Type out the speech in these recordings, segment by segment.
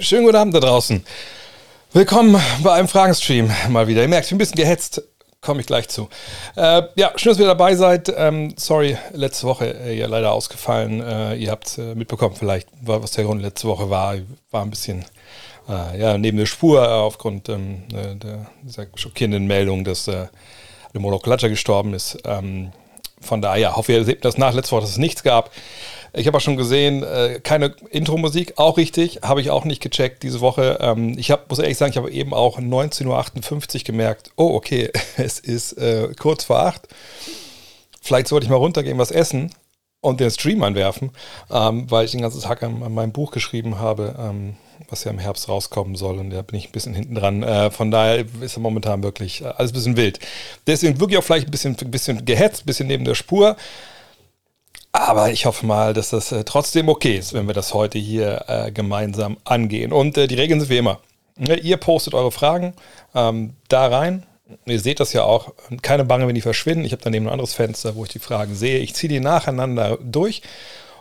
Schönen guten Abend da draußen. Willkommen bei einem Fragenstream mal wieder. Ihr merkt, ich bin ein bisschen gehetzt. Komme ich gleich zu. Äh, ja, schön, dass ihr dabei seid. Ähm, sorry, letzte Woche äh, ja leider ausgefallen. Äh, ihr habt äh, mitbekommen, vielleicht, was der Grund letzte Woche war. Ich war ein bisschen äh, ja, neben der Spur äh, aufgrund ähm, der, dieser schockierenden Meldung, dass äh, Molo Klatscher gestorben ist. Ähm, von daher hoffe ihr seht das nach. Letzte Woche, dass es nichts gab. Ich habe auch schon gesehen, äh, keine Intro-Musik, auch richtig, habe ich auch nicht gecheckt diese Woche. Ähm, ich hab, muss ehrlich sagen, ich habe eben auch 19.58 Uhr gemerkt, oh, okay, es ist äh, kurz vor acht. Vielleicht sollte ich mal runtergehen, was essen und den Stream anwerfen, ähm, weil ich den ganzen Tag an, an meinem Buch geschrieben habe, ähm, was ja im Herbst rauskommen soll. Und da bin ich ein bisschen hinten dran. Äh, von daher ist ja momentan wirklich äh, alles ein bisschen wild. Deswegen wirklich auch vielleicht ein bisschen, ein bisschen gehetzt, ein bisschen neben der Spur. Aber ich hoffe mal, dass das äh, trotzdem okay ist, wenn wir das heute hier äh, gemeinsam angehen. Und äh, die Regeln sind wie immer. Ne, ihr postet eure Fragen ähm, da rein. Ihr seht das ja auch. Keine Bange, wenn die verschwinden. Ich habe daneben ein anderes Fenster, wo ich die Fragen sehe. Ich ziehe die nacheinander durch.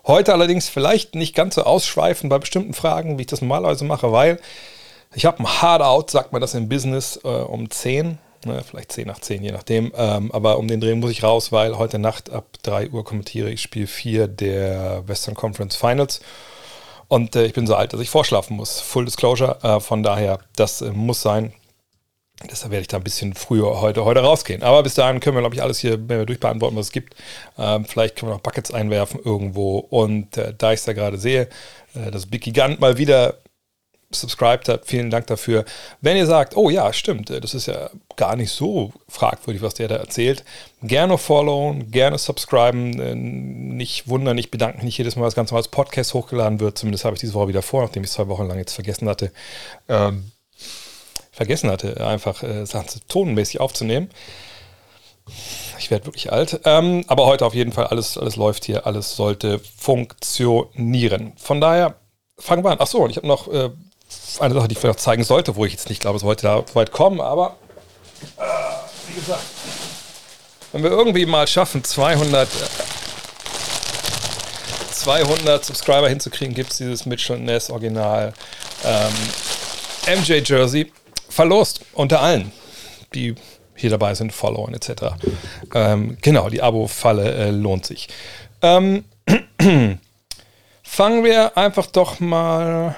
Heute allerdings vielleicht nicht ganz so ausschweifend bei bestimmten Fragen, wie ich das normalerweise mache, weil ich habe ein Hard Out, sagt man das im Business, äh, um 10 ne, vielleicht 10 nach 10, je nachdem. Ähm, aber um den Dreh muss ich raus, weil heute Nacht ab 3 Uhr kommentiere ich Spiel 4 der Western Conference Finals. Und äh, ich bin so alt, dass ich vorschlafen muss. Full Disclosure. Äh, von daher, das äh, muss sein. Deshalb werde ich da ein bisschen früher heute, heute rausgehen. Aber bis dahin können wir, glaube ich, alles hier durchbeantworten, was es gibt. Ähm, vielleicht können wir noch Buckets einwerfen irgendwo. Und äh, da ich es da gerade sehe, äh, dass Big Gigant mal wieder subscribed habt, vielen Dank dafür. Wenn ihr sagt, oh ja, stimmt, das ist ja gar nicht so fragwürdig, was der da erzählt, gerne followen, gerne subscriben, äh, nicht wundern, nicht bedanken, nicht jedes Mal das Ganze mal als Podcast hochgeladen wird, zumindest habe ich diese Woche wieder vor, nachdem ich zwei Wochen lang jetzt vergessen hatte, ähm, vergessen hatte, einfach äh, Sachen tonmäßig aufzunehmen. Ich werde wirklich alt. Ähm, aber heute auf jeden Fall, alles, alles läuft hier, alles sollte funktionieren. Von daher fangen wir an. Achso, und ich habe noch äh, eine Sache, die ich vielleicht zeigen sollte, wo ich jetzt nicht glaube, es heute da weit kommen, aber äh, wie gesagt, wenn wir irgendwie mal schaffen, 200, 200 Subscriber hinzukriegen, gibt es dieses Mitchell Ness Original ähm, MJ Jersey verlost unter allen, die hier dabei sind, Followern etc. Ähm, genau, die Abo-Falle äh, lohnt sich. Ähm, fangen wir einfach doch mal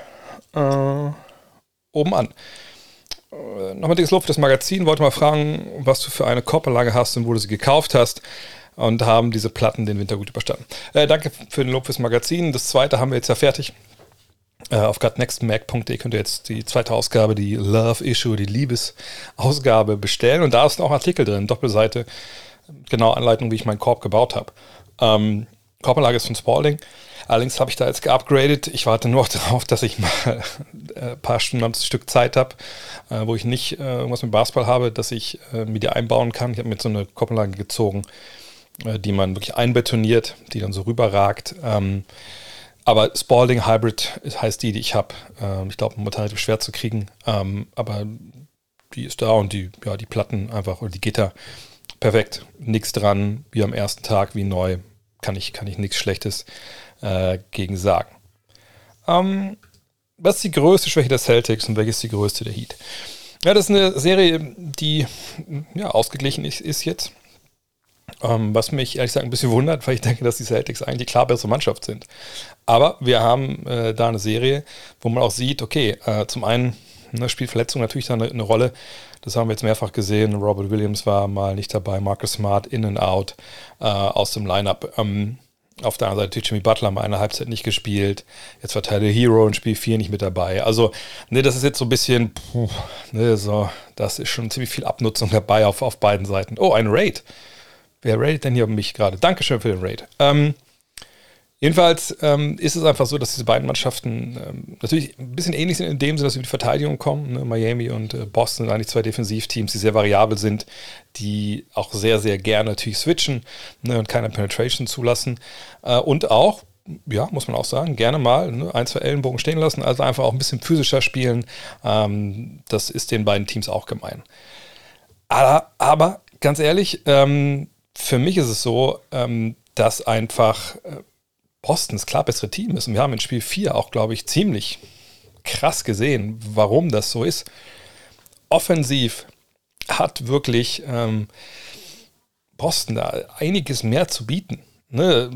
äh, oben an. Äh, nochmal dickes Lob für das Magazin. Wollte mal fragen, was du für eine Kopperlage hast und wo du sie gekauft hast. Und haben diese Platten den Winter gut überstanden. Äh, danke für den Lob fürs Magazin. Das zweite haben wir jetzt ja fertig. Äh, auf gutnextmac.de könnt ihr jetzt die zweite Ausgabe, die Love Issue, die Liebesausgabe bestellen. Und da ist auch ein Artikel drin, Doppelseite, genau Anleitung, wie ich meinen Korb gebaut habe. Ähm, Korbanlage ist von Spalding. Allerdings habe ich da jetzt geupgradet. Ich warte nur noch darauf, dass ich mal ein äh, paar Stunden am Stück Zeit habe, äh, wo ich nicht äh, irgendwas mit Basketball habe, dass ich mir die einbauen kann. Ich habe mir jetzt so eine Koppelanlage gezogen, die man wirklich einbetoniert, die dann so rüberragt. Ähm, aber Spalding Hybrid heißt die, die ich habe. Ähm, ich glaube, momentan relativ schwer zu kriegen. Ähm, aber die ist da und die, ja, die Platten einfach oder die Gitter perfekt. Nichts dran, wie am ersten Tag, wie neu. Kann ich, kann ich nichts Schlechtes äh, gegen sagen. Ähm, was ist die größte Schwäche der Celtics und welche ist die größte der Heat? Ja, das ist eine Serie, die ja, ausgeglichen ist, ist jetzt. Ähm, was mich ehrlich gesagt ein bisschen wundert, weil ich denke, dass die Celtics eigentlich klar bessere Mannschaft sind. Aber wir haben äh, da eine Serie, wo man auch sieht, okay, äh, zum einen ne, spielt Verletzung natürlich da eine, eine, Rolle. Das haben wir jetzt mehrfach gesehen. Robert Williams war mal nicht dabei, Marcus Smart in and out äh, aus dem Lineup. Ähm, auf der anderen Seite Jimmy Butler mal eine Halbzeit nicht gespielt. Jetzt war Hero in Spiel 4 nicht mit dabei. Also, ne, das ist jetzt so ein bisschen, puh, ne, so, das ist schon ziemlich viel Abnutzung dabei auf, auf beiden Seiten. Oh, ein Raid. Wer raidet denn hier um mich gerade? Dankeschön für den Raid. Ähm, Jedenfalls ähm, ist es einfach so, dass diese beiden Mannschaften ähm, natürlich ein bisschen ähnlich sind in dem Sinne, dass sie mit Verteidigung kommen. Ne? Miami und äh, Boston sind eigentlich zwei Defensivteams, die sehr variabel sind, die auch sehr, sehr gerne natürlich switchen ne? und keine Penetration zulassen. Äh, und auch, ja, muss man auch sagen, gerne mal ne? ein, zwei Ellenbogen stehen lassen, also einfach auch ein bisschen physischer spielen. Ähm, das ist den beiden Teams auch gemein. Aber, aber ganz ehrlich, ähm, für mich ist es so, ähm, dass einfach äh, Boston das klar bessere Team ist. Und wir haben in Spiel 4 auch, glaube ich, ziemlich krass gesehen, warum das so ist. Offensiv hat wirklich ähm, Boston da einiges mehr zu bieten. Ne?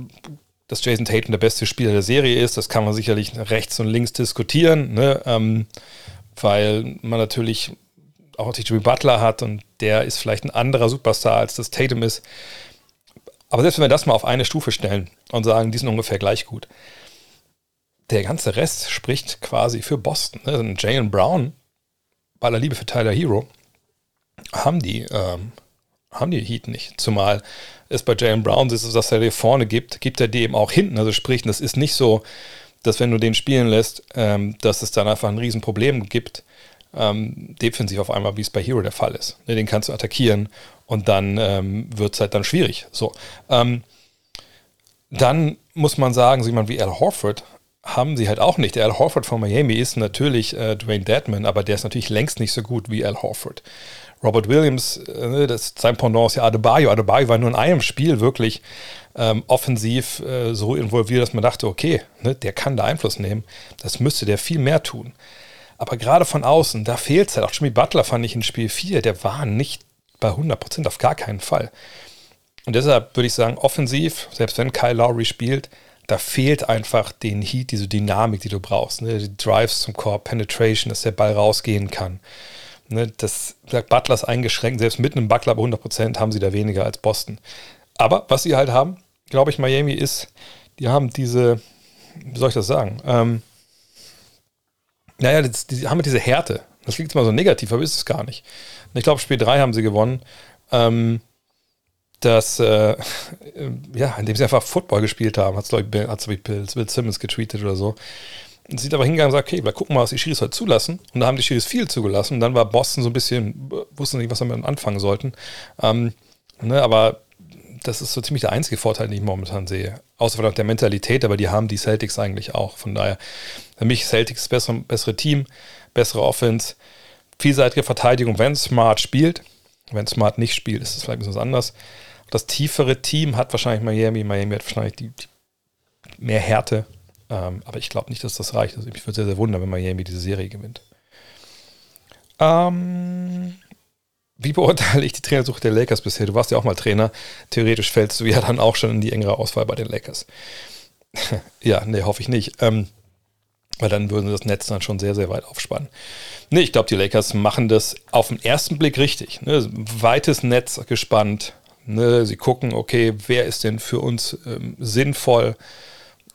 Dass Jason Tatum der beste Spieler der Serie ist, das kann man sicherlich rechts und links diskutieren, ne? ähm, weil man natürlich auch Jimmy Butler hat und der ist vielleicht ein anderer Superstar, als das Tatum ist. Aber selbst wenn wir das mal auf eine Stufe stellen und sagen, die sind ungefähr gleich gut, der ganze Rest spricht quasi für Boston. Ne? Jalen Brown, bei aller Liebe für Tyler Hero, haben die, ähm, haben die Heat nicht. Zumal es bei Jalen Brown ist, dass er dir vorne gibt, gibt er dir eben auch hinten. Also sprich, das ist nicht so, dass wenn du den spielen lässt, ähm, dass es dann einfach ein Riesenproblem gibt, ähm, defensiv auf einmal, wie es bei Hero der Fall ist. Ne, den kannst du attackieren und dann ähm, wird es halt dann schwierig. So. Ähm, dann muss man sagen, so jemand wie Al Horford haben sie halt auch nicht. Der Al Horford von Miami ist natürlich äh, Dwayne Deadman, aber der ist natürlich längst nicht so gut wie Al Horford. Robert Williams, äh, ne, das, sein Pendant ist ja Adebayo. Adebayo war nur in einem Spiel wirklich ähm, offensiv äh, so involviert, dass man dachte, okay, ne, der kann da Einfluss nehmen. Das müsste der viel mehr tun. Aber gerade von außen, da fehlt es halt. Auch Jimmy Butler fand ich in Spiel 4, der war nicht bei 100% auf gar keinen Fall. Und deshalb würde ich sagen, offensiv, selbst wenn Kyle Lowry spielt, da fehlt einfach den Heat, diese Dynamik, die du brauchst. Ne? Die Drives zum Korb, Penetration, dass der Ball rausgehen kann. Ne? Das Butler ist eingeschränkt, selbst mit einem Butler bei 100% haben sie da weniger als Boston. Aber was sie halt haben, glaube ich, Miami ist, die haben diese, wie soll ich das sagen? Ähm, naja, das, die haben diese Härte. Das klingt zwar so negativ, aber ist es gar nicht. Ich glaube, Spiel 3 haben sie gewonnen. Ähm, dass, äh, ja, indem sie einfach Football gespielt haben, hat es, glaube ich, Bill, Simmons getweetet oder so. Und sind aber hingegangen und gesagt, okay, wir gucken mal, was die Schiris heute zulassen. Und da haben die Schiris viel zugelassen. Und dann war Boston so ein bisschen, wussten nicht, was sie damit anfangen sollten. Ähm, ne, aber das ist so ziemlich der einzige Vorteil, den ich momentan sehe. Außer von der Mentalität, aber die haben die Celtics eigentlich auch. Von daher, für mich Celtics bessere, bessere Team, bessere Offense, vielseitige Verteidigung, wenn Smart spielt. Wenn Smart nicht spielt, ist es vielleicht ein bisschen anders. Das tiefere Team hat wahrscheinlich Miami. Miami hat wahrscheinlich die, die mehr Härte. Ähm, aber ich glaube nicht, dass das reicht. Also ich würde sehr, sehr wundern, wenn Miami diese Serie gewinnt. Ähm, wie beurteile ich die Trainersuche der Lakers bisher? Du warst ja auch mal Trainer. Theoretisch fällst du ja dann auch schon in die engere Auswahl bei den Lakers. ja, nee, hoffe ich nicht. Ähm, weil dann würden sie das Netz dann schon sehr, sehr weit aufspannen. Nee, ich glaube, die Lakers machen das auf den ersten Blick richtig. Ne? Weites Netz gespannt. Ne? Sie gucken, okay, wer ist denn für uns ähm, sinnvoll?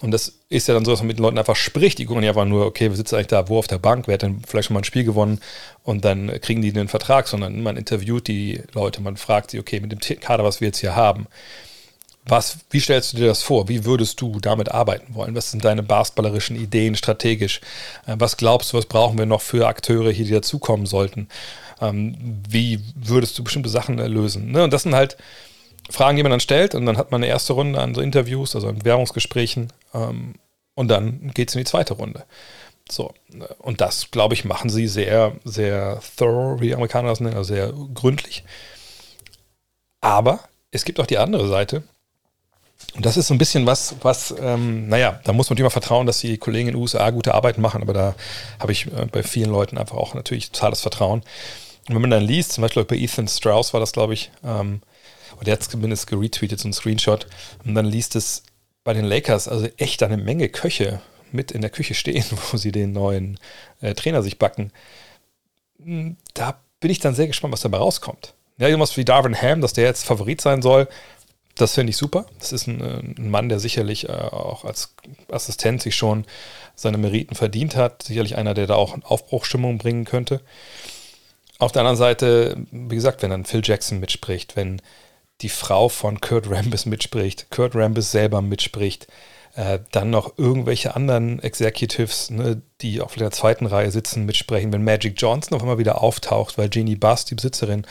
Und das ist ja dann so, dass man mit den Leuten einfach spricht. Die gucken nicht einfach nur, okay, wir sitzen eigentlich da, wo auf der Bank, wer hat denn vielleicht schon mal ein Spiel gewonnen und dann kriegen die den Vertrag, sondern man interviewt die Leute, man fragt sie, okay, mit dem Kader, was wir jetzt hier haben, was, wie stellst du dir das vor? Wie würdest du damit arbeiten wollen? Was sind deine basketballerischen Ideen strategisch? Äh, was glaubst du, was brauchen wir noch für Akteure hier, die dazukommen sollten? Ähm, wie würdest du bestimmte Sachen lösen? Ne? Und das sind halt Fragen, die man dann stellt und dann hat man eine erste Runde an so Interviews, also an Bewerbungsgesprächen ähm, und dann geht es in die zweite Runde. So, und das, glaube ich, machen sie sehr, sehr thorough, wie die Amerikaner das nennen, also sehr gründlich. Aber es gibt auch die andere Seite. Und das ist so ein bisschen was, was, ähm, naja, da muss man natürlich mal vertrauen, dass die Kollegen in den USA gute Arbeit machen, aber da habe ich äh, bei vielen Leuten einfach auch natürlich totales Vertrauen. Und wenn man dann liest, zum Beispiel bei Ethan Strauss war das, glaube ich, ähm, und der hat zumindest geretweetet, so ein Screenshot. Und dann liest es bei den Lakers also echt eine Menge Köche mit in der Küche stehen, wo sie den neuen äh, Trainer sich backen. Hm, da bin ich dann sehr gespannt, was dabei rauskommt. Ja, irgendwas wie Darvin Ham, dass der jetzt Favorit sein soll, das finde ich super. Das ist ein, äh, ein Mann, der sicherlich äh, auch als Assistent sich schon seine Meriten verdient hat. Sicherlich einer, der da auch Aufbruchstimmung bringen könnte. Auf der anderen Seite, wie gesagt, wenn dann Phil Jackson mitspricht, wenn die Frau von Kurt Rambis mitspricht, Kurt Rambis selber mitspricht, äh, dann noch irgendwelche anderen Executives, ne, die auf der zweiten Reihe sitzen, mitsprechen, wenn Magic Johnson auf einmal wieder auftaucht, weil Jeannie Bass, die Besitzerin,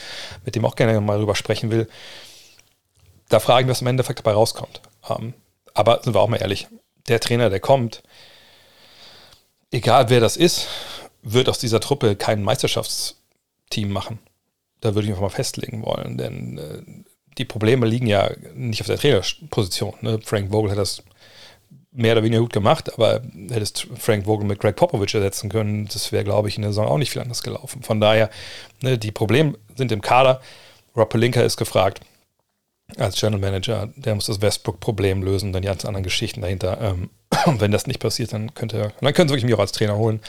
mit dem auch gerne mal drüber sprechen will, da fragen was im Endeffekt dabei rauskommt. Ähm, aber sind wir auch mal ehrlich, der Trainer, der kommt, egal wer das ist, wird aus dieser Truppe kein Meisterschaftsteam machen. Da würde ich einfach mal festlegen wollen, denn äh, die Probleme liegen ja nicht auf der Trainerposition. Ne? Frank Vogel hat das mehr oder weniger gut gemacht, aber hättest Frank Vogel mit Greg Popovich ersetzen können, das wäre, glaube ich, in der Saison auch nicht viel anders gelaufen. Von daher, ne, die Probleme sind im Kader. Rob Pelinka ist gefragt als General Manager, der muss das Westbrook-Problem lösen, dann die ganzen anderen Geschichten dahinter. Ähm, und wenn das nicht passiert, dann könnte dann können sie mich auch als Trainer holen.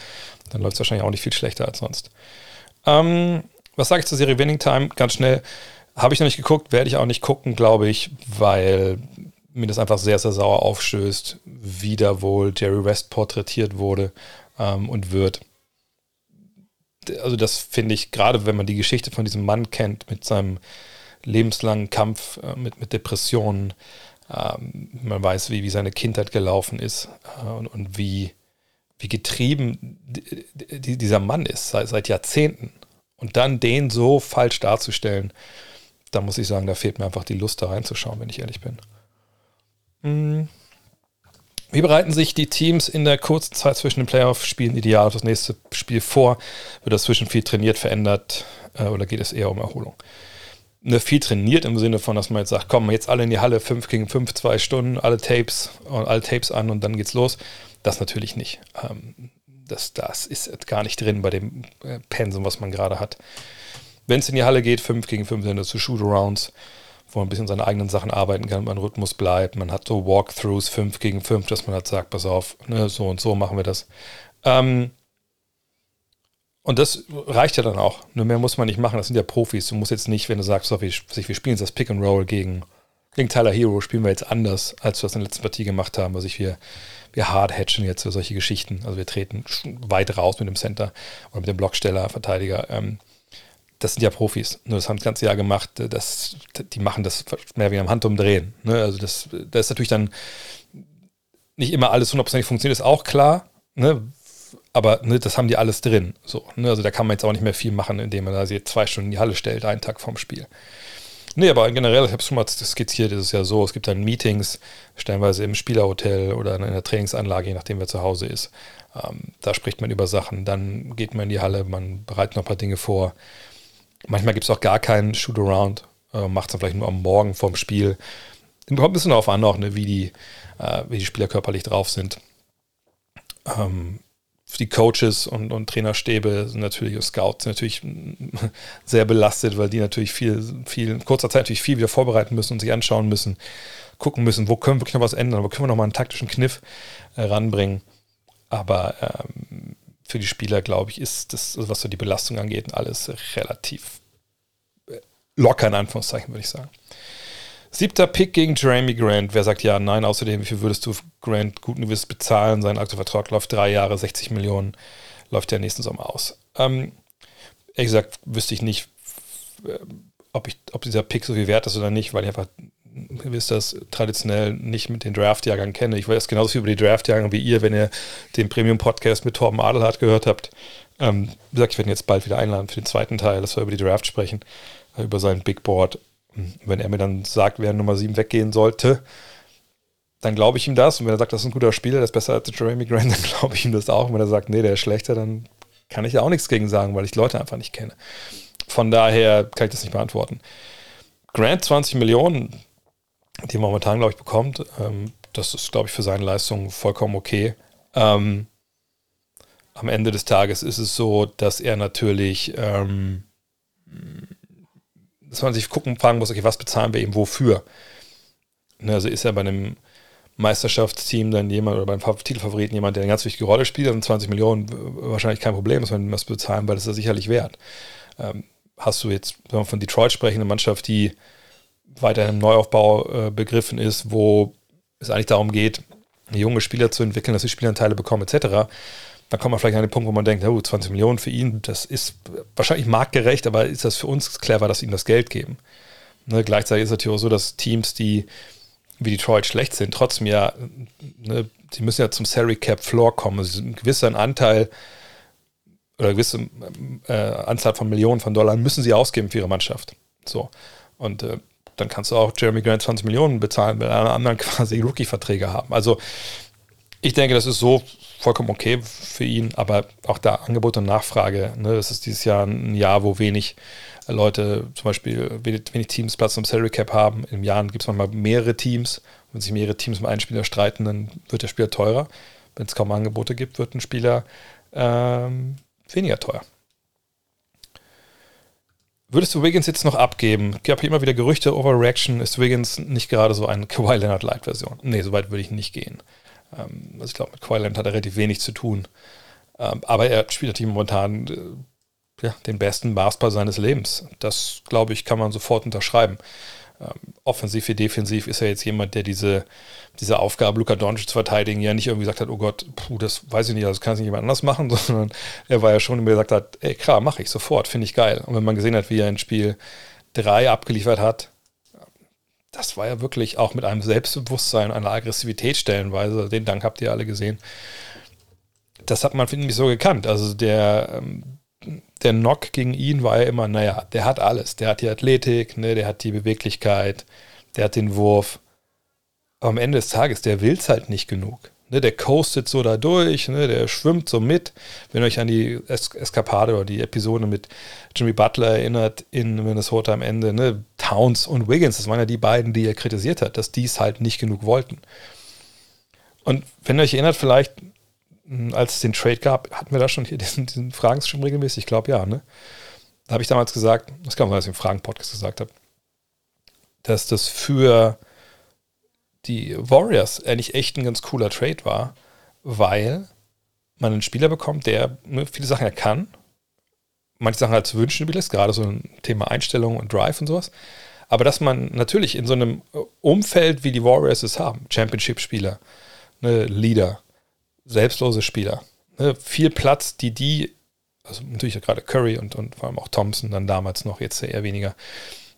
Dann läuft es wahrscheinlich auch nicht viel schlechter als sonst. Ähm, was sage ich zur Serie Winning Time? Ganz schnell. Habe ich noch nicht geguckt, werde ich auch nicht gucken, glaube ich, weil mir das einfach sehr, sehr sauer aufstößt, wie da wohl Jerry West porträtiert wurde ähm, und wird. Also das finde ich, gerade wenn man die Geschichte von diesem Mann kennt, mit seinem lebenslangen Kampf äh, mit, mit Depressionen, ähm, man weiß, wie, wie seine Kindheit gelaufen ist äh, und, und wie, wie getrieben dieser Mann ist seit, seit Jahrzehnten. Und dann den so falsch darzustellen, da muss ich sagen, da fehlt mir einfach die Lust, da reinzuschauen, wenn ich ehrlich bin. Hm. Wie bereiten sich die Teams in der kurzen Zeit zwischen den Playoff-Spielen ideal auf das nächste Spiel vor? Wird das zwischen viel trainiert, verändert äh, oder geht es eher um Erholung? Ne, viel trainiert im Sinne von, dass man jetzt sagt, komm, jetzt alle in die Halle, 5 gegen 5, zwei Stunden, alle Tapes und alle Tapes an und dann geht's los. Das natürlich nicht. Ähm, das, das ist gar nicht drin bei dem äh, Pensum, was man gerade hat. Wenn es in die Halle geht, 5 gegen 5 sind das so Shoot-Arounds wo man ein bisschen seine eigenen Sachen arbeiten kann, man Rhythmus bleibt. Man hat so Walkthroughs 5 gegen 5, dass man halt sagt, pass auf, ne, so und so machen wir das. Ähm, und das reicht ja dann auch. Nur mehr muss man nicht machen. Das sind ja Profis. Du musst jetzt nicht, wenn du sagst, so, wir, wir spielen jetzt das Pick and Roll gegen, gegen Tyler Hero, spielen wir jetzt anders, als wir das in der letzten Partie gemacht haben. Also ich, wir, wir hard hatchen jetzt für solche Geschichten. Also wir treten weit raus mit dem Center oder mit dem Blocksteller, Verteidiger. Ähm, das sind ja Profis. Nur das haben das ganze Jahr gemacht. Das, die machen das mehr wie am Handumdrehen. Ne? Also das, das ist natürlich dann nicht immer alles hundertprozentig funktioniert, ist auch klar. Ne? Aber ne, das haben die alles drin. So, ne? Also da kann man jetzt auch nicht mehr viel machen, indem man da sie zwei Stunden in die Halle stellt, einen Tag vorm Spiel. Nee, aber generell, ich habe es schon mal skizziert, ist es ja so, es gibt dann Meetings, stellenweise im Spielerhotel oder in einer Trainingsanlage, je nachdem wer zu Hause ist. Ähm, da spricht man über Sachen, dann geht man in die Halle, man bereitet noch ein paar Dinge vor. Manchmal gibt es auch gar keinen Shootaround, äh, macht es dann vielleicht nur am Morgen vorm Spiel. Kommt ein bisschen darauf an, auch, ne, wie, die, äh, wie die Spieler körperlich drauf sind. Ähm, die Coaches und, und Trainerstäbe sind natürlich, Scouts sind natürlich sehr belastet, weil die natürlich viel, viel, in kurzer Zeit natürlich viel wieder vorbereiten müssen und sich anschauen müssen, gucken müssen, wo können wir wirklich noch was ändern, wo können wir noch mal einen taktischen Kniff äh, ranbringen. Aber ähm, für die Spieler, glaube ich, ist das, was so die Belastung angeht, alles relativ äh, locker, in Anführungszeichen, würde ich sagen. Siebter Pick gegen Jeremy Grant. Wer sagt ja, nein? Außerdem, wie viel würdest du Grant guten Gewissens bezahlen? Sein aktueller Vertrag läuft drei Jahre, 60 Millionen, läuft ja nächsten Sommer aus. Ähm, ehrlich gesagt, wüsste ich nicht, äh, ob, ich, ob dieser Pick so viel wert ist oder nicht, weil ich einfach ihr wisst das, traditionell nicht mit den Draftjagern kenne. Ich weiß genauso viel über die Draftjager wie ihr, wenn ihr den Premium-Podcast mit Torben Adelhardt gehört habt. Ähm, wie gesagt, ich werde ihn jetzt bald wieder einladen für den zweiten Teil, dass wir über die Draft sprechen, über sein Big Board. Wenn er mir dann sagt, wer Nummer 7 weggehen sollte, dann glaube ich ihm das. Und wenn er sagt, das ist ein guter Spieler, das ist besser als Jeremy Grant, dann glaube ich ihm das auch. Und wenn er sagt, nee, der ist schlechter, dann kann ich da auch nichts gegen sagen, weil ich Leute einfach nicht kenne. Von daher kann ich das nicht beantworten. Grant 20 Millionen, die er momentan, glaube ich, bekommt. Ähm, das ist, glaube ich, für seine Leistung vollkommen okay. Ähm, am Ende des Tages ist es so, dass er natürlich, ähm, dass man sich gucken, fragen muss, okay, was bezahlen wir ihm wofür? Ne, also ist er bei einem Meisterschaftsteam dann jemand oder beim Titelfavoriten jemand, der eine ganz wichtige Rolle spielt, dann 20 Millionen wahrscheinlich kein Problem, dass man was bezahlen, weil das ist er sicherlich wert. Ähm, hast du jetzt, wenn wir von Detroit sprechen, eine Mannschaft, die weiter im Neuaufbau äh, begriffen ist, wo es eigentlich darum geht, junge Spieler zu entwickeln, dass sie Spielanteile bekommen, etc., dann kommt man vielleicht an den Punkt, wo man denkt, oh, 20 Millionen für ihn, das ist wahrscheinlich marktgerecht, aber ist das für uns clever, dass sie ihm das Geld geben? Ne, gleichzeitig ist es natürlich auch so, dass Teams, die wie Detroit schlecht sind, trotzdem ja, ne, sie müssen ja zum Salary Cap Floor kommen. Also ein gewisser Anteil oder eine gewisse äh, Anzahl von Millionen von Dollar müssen sie ausgeben für ihre Mannschaft. So. Und äh, dann kannst du auch Jeremy Grant 20 Millionen bezahlen, weil alle anderen quasi Rookie-Verträge haben. Also Ich denke, das ist so vollkommen okay für ihn, aber auch da Angebot und Nachfrage. Ne, das ist dieses Jahr ein Jahr, wo wenig Leute, zum Beispiel wenig, Teams Platz im Salary Cap haben. Im Jahr gibt es manchmal mehrere Teams. Wenn sich mehrere Teams um einen Spieler streiten, dann wird der Spieler teurer. Wenn es kaum Angebote gibt, wird ein Spieler ähm, weniger teuer. Würdest du Wiggins jetzt noch abgeben? Es gab immer wieder Gerüchte, Overreaction. Ist Wiggins nicht gerade so eine Kawhi Leonard Light-Version? Nee, so weit würde ich nicht gehen. Ähm, also ich glaube, mit Leonard hat er relativ wenig zu tun. Ähm, aber er spielt natürlich momentan äh, ja, den besten Basketball seines Lebens. Das, glaube ich, kann man sofort unterschreiben. Ähm, offensiv wie defensiv ist er jetzt jemand, der diese, diese Aufgabe, Luka Doncic zu verteidigen, ja nicht irgendwie gesagt hat, oh Gott, puh, das weiß ich nicht, das kann es nicht jemand anders machen, sondern er war ja schon, der gesagt hat, ey, klar, mache ich sofort, finde ich geil. Und wenn man gesehen hat, wie er in Spiel 3 abgeliefert hat, das war ja wirklich auch mit einem Selbstbewusstsein, einer Aggressivität stellenweise, den Dank habt ihr alle gesehen. Das hat man, finde ich, so gekannt. Also der, ähm, der Knock gegen ihn war ja immer, naja, der hat alles. Der hat die Athletik, ne, der hat die Beweglichkeit, der hat den Wurf. Aber am Ende des Tages, der will es halt nicht genug. Ne, der coastet so da durch, ne, der schwimmt so mit. Wenn ihr euch an die es Eskapade oder die Episode mit Jimmy Butler erinnert in Minnesota am Ende, ne, Towns und Wiggins, das waren ja die beiden, die er kritisiert hat, dass die es halt nicht genug wollten. Und wenn ihr euch erinnert, vielleicht als es den Trade gab, hatten wir da schon hier diesen, diesen Fragenstream regelmäßig? Ich glaube ja, ne? Da habe ich damals gesagt, das kann man, was ich im Fragen-Podcast gesagt habe, dass das für die Warriors eigentlich echt ein ganz cooler Trade war, weil man einen Spieler bekommt, der ne, viele Sachen er kann, manche Sachen als wünschen lässt, gerade so ein Thema Einstellung und Drive und sowas. Aber dass man natürlich in so einem Umfeld, wie die Warriors es haben, Championship-Spieler, ne, Leader, selbstlose Spieler. Ne? Viel Platz, die die, also natürlich gerade Curry und, und vor allem auch Thompson dann damals noch, jetzt eher weniger,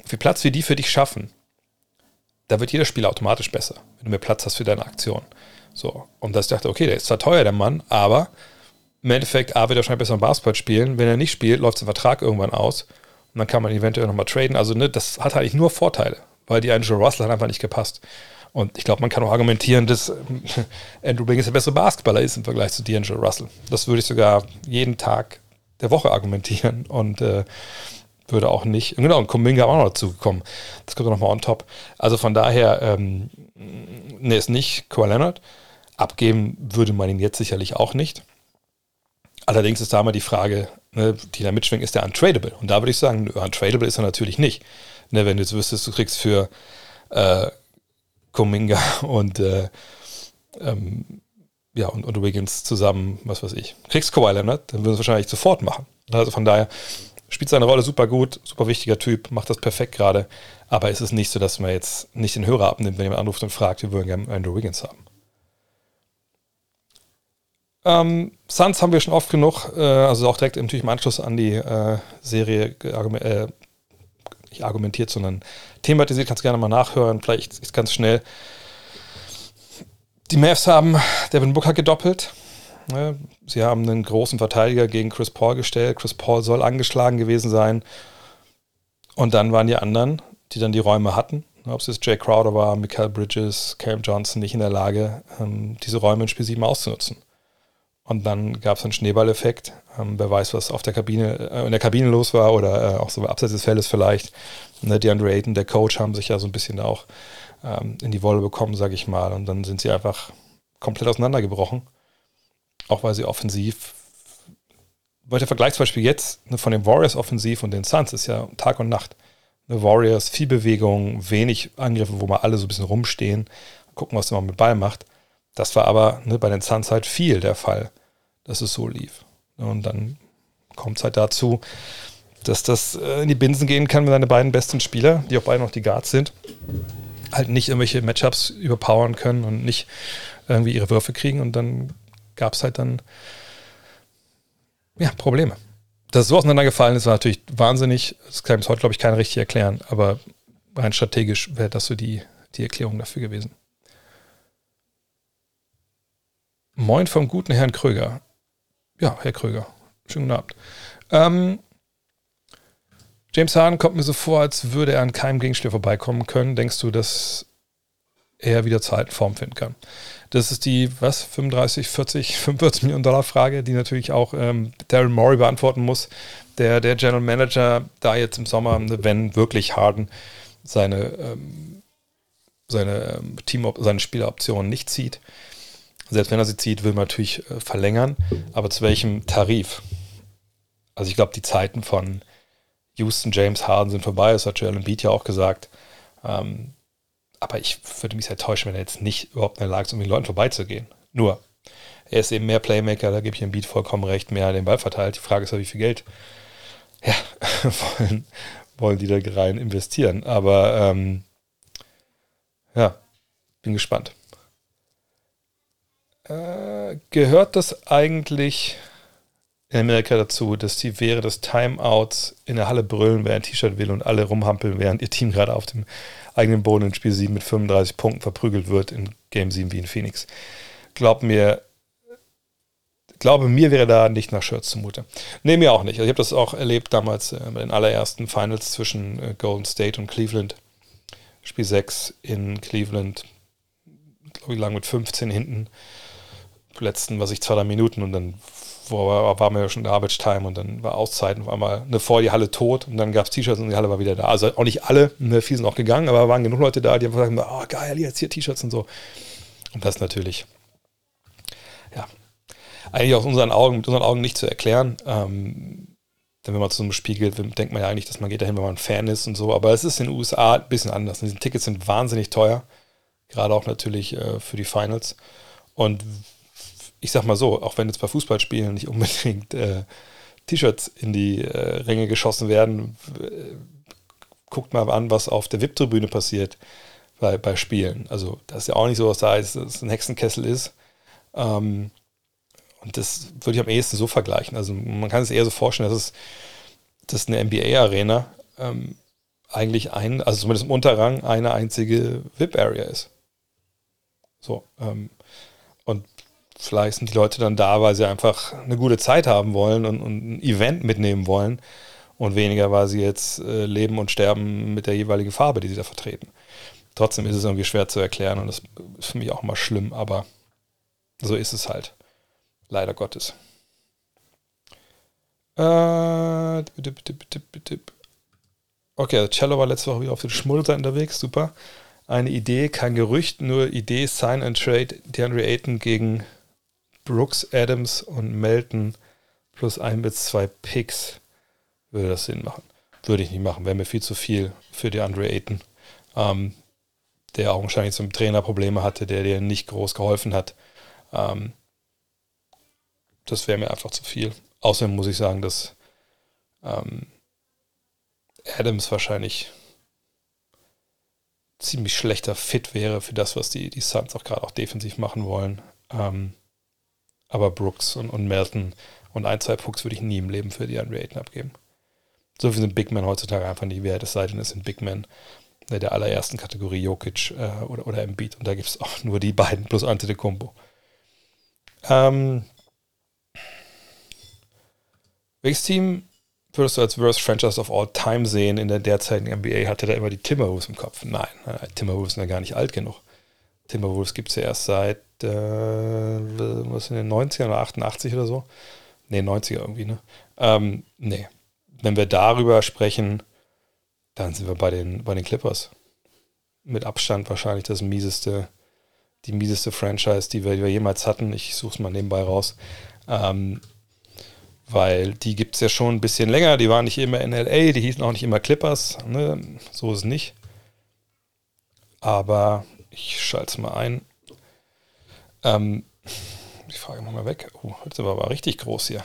viel Platz, wie die für dich schaffen, da wird jeder Spieler automatisch besser, wenn du mehr Platz hast für deine Aktion. So, und das dachte, okay, der ist zwar teuer, der Mann, aber im Endeffekt, A, wird er wahrscheinlich besser im Basketball spielen. Wenn er nicht spielt, läuft sein Vertrag irgendwann aus und dann kann man eventuell nochmal traden. Also, ne, das hat eigentlich nur Vorteile, weil die Angelo Russell hat einfach nicht gepasst. Und ich glaube, man kann auch argumentieren, dass Andrew Wiggins der bessere Basketballer ist im Vergleich zu D'Angelo Russell. Das würde ich sogar jeden Tag der Woche argumentieren und äh, würde auch nicht, genau, und Kuminga auch noch dazu kommen. Das kommt noch mal on top. Also von daher, ähm, ne, ist nicht Kawhi Leonard. Abgeben würde man ihn jetzt sicherlich auch nicht. Allerdings ist da mal die Frage, ne, die da mitschwingt, ist der untradable? Und da würde ich sagen, untradable ist er natürlich nicht. Ne, wenn du jetzt wüsstest, du kriegst für äh, Kuminga und, äh, ähm, ja, und, und Wiggins zusammen, was weiß ich. Kriegst Kawhi Leonard, dann würden sie es wahrscheinlich sofort machen. Also von daher spielt seine Rolle super gut, super wichtiger Typ, macht das perfekt gerade. Aber es ist nicht so, dass man jetzt nicht den Hörer abnimmt, wenn jemand anruft und fragt, wir wollen gerne Andrew Wiggins haben. Ähm, Suns haben wir schon oft genug, äh, also auch direkt natürlich im Anschluss an die äh, Serie äh, nicht argumentiert, sondern thematisiert, kannst du gerne mal nachhören, vielleicht ist ganz schnell. Die Mavs haben Devin Booker gedoppelt. Sie haben einen großen Verteidiger gegen Chris Paul gestellt. Chris Paul soll angeschlagen gewesen sein. Und dann waren die anderen, die dann die Räume hatten, ob es jetzt Jay Crowder war, Michael Bridges, Cam Johnson, nicht in der Lage, ähm, diese Räume in Spiel 7 auszunutzen. Und dann gab es einen Schneeballeffekt. Ähm, wer weiß, was auf der Kabine, äh, in der Kabine los war oder äh, auch so abseits des Feldes vielleicht. Ne, DeAndre Ayton, der Coach, haben sich ja so ein bisschen auch ähm, in die Wolle bekommen, sage ich mal. Und dann sind sie einfach komplett auseinandergebrochen. Auch weil sie offensiv, weil der Vergleich zum Beispiel jetzt ne, von den Warriors offensiv und den Suns ist ja Tag und Nacht. Ne, Warriors, viel Bewegung, wenig Angriffe, wo mal alle so ein bisschen rumstehen, gucken, was man mit Ball macht. Das war aber ne, bei den Suns halt viel der Fall, dass es so lief. Und dann kommt es halt dazu, dass das äh, in die Binsen gehen kann, wenn deine beiden besten Spieler, die auch beide noch die Guards sind, halt nicht irgendwelche Matchups überpowern können und nicht irgendwie ihre Würfe kriegen. Und dann gab es halt dann ja, Probleme. Dass es so auseinandergefallen ist, war natürlich wahnsinnig. Das kann bis heute, glaube ich, keiner richtig erklären. Aber rein strategisch wäre das so die, die Erklärung dafür gewesen. Moin vom guten Herrn Kröger. Ja, Herr Kröger. Schönen guten Abend. Ähm, James Harden kommt mir so vor, als würde er an keinem Gegenspieler vorbeikommen können. Denkst du, dass er wieder zur alten Form finden kann. Das ist die, was, 35, 40, 45 Millionen Dollar Frage, die natürlich auch ähm, Daryl Morey beantworten muss. Der, der General Manager da jetzt im Sommer, wenn wirklich Harden seine, ähm, seine ähm, Team, seine Spieleroptionen nicht zieht. Selbst wenn er sie zieht, will man natürlich äh, verlängern. Aber zu welchem Tarif? Also ich glaube, die Zeiten von Houston, James Harden sind vorbei. Das hat Joel Embiid ja auch gesagt. Ähm, aber ich würde mich sehr täuschen, wenn er jetzt nicht überhaupt in der Lage ist, um den Leuten vorbeizugehen. Nur, er ist eben mehr Playmaker, da gebe ich dem Beat vollkommen recht, mehr den Ball verteilt. Die Frage ist ja, wie viel Geld ja, wollen, wollen die da rein investieren. Aber ähm, ja, bin gespannt. Äh, gehört das eigentlich in Amerika dazu, dass die wäre des Timeouts in der Halle brüllen, wer ein T-Shirt will und alle rumhampeln, während ihr Team gerade auf dem eigenen Boden in Spiel 7 mit 35 Punkten verprügelt wird in Game 7 wie in Phoenix. Glaub mir, glaube mir wäre da nicht nach Shirts zumute. Nee, mir auch nicht. Also ich habe das auch erlebt damals äh, bei den allerersten Finals zwischen äh, Golden State und Cleveland. Spiel 6 in Cleveland, glaube ich, lang mit 15 hinten. Letzten, was ich, zwei, drei Minuten und dann war, war mir ja schon Garbage Time und dann war Auszeit und auf einmal eine vor die Halle tot und dann gab es T-Shirts und die Halle war wieder da. Also auch nicht alle, ne, viele sind auch gegangen, aber waren genug Leute da, die einfach gesagt haben, oh geil, jetzt hier T-Shirts und so. Und das natürlich, ja, eigentlich aus unseren Augen, mit unseren Augen nicht zu erklären. Ähm, denn wenn man zu so einem Spiel geht, denkt man ja eigentlich, dass man geht dahin, wenn man ein Fan ist und so. Aber es ist in den USA ein bisschen anders. Diese Tickets sind wahnsinnig teuer. Gerade auch natürlich äh, für die Finals. Und ich sag mal so, auch wenn jetzt bei Fußballspielen nicht unbedingt äh, T-Shirts in die äh, Ränge geschossen werden, äh, guckt mal an, was auf der VIP-Tribüne passiert bei, bei Spielen. Also das ist ja auch nicht so, dass da ist, dass ein Hexenkessel ist. Ähm, und das würde ich am ehesten so vergleichen. Also man kann es eher so vorstellen, dass es dass eine NBA-Arena ähm, eigentlich ein, also zumindest im Unterrang, eine einzige VIP-Area ist. So. Ähm, vielleicht sind die Leute dann da, weil sie einfach eine gute Zeit haben wollen und, und ein Event mitnehmen wollen und weniger, weil sie jetzt äh, leben und sterben mit der jeweiligen Farbe, die sie da vertreten. Trotzdem ist es irgendwie schwer zu erklären und das ist für mich auch immer schlimm, aber so ist es halt. Leider Gottes. Äh, okay, also Cello war letzte Woche wieder auf den Schmuddelseite unterwegs, super. Eine Idee, kein Gerücht, nur Idee, Sign and Trade, DeAndre Ayton gegen Brooks, Adams und Melton plus ein bis zwei Picks. Würde das Sinn machen? Würde ich nicht machen, wäre mir viel zu viel für DeAndre Ayton. Ähm, der augenscheinlich zum Trainer Probleme hatte, der dir nicht groß geholfen hat. Ähm, das wäre mir einfach zu viel. Außerdem muss ich sagen, dass ähm, Adams wahrscheinlich ziemlich schlechter Fit wäre für das, was die, die Suns auch gerade auch defensiv machen wollen. Ähm, aber Brooks und, und Melton und ein, zwei Pucks würde ich nie im Leben für die Andre Ayton abgeben. So viel sind Big Men heutzutage einfach nicht wert, es sei denn, es sind Big Men der allerersten Kategorie Jokic äh, oder, oder Embiid. Und da gibt es auch nur die beiden plus Antetokounmpo. Ähm, welches Team würdest du als Worst Franchise of All Time sehen in der derzeitigen NBA? Hatte da immer die Timberwolves im Kopf? Nein, Timberwolves sind ja gar nicht alt genug. Timberwolves gibt es ja erst seit, äh, was in den 90ern oder 88 oder so? Ne, 90er irgendwie, ne? Ähm, nee. Wenn wir darüber sprechen, dann sind wir bei den, bei den Clippers. Mit Abstand wahrscheinlich das mieseste, die mieseste Franchise, die wir, die wir jemals hatten. Ich suche es mal nebenbei raus. Ähm, weil die gibt es ja schon ein bisschen länger. Die waren nicht immer in LA, die hießen auch nicht immer Clippers. Ne? So ist es nicht. Aber ich schalte es mal ein. Ähm, die Frage machen wir weg. Oh, jetzt sind wir aber richtig groß hier.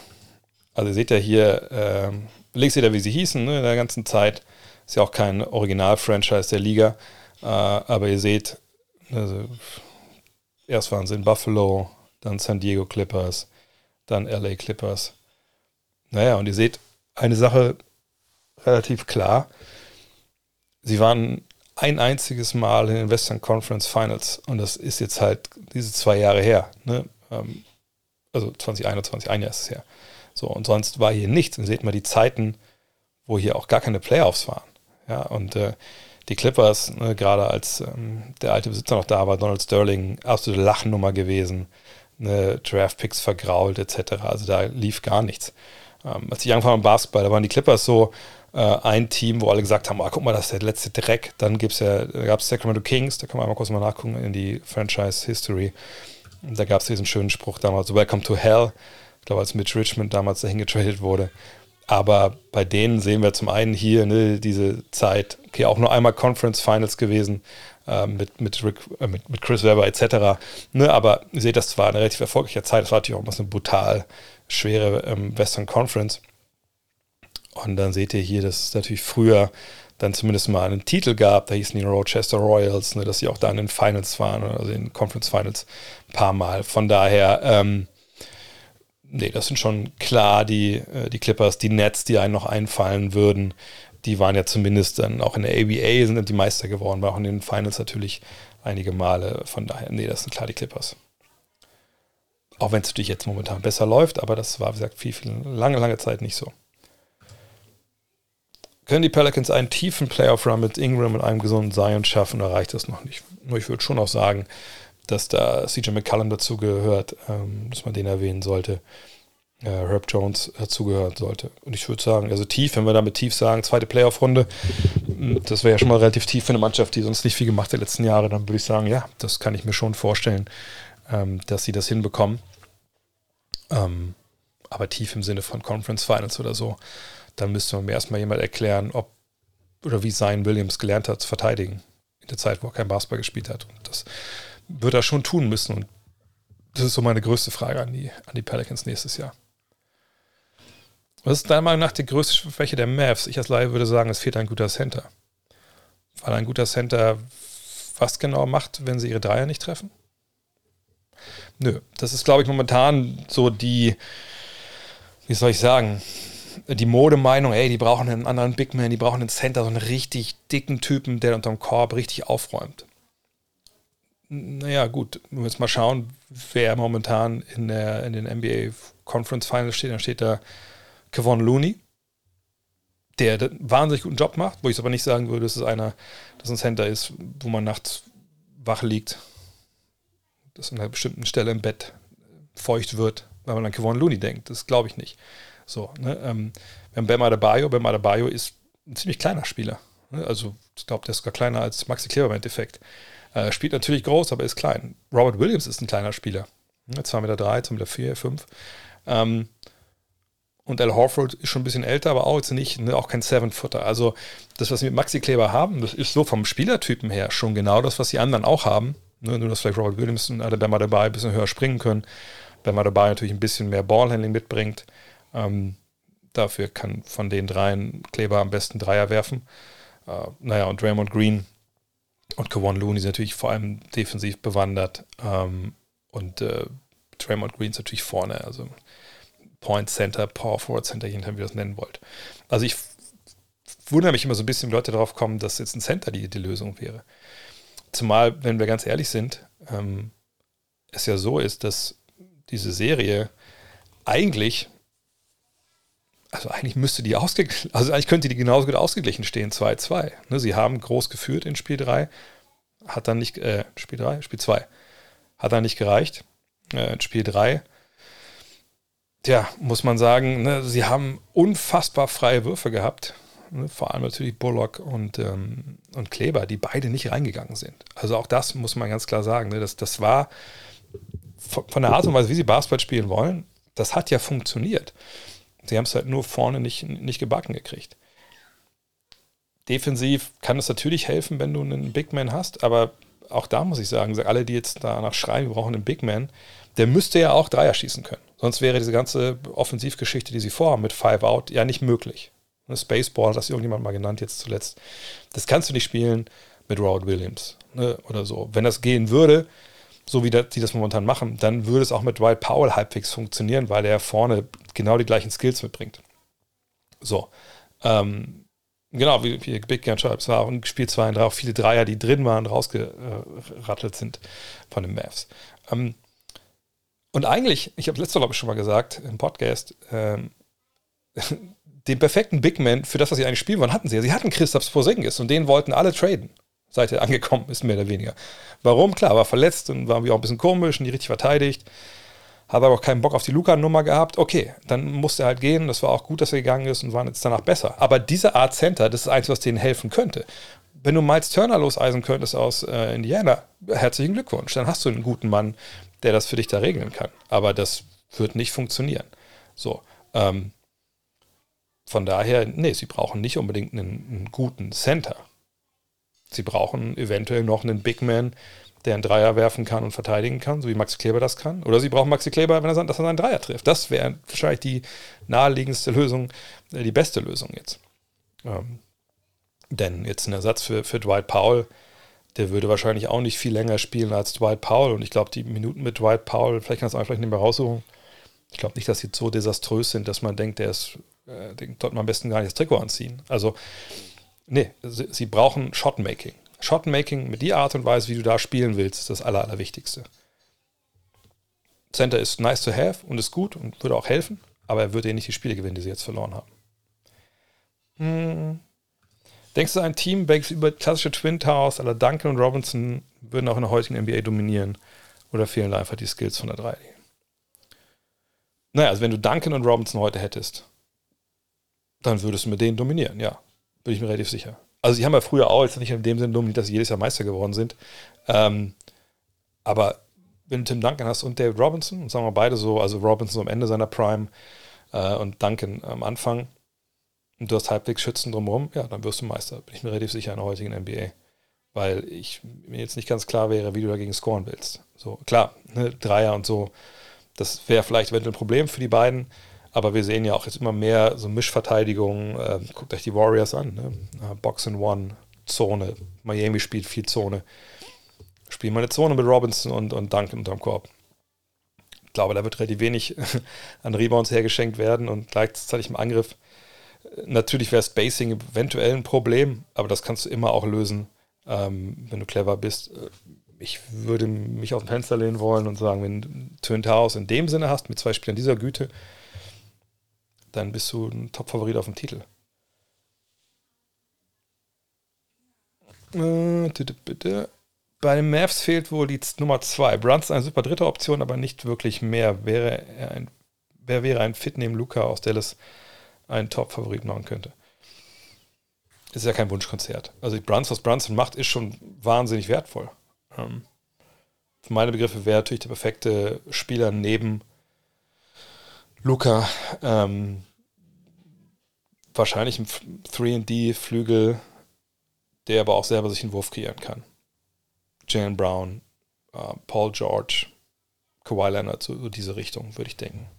Also ihr seht ja hier, ähm, links seht ihr, wie sie hießen ne, in der ganzen Zeit. Ist ja auch kein Original-Franchise der Liga. Äh, aber ihr seht, also, erst waren sie in Buffalo, dann San Diego Clippers, dann LA Clippers. Naja, und ihr seht eine Sache relativ klar. Sie waren ein einziges Mal in den Western Conference Finals und das ist jetzt halt diese zwei Jahre her. Ne? Ähm, also 2021, ein Jahr ist es her. So, und sonst war hier nichts. Und seht mal die Zeiten, wo hier auch gar keine Playoffs waren. Ja, und äh, die Clippers, ne, gerade als ähm, der alte Besitzer noch da war, Donald Sterling, absolute Lachnummer gewesen, ne, Draft-Picks vergrault etc. Also da lief gar nichts. Ähm, als ich angefangen habe Basketball, da waren die Clippers so äh, ein Team, wo alle gesagt haben, oh, guck mal, das ist der letzte Dreck. Dann gibt's ja, da gab es Sacramento Kings, da kann man einmal kurz mal nachgucken in die Franchise-History. Da gab es diesen schönen Spruch damals, Welcome to Hell. Ich glaube, als Mitch Richmond damals dahin getradet wurde. Aber bei denen sehen wir zum einen hier ne, diese Zeit, okay, auch nur einmal Conference Finals gewesen äh, mit, mit, Rick, äh, mit, mit, Chris Webber etc. Ne, aber ihr seht, das war eine relativ erfolgreiche Zeit. Das war natürlich auch eine brutal schwere ähm, Western Conference. Und dann seht ihr hier, dass es natürlich früher dann zumindest mal einen Titel gab. Da hießen die Rochester Royals, ne, dass sie auch da in den Finals waren, also in den Conference Finals ein paar Mal. Von daher, ähm, nee, das sind schon klar die, äh, die Clippers, die Nets, die einen noch einfallen würden. Die waren ja zumindest dann auch in der ABA, sind die Meister geworden, war auch in den Finals natürlich einige Male. Von daher, nee, das sind klar die Clippers. Auch wenn es natürlich jetzt momentan besser läuft, aber das war, wie gesagt, viel, viel, lange, lange Zeit nicht so. Können die Pelicans einen tiefen Playoff-Run mit Ingram und einem gesunden Zion schaffen, oder reicht das noch nicht? Nur ich würde schon auch sagen, dass da CJ McCallum dazu gehört, ähm, dass man den erwähnen sollte. Äh, Herb Jones dazugehören sollte. Und ich würde sagen, also tief, wenn wir damit tief sagen, zweite Playoff-Runde, hm, das wäre ja schon mal relativ tief für eine Mannschaft, die sonst nicht viel gemacht hat in den letzten Jahren, dann würde ich sagen, ja, das kann ich mir schon vorstellen, ähm, dass sie das hinbekommen. Ähm, aber tief im Sinne von Conference Finals oder so, dann müsste man mir erstmal jemand erklären, ob oder wie Zion Williams gelernt hat zu verteidigen in der Zeit, wo er kein Basketball gespielt hat. Und das wird er schon tun müssen. Und das ist so meine größte Frage an die, an die Pelicans nächstes Jahr. Was ist deiner Meinung nach die größte Schwäche der Mavs? Ich als Laie würde sagen, es fehlt ein guter Center. Weil ein guter Center was genau macht, wenn sie ihre Dreier nicht treffen? Nö, das ist, glaube ich, momentan so die, wie soll ich sagen, die Modemeinung, ey, die brauchen einen anderen Big Man, die brauchen einen Center, so einen richtig dicken Typen, der unterm Korb richtig aufräumt. Naja, gut, wenn wir jetzt mal schauen, wer momentan in, der, in den NBA Conference Finals steht, dann steht da Kevon Looney, der einen wahnsinnig guten Job macht, wo ich aber nicht sagen würde, dass es einer, dass ein Center ist, wo man nachts wach liegt, dass an einer bestimmten Stelle im Bett feucht wird, weil man an Kevon Looney denkt. Das glaube ich nicht. So, ne? ähm, wir haben Bam Adebayo. Bam Adebayo ist ein ziemlich kleiner Spieler. Ne? Also, ich glaube, der ist sogar kleiner als Maxi Kleber im Endeffekt. Äh, spielt natürlich groß, aber ist klein. Robert Williams ist ein kleiner Spieler. Ne? 2,3 Meter, 2,4 Meter, 4, 5. Ähm, und Al Horford ist schon ein bisschen älter, aber auch jetzt nicht, ne, auch kein Seven-Footer. Also das, was wir mit Maxi Kleber haben, das ist so vom Spielertypen her schon genau das, was die anderen auch haben. Ne, nur, dass vielleicht Robert Williams und Adebemba dabei ein bisschen höher springen können. Bemba dabei natürlich ein bisschen mehr Ballhandling mitbringt. Ähm, dafür kann von den dreien Kleber am besten Dreier werfen. Äh, naja, und Draymond Green und Kawon Looney sind natürlich vor allem defensiv bewandert. Ähm, und äh, Draymond Green ist natürlich vorne, also Point Center, Power Forward Center, je nachdem, wie ihr das nennen wollt. Also ich wundere mich immer so ein bisschen, wie Leute darauf kommen, dass jetzt ein Center die, die Lösung wäre. Zumal, wenn wir ganz ehrlich sind, ähm, es ja so ist, dass diese Serie eigentlich also eigentlich müsste die ausgeglichen, also eigentlich könnte die genauso gut ausgeglichen stehen, 2-2. Ne, sie haben groß geführt in Spiel 3, hat dann nicht, äh, Spiel 3, Spiel 2, hat dann nicht gereicht. Äh, Spiel 3, tja, muss man sagen, ne, sie haben unfassbar freie Würfe gehabt. Ne, vor allem natürlich Bullock und, ähm, und Kleber, die beide nicht reingegangen sind. Also auch das muss man ganz klar sagen. Ne, das, das war von der Art und Weise, wie sie Basketball spielen wollen, das hat ja funktioniert. Sie haben es halt nur vorne nicht, nicht gebacken gekriegt. Defensiv kann es natürlich helfen, wenn du einen Big Man hast, aber auch da muss ich sagen, alle, die jetzt danach schreien, wir brauchen einen Big Man, der müsste ja auch Dreier schießen können. Sonst wäre diese ganze Offensivgeschichte, die sie vorhaben mit Five Out, ja nicht möglich. Eine Spaceball, das irgendjemand mal genannt jetzt zuletzt. Das kannst du nicht spielen mit Robert Williams ne, oder so. Wenn das gehen würde, so wie die das momentan machen, dann würde es auch mit Dwight Powell halbwegs funktionieren, weil er vorne genau die gleichen Skills mitbringt. So. Ähm, genau, wie, wie Big Gun schreibt, es war auch ein Spiel 2 und 3 auch viele Dreier, die drin waren, rausgerattelt sind von den Mavs. Ähm, und eigentlich, ich habe letzte glaube ich schon mal gesagt im Podcast, ähm, den perfekten Big Man für das, was sie eigentlich spielen wollen, hatten sie. Sie hatten Christoph Porzingis und den wollten alle traden, seit er angekommen ist, mehr oder weniger. Warum? Klar, war verletzt und war auch ein bisschen komisch und nicht richtig verteidigt. Hat aber auch keinen Bock auf die Luca-Nummer gehabt. Okay, dann musste er halt gehen. Das war auch gut, dass er gegangen ist und waren jetzt danach besser. Aber diese Art Center, das ist eigentlich, was denen helfen könnte. Wenn du Miles Turner loseisen könntest aus äh, Indiana, herzlichen Glückwunsch. Dann hast du einen guten Mann, der das für dich da regeln kann. Aber das wird nicht funktionieren. So. Ähm, von daher, nee, sie brauchen nicht unbedingt einen, einen, guten Center. Sie brauchen eventuell noch einen Big Man, der einen Dreier werfen kann und verteidigen kann, so wie Maxi Kleber das kann. Oder sie brauchen Maxi Kleber, wenn er, dass er seinen Dreier trifft. Das wäre wahrscheinlich die naheliegendste Lösung, äh, die beste Lösung jetzt. Ähm, denn jetzt ein Ersatz für, für Dwight Powell, der würde wahrscheinlich auch nicht viel länger spielen als Dwight Powell. Und ich glaube, die Minuten mit Dwight Powell, vielleicht kann es einfach nicht mehr raussuchen. Ich glaube nicht, dass sie so desaströs sind, dass man denkt, der ist, äh, den sollte man am besten gar nicht das Trikot anziehen. Also, nee, sie, sie brauchen Shotmaking. Shotmaking mit der Art und Weise, wie du da spielen willst, ist das Aller, Allerwichtigste. Center ist nice to have und ist gut und würde auch helfen, aber er würde dir nicht die Spiele gewinnen, die sie jetzt verloren haben. Hm. Denkst du, ein Team welches über klassische Twin Towers aller Duncan und Robinson würden auch in der heutigen NBA dominieren? Oder fehlen da einfach die Skills von der 3? Naja, also wenn du Duncan und Robinson heute hättest, dann würdest du mit denen dominieren, ja. Bin ich mir relativ sicher. Also, sie haben ja früher auch, jetzt nicht in dem Sinne dominiert, dass sie jedes Jahr Meister geworden sind. Ähm, aber wenn du Tim Duncan hast und David Robinson, und sagen wir beide so, also Robinson am Ende seiner Prime äh, und Duncan am Anfang, und du hast halbwegs Schützen drumherum, ja, dann wirst du Meister. Bin ich mir relativ sicher in der heutigen NBA. Weil ich mir jetzt nicht ganz klar wäre, wie du dagegen scoren willst. So, klar, ne, Dreier und so, das wäre vielleicht eventuell ein Problem für die beiden. Aber wir sehen ja auch jetzt immer mehr so Mischverteidigung. Äh, guckt euch die Warriors an. Ne? Box and One, Zone. Miami spielt viel Zone. Spielen mal eine Zone mit Robinson und, und Duncan unterm Korb. Ich glaube, da wird relativ wenig an Rebounds hergeschenkt werden und gleichzeitig im Angriff Natürlich wäre Spacing eventuell ein Problem, aber das kannst du immer auch lösen, ähm, wenn du clever bist. Ich würde mich aus dem Fenster lehnen wollen und sagen, wenn du Twin Towers in dem Sinne hast, mit zwei Spielern dieser Güte, dann bist du ein Top-Favorit auf dem Titel. Äh. Bei den Mavs fehlt wohl die Nummer 2. Brunson eine super dritte Option, aber nicht wirklich mehr. Wäre er ein, wer wäre ein Fit neben Luca aus Dallas? einen Top-Favorit machen könnte. Ist ja kein Wunschkonzert. Also Bruns, was Brunson macht, ist schon wahnsinnig wertvoll. Ähm, für meine Begriffe wäre natürlich der perfekte Spieler neben Luca. Ähm, wahrscheinlich ein 3D-Flügel, der aber auch selber sich einen Wurf kreieren kann. Jalen Brown, äh, Paul George, Kawhi Leonard, so, diese Richtung, würde ich denken.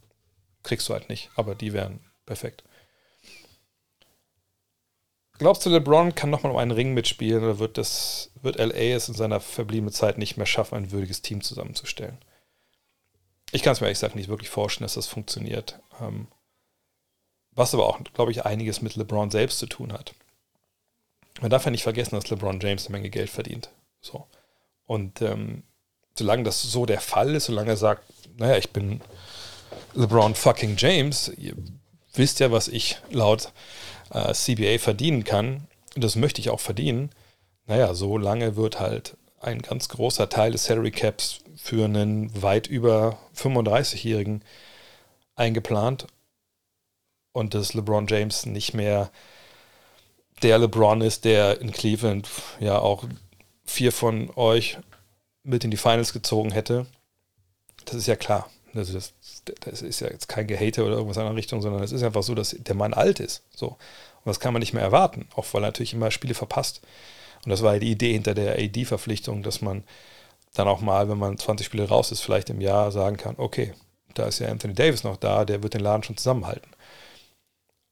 Kriegst du halt nicht, aber die wären perfekt. Glaubst du, LeBron kann nochmal um einen Ring mitspielen oder wird, das, wird LA es in seiner verbliebenen Zeit nicht mehr schaffen, ein würdiges Team zusammenzustellen? Ich kann es mir ehrlich gesagt nicht wirklich vorstellen, dass das funktioniert. Ähm, was aber auch, glaube ich, einiges mit LeBron selbst zu tun hat. Man darf ja nicht vergessen, dass LeBron James eine Menge Geld verdient. So. Und ähm, solange das so der Fall ist, solange er sagt, naja, ich bin LeBron fucking James, ihr wisst ja, was ich laut äh, CBA verdienen kann, das möchte ich auch verdienen, naja, so lange wird halt ein ganz großer Teil des Salary Caps für einen weit über 35-Jährigen eingeplant und dass LeBron James nicht mehr der LeBron ist, der in Cleveland ja auch vier von euch mit in die Finals gezogen hätte. Das ist ja klar. Also das, das ist ja jetzt kein Gehate oder irgendwas in der Richtung, sondern es ist einfach so, dass der Mann alt ist. So. Und das kann man nicht mehr erwarten, auch weil er natürlich immer Spiele verpasst. Und das war ja die Idee hinter der AD-Verpflichtung, dass man dann auch mal, wenn man 20 Spiele raus ist, vielleicht im Jahr sagen kann, okay, da ist ja Anthony Davis noch da, der wird den Laden schon zusammenhalten.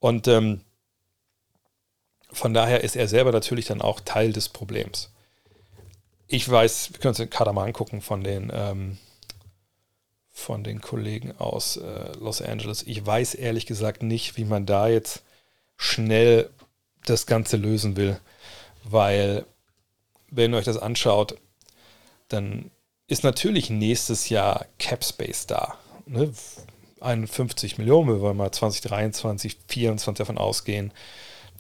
Und ähm, von daher ist er selber natürlich dann auch Teil des Problems. Ich weiß, wir können uns den Kader mal angucken von den ähm, von den Kollegen aus äh, Los Angeles. Ich weiß ehrlich gesagt nicht, wie man da jetzt schnell das Ganze lösen will, weil wenn ihr euch das anschaut, dann ist natürlich nächstes Jahr Cap Space da. Ne? 51 Millionen, wir mal 2023, 2024 davon ausgehen,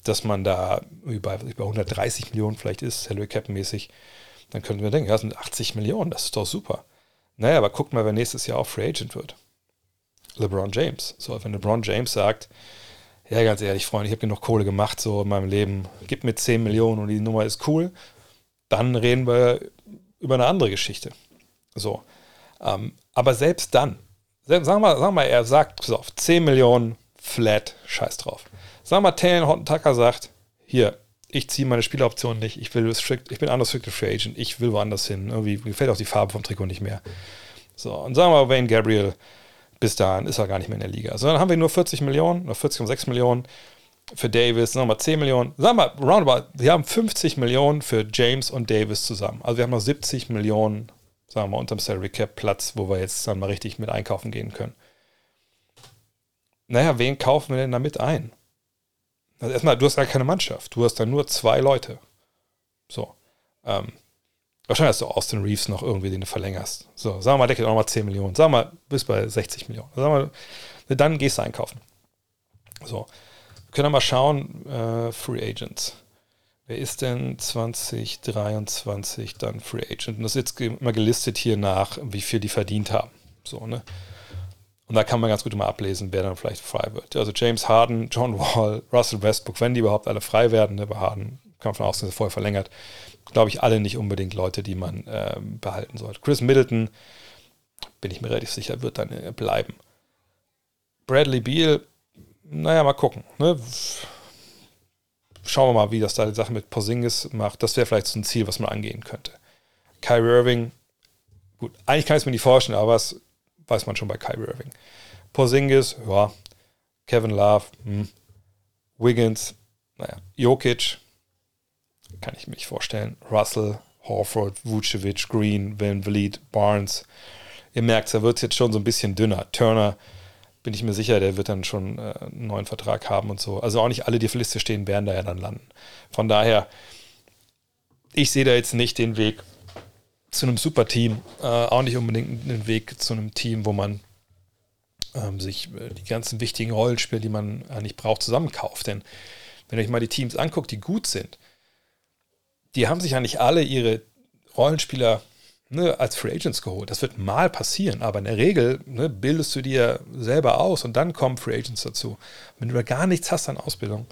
dass man da über, über 130 Millionen vielleicht ist, Salary Cap mäßig, dann könnten wir denken, ja, das sind 80 Millionen, das ist doch super. Naja, aber guck mal, wer nächstes Jahr auch Free Agent wird. LeBron James. So, wenn LeBron James sagt, ja, ganz ehrlich, Freunde, ich habe genug Kohle gemacht so in meinem Leben, gib mir 10 Millionen und die Nummer ist cool, dann reden wir über eine andere Geschichte. So. Ähm, aber selbst dann, selbst, sagen, wir, sagen wir, er sagt, so auf 10 Millionen flat, scheiß drauf. Sagen wir, Taylor Horton Tucker sagt, hier, ich ziehe meine Spieleroption nicht, ich will restrict, ich bin unrestricted free agent, ich will woanders hin. Irgendwie gefällt auch die Farbe vom Trikot nicht mehr. So, und sagen wir, Wayne Gabriel, bis dahin ist er gar nicht mehr in der Liga. So, dann haben wir nur 40 Millionen oder 40,6 Millionen für Davis, nochmal 10 Millionen. Sagen wir, roundabout, wir haben 50 Millionen für James und Davis zusammen. Also wir haben noch 70 Millionen, sagen wir mal, unterm Salary Cap Platz, wo wir jetzt dann mal richtig mit einkaufen gehen können. Naja, wen kaufen wir denn damit ein? Also erstmal, du hast gar keine Mannschaft. Du hast dann nur zwei Leute. So. Ähm, wahrscheinlich hast du Austin Reeves noch irgendwie, den du verlängerst. So, sagen wir mal, der kriegt auch mal 10 Millionen. Sagen wir mal, bis bei 60 Millionen. Sagen wir, dann gehst du einkaufen. So. Wir können mal schauen, äh, Free Agents. Wer ist denn 2023 dann Free Agent? Und das ist jetzt immer gelistet hier nach, wie viel die verdient haben. So, ne? Und da kann man ganz gut immer ablesen, wer dann vielleicht frei wird. Also James Harden, John Wall, Russell Westbrook, wenn die überhaupt alle frei werden, ne, bei Harden kann man von außen vorher verlängert, glaube ich, alle nicht unbedingt Leute, die man äh, behalten sollte. Chris Middleton, bin ich mir relativ sicher, wird dann äh, bleiben. Bradley Beal, naja, mal gucken. Ne? Schauen wir mal, wie das da die Sache mit Porzingis macht. Das wäre vielleicht so ein Ziel, was man angehen könnte. Kyrie Irving, gut, eigentlich kann ich es mir nicht vorstellen, aber was weiß man schon bei Kyrie Irving. Porzingis, ja. Kevin Love, hm. Wiggins, naja. Jokic, kann ich mir nicht vorstellen. Russell, Horford, Vucevic, Green, Van Vliet, Barnes. Ihr merkt, da wird es jetzt schon so ein bisschen dünner. Turner, bin ich mir sicher, der wird dann schon äh, einen neuen Vertrag haben und so. Also auch nicht alle, die auf der Liste stehen, werden da ja dann landen. Von daher, ich sehe da jetzt nicht den Weg zu einem Superteam, äh, auch nicht unbedingt einen Weg zu einem Team, wo man ähm, sich äh, die ganzen wichtigen Rollenspiele, die man eigentlich braucht, zusammenkauft. Denn wenn ihr euch mal die Teams anguckt, die gut sind, die haben sich ja nicht alle ihre Rollenspieler ne, als Free Agents geholt. Das wird mal passieren, aber in der Regel ne, bildest du dir selber aus und dann kommen Free Agents dazu. Wenn du da gar nichts hast an Ausbildung,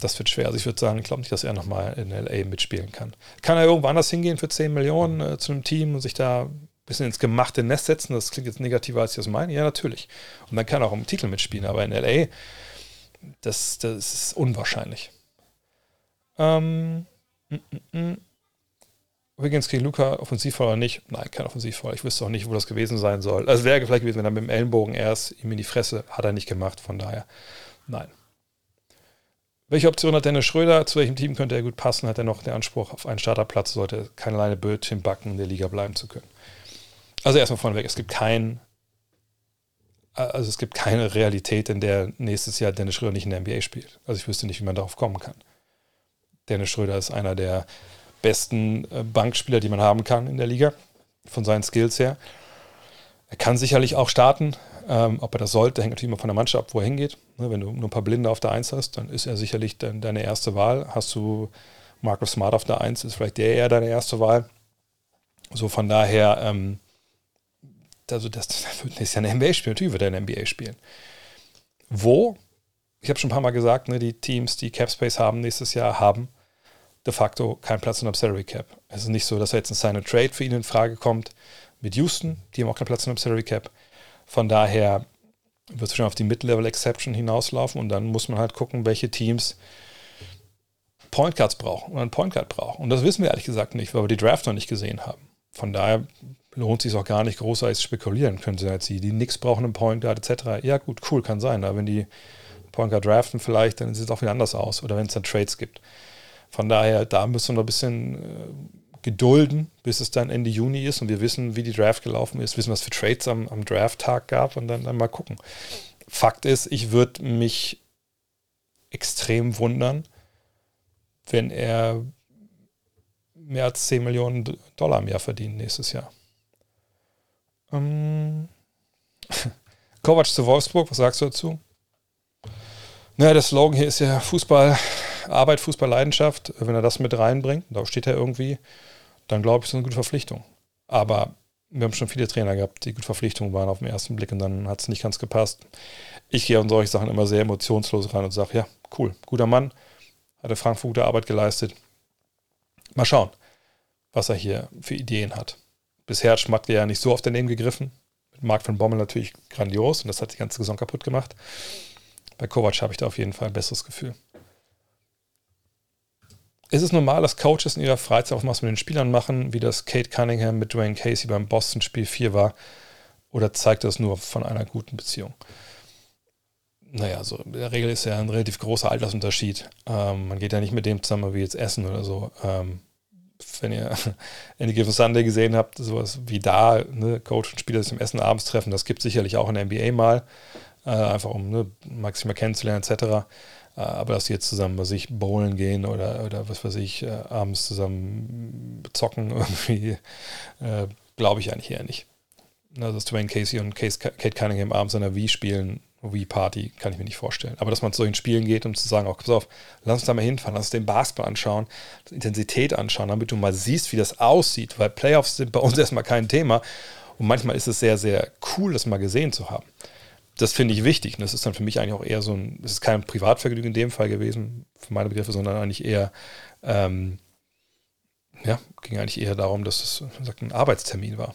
das wird schwer. Also ich würde sagen, ich glaube nicht, dass er nochmal in LA mitspielen kann. Kann er irgendwo anders hingehen für 10 Millionen äh, zu einem Team und sich da ein bisschen ins gemachte Nest setzen? Das klingt jetzt negativer, als ich das meine. Ja, natürlich. Und dann kann er auch im Titel mitspielen, aber in LA, das, das ist unwahrscheinlich. Ähm. Wiggins gegen Luca, offensivvoll oder nicht? Nein, kein offensivvoll. Ich wüsste auch nicht, wo das gewesen sein soll. Also wäre vielleicht gewesen, wenn er mit dem Ellenbogen erst ihm in die Fresse, hat er nicht gemacht, von daher, nein. Welche Option hat Dennis Schröder? Zu welchem Team könnte er gut passen? Hat er noch den Anspruch auf einen Starterplatz? Sollte kein alleine Bötchen backen, in der Liga bleiben zu können? Also erstmal vorneweg, es gibt kein, also es gibt keine Realität, in der nächstes Jahr Dennis Schröder nicht in der NBA spielt. Also ich wüsste nicht, wie man darauf kommen kann. Dennis Schröder ist einer der besten äh, Bankspieler, die man haben kann in der Liga, von seinen Skills her. Er kann sicherlich auch starten. Ähm, ob er das sollte, hängt natürlich immer von der Mannschaft ab, wo er hingeht. Ne, wenn du nur ein paar Blinde auf der Eins hast, dann ist er sicherlich de deine erste Wahl. Hast du Marcus Smart auf der Eins, ist vielleicht der eher deine erste Wahl. So von daher, ähm, also das, das ist ja eine NBA spielen, natürlich wird er eine NBA spielen. Wo? Ich habe schon ein paar Mal gesagt, ne, die Teams, die Capspace haben nächstes Jahr, haben de facto keinen Platz in der Salary Cap. Es ist nicht so, dass jetzt ein Sign and Trade für ihn in Frage kommt mit Houston, die haben auch keinen Platz in der Salary Cap. Von daher wird es schon auf die Mid-Level-Exception hinauslaufen und dann muss man halt gucken, welche Teams Point Guards brauchen oder einen Point Guard brauchen. Und das wissen wir ehrlich gesagt nicht, weil wir die Draft noch nicht gesehen haben. Von daher lohnt es sich auch gar nicht großartig spekulieren. Können sie jetzt die, die nix brauchen einen Point Guard etc. Ja, gut, cool, kann sein. Aber wenn die Point Guard draften, vielleicht, dann sieht es auch wieder anders aus. Oder wenn es dann Trades gibt. Von daher, da müssen wir ein bisschen äh, gedulden, bis es dann Ende Juni ist und wir wissen, wie die Draft gelaufen ist, wissen, was für Trades am, am Draft-Tag gab und dann, dann mal gucken. Fakt ist, ich würde mich extrem wundern, wenn er mehr als 10 Millionen Dollar mehr verdient nächstes Jahr. Ähm, Kovac zu Wolfsburg, was sagst du dazu? Naja, der Slogan hier ist ja Fußball, Arbeit, Fußball, Leidenschaft. Wenn er das mit reinbringt, da steht er irgendwie, dann glaube ich, ist eine gute Verpflichtung. Aber wir haben schon viele Trainer gehabt, die gute Verpflichtungen waren auf den ersten Blick und dann hat es nicht ganz gepasst. Ich gehe an solche Sachen immer sehr emotionslos rein und sage, ja, cool, guter Mann, hat der Frankfurt gute Arbeit geleistet. Mal schauen, was er hier für Ideen hat. Bisher hat Schmatke ja nicht so oft daneben gegriffen. Mit Marc von Bommel natürlich grandios und das hat die ganze Saison kaputt gemacht. Bei Kovac habe ich da auf jeden Fall ein besseres Gefühl. Ist es normal, dass Coaches in ihrer Freizeit auch was mit den Spielern machen, wie das Kate Cunningham mit Dwayne Casey beim Boston-Spiel 4 war? Oder zeigt das nur von einer guten Beziehung? Naja, so in der Regel ist ja ein relativ großer Altersunterschied. Ähm, man geht ja nicht mit dem zusammen wie jetzt Essen oder so. Ähm, wenn ihr Any Given Sunday gesehen habt, sowas wie da, ne, Coach und Spieler sich im Essen abends treffen, das gibt es sicherlich auch in der NBA mal, äh, einfach um ne, maximal kennenzulernen etc. Äh, aber dass die jetzt zusammen bei sich bowlen gehen oder, oder was weiß ich, äh, abends zusammen zocken, irgendwie, äh, glaube ich eigentlich eher nicht. Also, dass Dwayne Casey und Case, Kate Cunningham abends an der Wii spielen, Wii-Party, kann ich mir nicht vorstellen. Aber dass man zu solchen Spielen geht, um zu sagen, auch, pass auf, lass uns da mal hinfahren, lass uns den Basketball anschauen, Intensität anschauen, damit du mal siehst, wie das aussieht, weil Playoffs sind bei uns erstmal kein Thema. Und manchmal ist es sehr, sehr cool, das mal gesehen zu haben das finde ich wichtig. Und das ist dann für mich eigentlich auch eher so ein, es ist kein Privatvergnügen in dem Fall gewesen, für meine Begriffe, sondern eigentlich eher, ähm, ja, ging eigentlich eher darum, dass es sagt, ein Arbeitstermin war.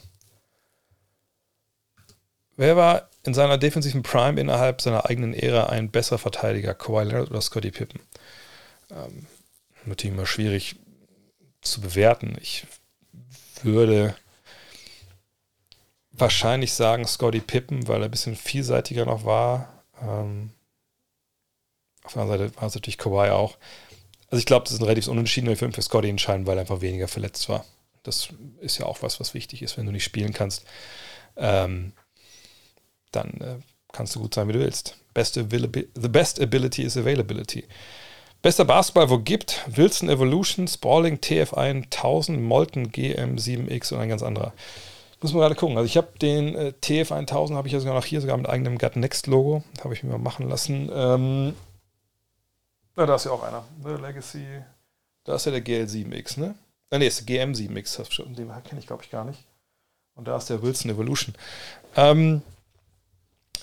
Wer war in seiner defensiven Prime innerhalb seiner eigenen Ära ein besserer Verteidiger, Kawhi Leonard oder Scotty Pippen? Ähm, natürlich immer schwierig zu bewerten. Ich würde wahrscheinlich sagen Scotty Pippen, weil er ein bisschen vielseitiger noch war. Ähm, auf der anderen Seite war es natürlich Kawhi auch. Also ich glaube, das ist ein relativ unentschiedener Film für Scotty entscheiden, weil er einfach weniger verletzt war. Das ist ja auch was, was wichtig ist, wenn du nicht spielen kannst. Ähm, dann äh, kannst du gut sein, wie du willst. Best the best ability is availability. Bester Basketball, wo gibt Wilson Evolution, Spalling TF 1000, Molten GM7X und ein ganz anderer. Muss man gerade gucken. Also ich habe den äh, TF1000, habe ich ja sogar noch hier, sogar mit eigenem Gut Next Logo. Habe ich mir mal machen lassen. Ähm, na, da ist ja auch einer. Ne? Legacy. Da ist ja der GL7X, ne? Ah, ne, ist der GM7X. Den kenne ich, glaube ich, gar nicht. Und da ist der Wilson Evolution. Ähm,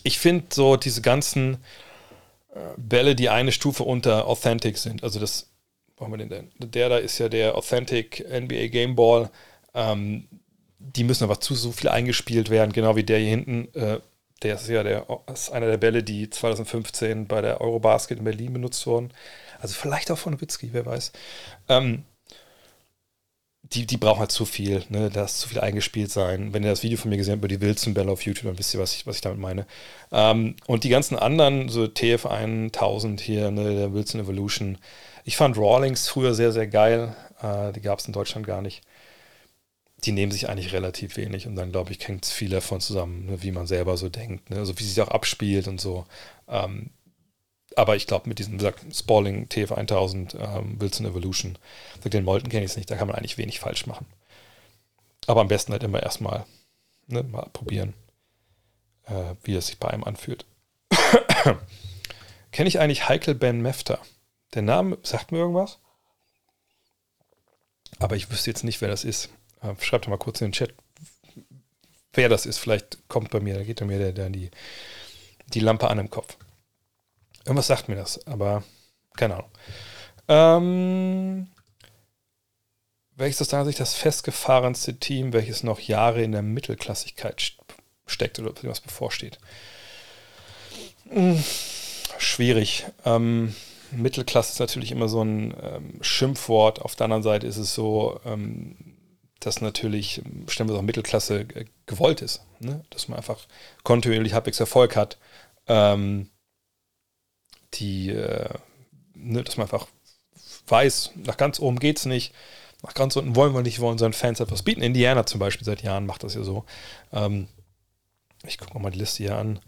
ich finde so diese ganzen äh, Bälle, die eine Stufe unter Authentic sind. Also das, brauchen wir den denn? Der da ist ja der Authentic NBA Game Ball. Ähm, die müssen aber zu so viel eingespielt werden, genau wie der hier hinten. Äh, der ist ja der, ist einer der Bälle, die 2015 bei der Eurobasket in Berlin benutzt wurden. Also vielleicht auch von Nowitzki, wer weiß. Ähm, die, die brauchen halt zu viel, ne? da ist zu viel eingespielt sein. Wenn ihr das Video von mir gesehen habt über die Wilson-Bälle auf YouTube, dann wisst ihr, was ich, was ich damit meine. Ähm, und die ganzen anderen, so TF1000 hier, ne, der Wilson Evolution. Ich fand Rawlings früher sehr, sehr geil. Äh, die gab es in Deutschland gar nicht die nehmen sich eigentlich relativ wenig und dann, glaube ich, hängt es viel davon zusammen, ne, wie man selber so denkt, ne? also wie sich auch abspielt und so. Ähm, aber ich glaube, mit diesem gesagt, Spalling TF1000 ähm, Wilson Evolution, den Molten kenne ich es nicht, da kann man eigentlich wenig falsch machen. Aber am besten halt immer erstmal ne, mal probieren, äh, wie es sich bei einem anfühlt. Kenne ich eigentlich Heikel Ben Mefter? Der Name sagt mir irgendwas? Aber ich wüsste jetzt nicht, wer das ist. Äh, schreibt doch mal kurz in den Chat, wer das ist. Vielleicht kommt bei mir, da geht bei mir der, der die, die Lampe an im Kopf. Irgendwas sagt mir das, aber keine Ahnung. Ähm, welches ist aus deiner Sicht das festgefahrenste Team, welches noch Jahre in der Mittelklassigkeit steckt oder was bevorsteht? Hm, schwierig. Ähm, Mittelklasse ist natürlich immer so ein ähm, Schimpfwort. Auf der anderen Seite ist es so, ähm, dass natürlich, stellen wir es auch Mittelklasse, äh, gewollt ist. Ne? Dass man einfach kontinuierlich halbwegs Erfolg hat. Ähm, die, äh, ne, dass man einfach weiß, nach ganz oben geht es nicht, nach ganz unten wollen wir nicht, wollen unseren Fans etwas bieten. Indiana zum Beispiel seit Jahren macht das ja so. Ähm, ich gucke mal die Liste hier an.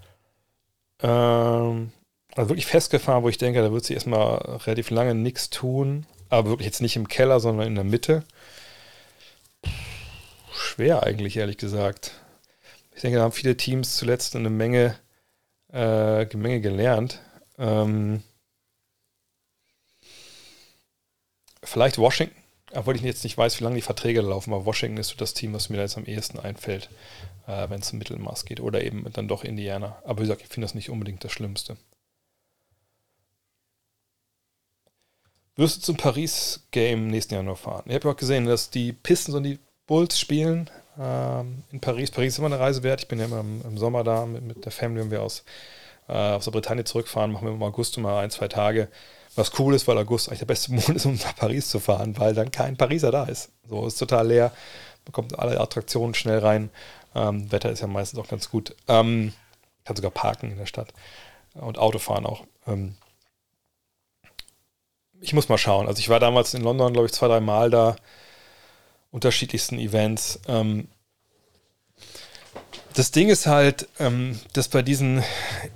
Ähm, also wirklich festgefahren, wo ich denke, da wird sie erstmal relativ lange nichts tun, aber wirklich jetzt nicht im Keller, sondern in der Mitte schwer eigentlich, ehrlich gesagt. Ich denke, da haben viele Teams zuletzt eine Menge äh, Menge gelernt. Ähm, vielleicht Washington, obwohl ich jetzt nicht weiß, wie lange die Verträge laufen, aber Washington ist so das Team, was mir da jetzt am ehesten einfällt, äh, wenn es um Mittelmaß geht. Oder eben dann doch Indiana. Aber wie gesagt, ich finde das nicht unbedingt das Schlimmste. Wirst du zum Paris-Game nächsten Jahr noch fahren? Ich habe ja auch gesehen, dass die Pistons und die Bulls spielen ähm, in Paris. Paris ist immer eine Reise wert. Ich bin ja immer im, im Sommer da mit, mit, der Family, wenn wir aus, äh, aus der Bretagne zurückfahren, machen wir im August mal ein, zwei Tage. Was cool ist, weil August eigentlich der beste Monat ist, um nach Paris zu fahren, weil dann kein Pariser da ist. So ist total leer, bekommt alle Attraktionen schnell rein. Ähm, Wetter ist ja meistens auch ganz gut. Ähm, kann sogar parken in der Stadt und Autofahren auch. Ähm, ich muss mal schauen. Also ich war damals in London, glaube ich, zwei, drei Mal da. Unterschiedlichsten Events. Ähm, das Ding ist halt, ähm, dass bei diesen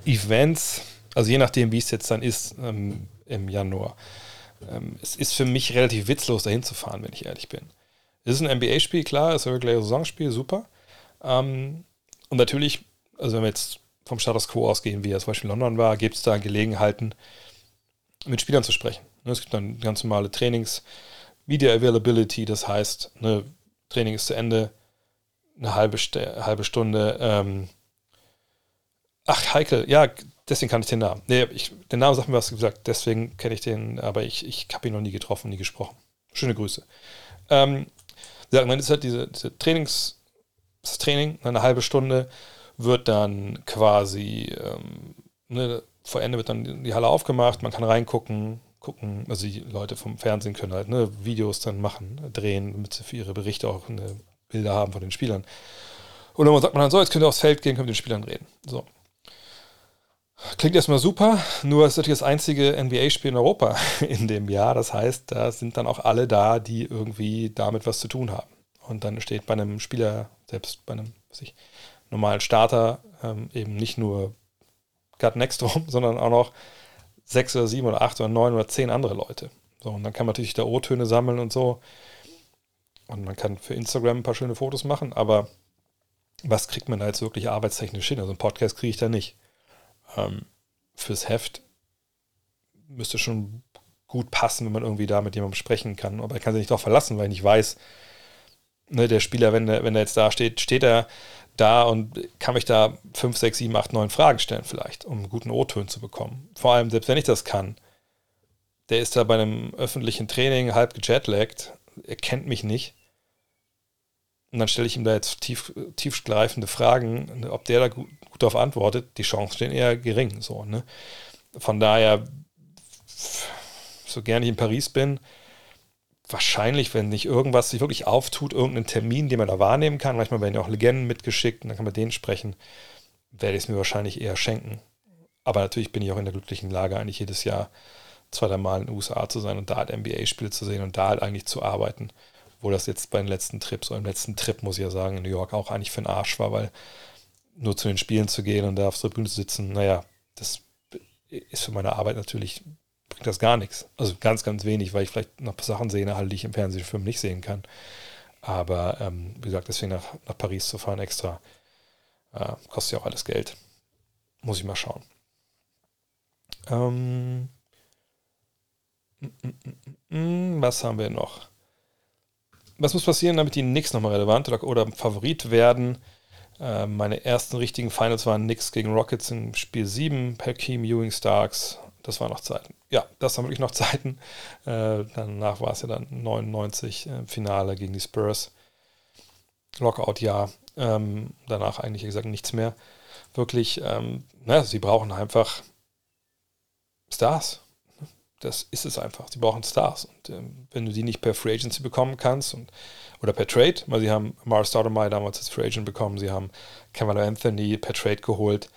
Events, also je nachdem, wie es jetzt dann ist ähm, im Januar, ähm, es ist für mich relativ witzlos, dahin zu fahren, wenn ich ehrlich bin. Es ist ein NBA-Spiel, klar, es ist ein reguläres Saisonspiel, super. Ähm, und natürlich, also wenn wir jetzt vom Status Quo ausgehen, wie er zum Beispiel in London war, gibt es da Gelegenheiten, mit Spielern zu sprechen. Ne, es gibt dann ganz normale Trainings, Media Availability, das heißt, ne, Training ist zu Ende, eine halbe, halbe Stunde. Ähm, ach, Heikel, ja, deswegen kann ich den Namen. Nee, ich, den Namen sagt mir was gesagt, deswegen kenne ich den, aber ich, ich habe ihn noch nie getroffen, nie gesprochen. Schöne Grüße. Ähm, sagen, dann ist halt diese, diese Trainings, das Training, eine halbe Stunde, wird dann quasi ähm, ne, vor Ende wird dann die Halle aufgemacht, man kann reingucken, gucken, also die Leute vom Fernsehen können halt ne, Videos dann machen, drehen, damit sie für ihre Berichte auch eine Bilder haben von den Spielern. Und dann sagt man dann so, jetzt könnt ihr aufs Feld gehen, könnt mit den Spielern reden. So. Klingt erstmal super, nur es ist natürlich das einzige NBA-Spiel in Europa in dem Jahr. Das heißt, da sind dann auch alle da, die irgendwie damit was zu tun haben. Und dann steht bei einem Spieler, selbst bei einem ich, normalen Starter, ähm, eben nicht nur Gut Next rum, sondern auch noch sechs oder sieben oder acht oder neun oder zehn andere Leute. So, und dann kann man natürlich da O-Töne sammeln und so. Und man kann für Instagram ein paar schöne Fotos machen, aber was kriegt man da jetzt wirklich arbeitstechnisch hin? Also einen Podcast kriege ich da nicht. Ähm, fürs Heft müsste schon gut passen, wenn man irgendwie da mit jemandem sprechen kann. Aber ich kann sich nicht darauf verlassen, weil ich nicht weiß, ne, der Spieler, wenn der, wenn er jetzt da steht, steht er da und kann mich da 5, 6, 7, 8, 9 Fragen stellen vielleicht, um einen guten O-Ton zu bekommen. Vor allem, selbst wenn ich das kann, der ist da bei einem öffentlichen Training halb gejetlaggt, er kennt mich nicht. Und dann stelle ich ihm da jetzt tief, tiefgreifende Fragen, ob der da gut, gut darauf antwortet, die Chancen stehen eher gering. So, ne? Von daher, so gerne ich in Paris bin, wahrscheinlich, wenn nicht irgendwas sich wirklich auftut, irgendeinen Termin, den man da wahrnehmen kann, manchmal werden ja auch Legenden mitgeschickt und dann kann man den sprechen, werde ich es mir wahrscheinlich eher schenken. Aber natürlich bin ich auch in der glücklichen Lage, eigentlich jedes Jahr zwei, drei Mal in den USA zu sein und da halt NBA-Spiele zu sehen und da halt eigentlich zu arbeiten. Wo das jetzt bei den letzten Trips, oder im letzten Trip, muss ich ja sagen, in New York auch eigentlich für den Arsch war, weil nur zu den Spielen zu gehen und da auf der Bühne zu sitzen, naja, das ist für meine Arbeit natürlich bringt das gar nichts. Also ganz, ganz wenig, weil ich vielleicht noch Sachen sehe, halt, die ich im Fernsehfilm nicht sehen kann. Aber ähm, wie gesagt, deswegen nach, nach Paris zu fahren extra, äh, kostet ja auch alles Geld. Muss ich mal schauen. Ähm, was haben wir noch? Was muss passieren, damit die Knicks nochmal relevant oder, oder Favorit werden? Äh, meine ersten richtigen Finals waren Knicks gegen Rockets im Spiel 7, Hakeem, Ewing, Starks. Das waren noch Zeiten ja, das waren wirklich noch Zeiten. Äh, danach war es ja dann 99 äh, Finale gegen die Spurs. Lockout-Jahr. Ähm, danach eigentlich, wie gesagt, nichts mehr. Wirklich, ähm, na, sie brauchen einfach Stars. Das ist es einfach. Sie brauchen Stars. Und ähm, wenn du die nicht per Free Agency bekommen kannst und, oder per Trade, weil sie haben Mars Stoudemire damals als Free Agent bekommen, sie haben Kevin Anthony per Trade geholt.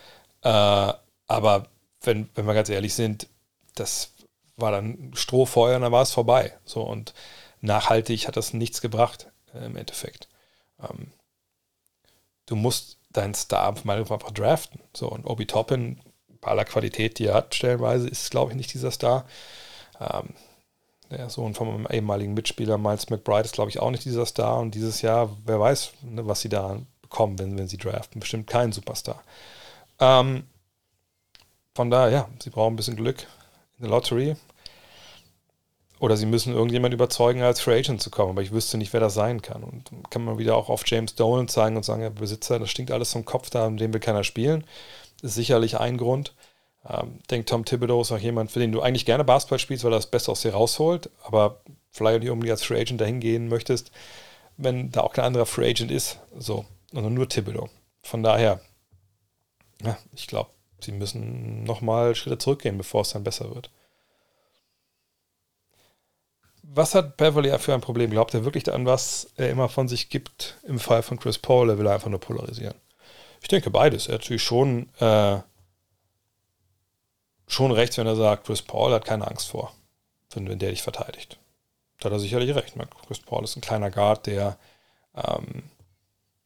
Äh, aber wenn, wenn wir ganz ehrlich sind, das war dann Strohfeuer und dann war es vorbei. So und nachhaltig hat das nichts gebracht äh, im Endeffekt. Ähm, du musst deinen Star mal einfach draften. So und Obi Toppin, bei aller Qualität, die er hat, stellenweise, ist, glaube ich, nicht dieser Star. Ähm, der Sohn von meinem ehemaligen Mitspieler Miles McBride ist, glaube ich, auch nicht dieser Star. Und dieses Jahr, wer weiß, ne, was sie da bekommen, wenn, wenn sie draften. Bestimmt kein Superstar. Ähm, von daher, ja, sie brauchen ein bisschen Glück in der Lottery. Oder sie müssen irgendjemand überzeugen, als Free Agent zu kommen. Aber ich wüsste nicht, wer das sein kann. Und kann man wieder auch auf James Dolan zeigen und sagen, ja, Besitzer, das stinkt alles vom Kopf, da dem will keiner spielen. Das ist sicherlich ein Grund. Ähm, denkt Tom Thibodeau ist auch jemand, für den du eigentlich gerne Basketball spielst, weil er das Beste aus dir rausholt, aber vielleicht nicht unbedingt als Free Agent dahin gehen möchtest, wenn da auch kein anderer Free Agent ist. So, sondern nur Thibodeau. Von daher, ja, ich glaube, sie müssen nochmal Schritte zurückgehen, bevor es dann besser wird. Was hat Beverly für ein Problem? Glaubt er wirklich an, was er immer von sich gibt im Fall von Chris Paul? Er will einfach nur polarisieren. Ich denke beides. Er hat natürlich schon, äh, schon recht, wenn er sagt, Chris Paul hat keine Angst vor, wenn, wenn der dich verteidigt. Da hat er sicherlich recht. Chris Paul ist ein kleiner Guard, der ähm,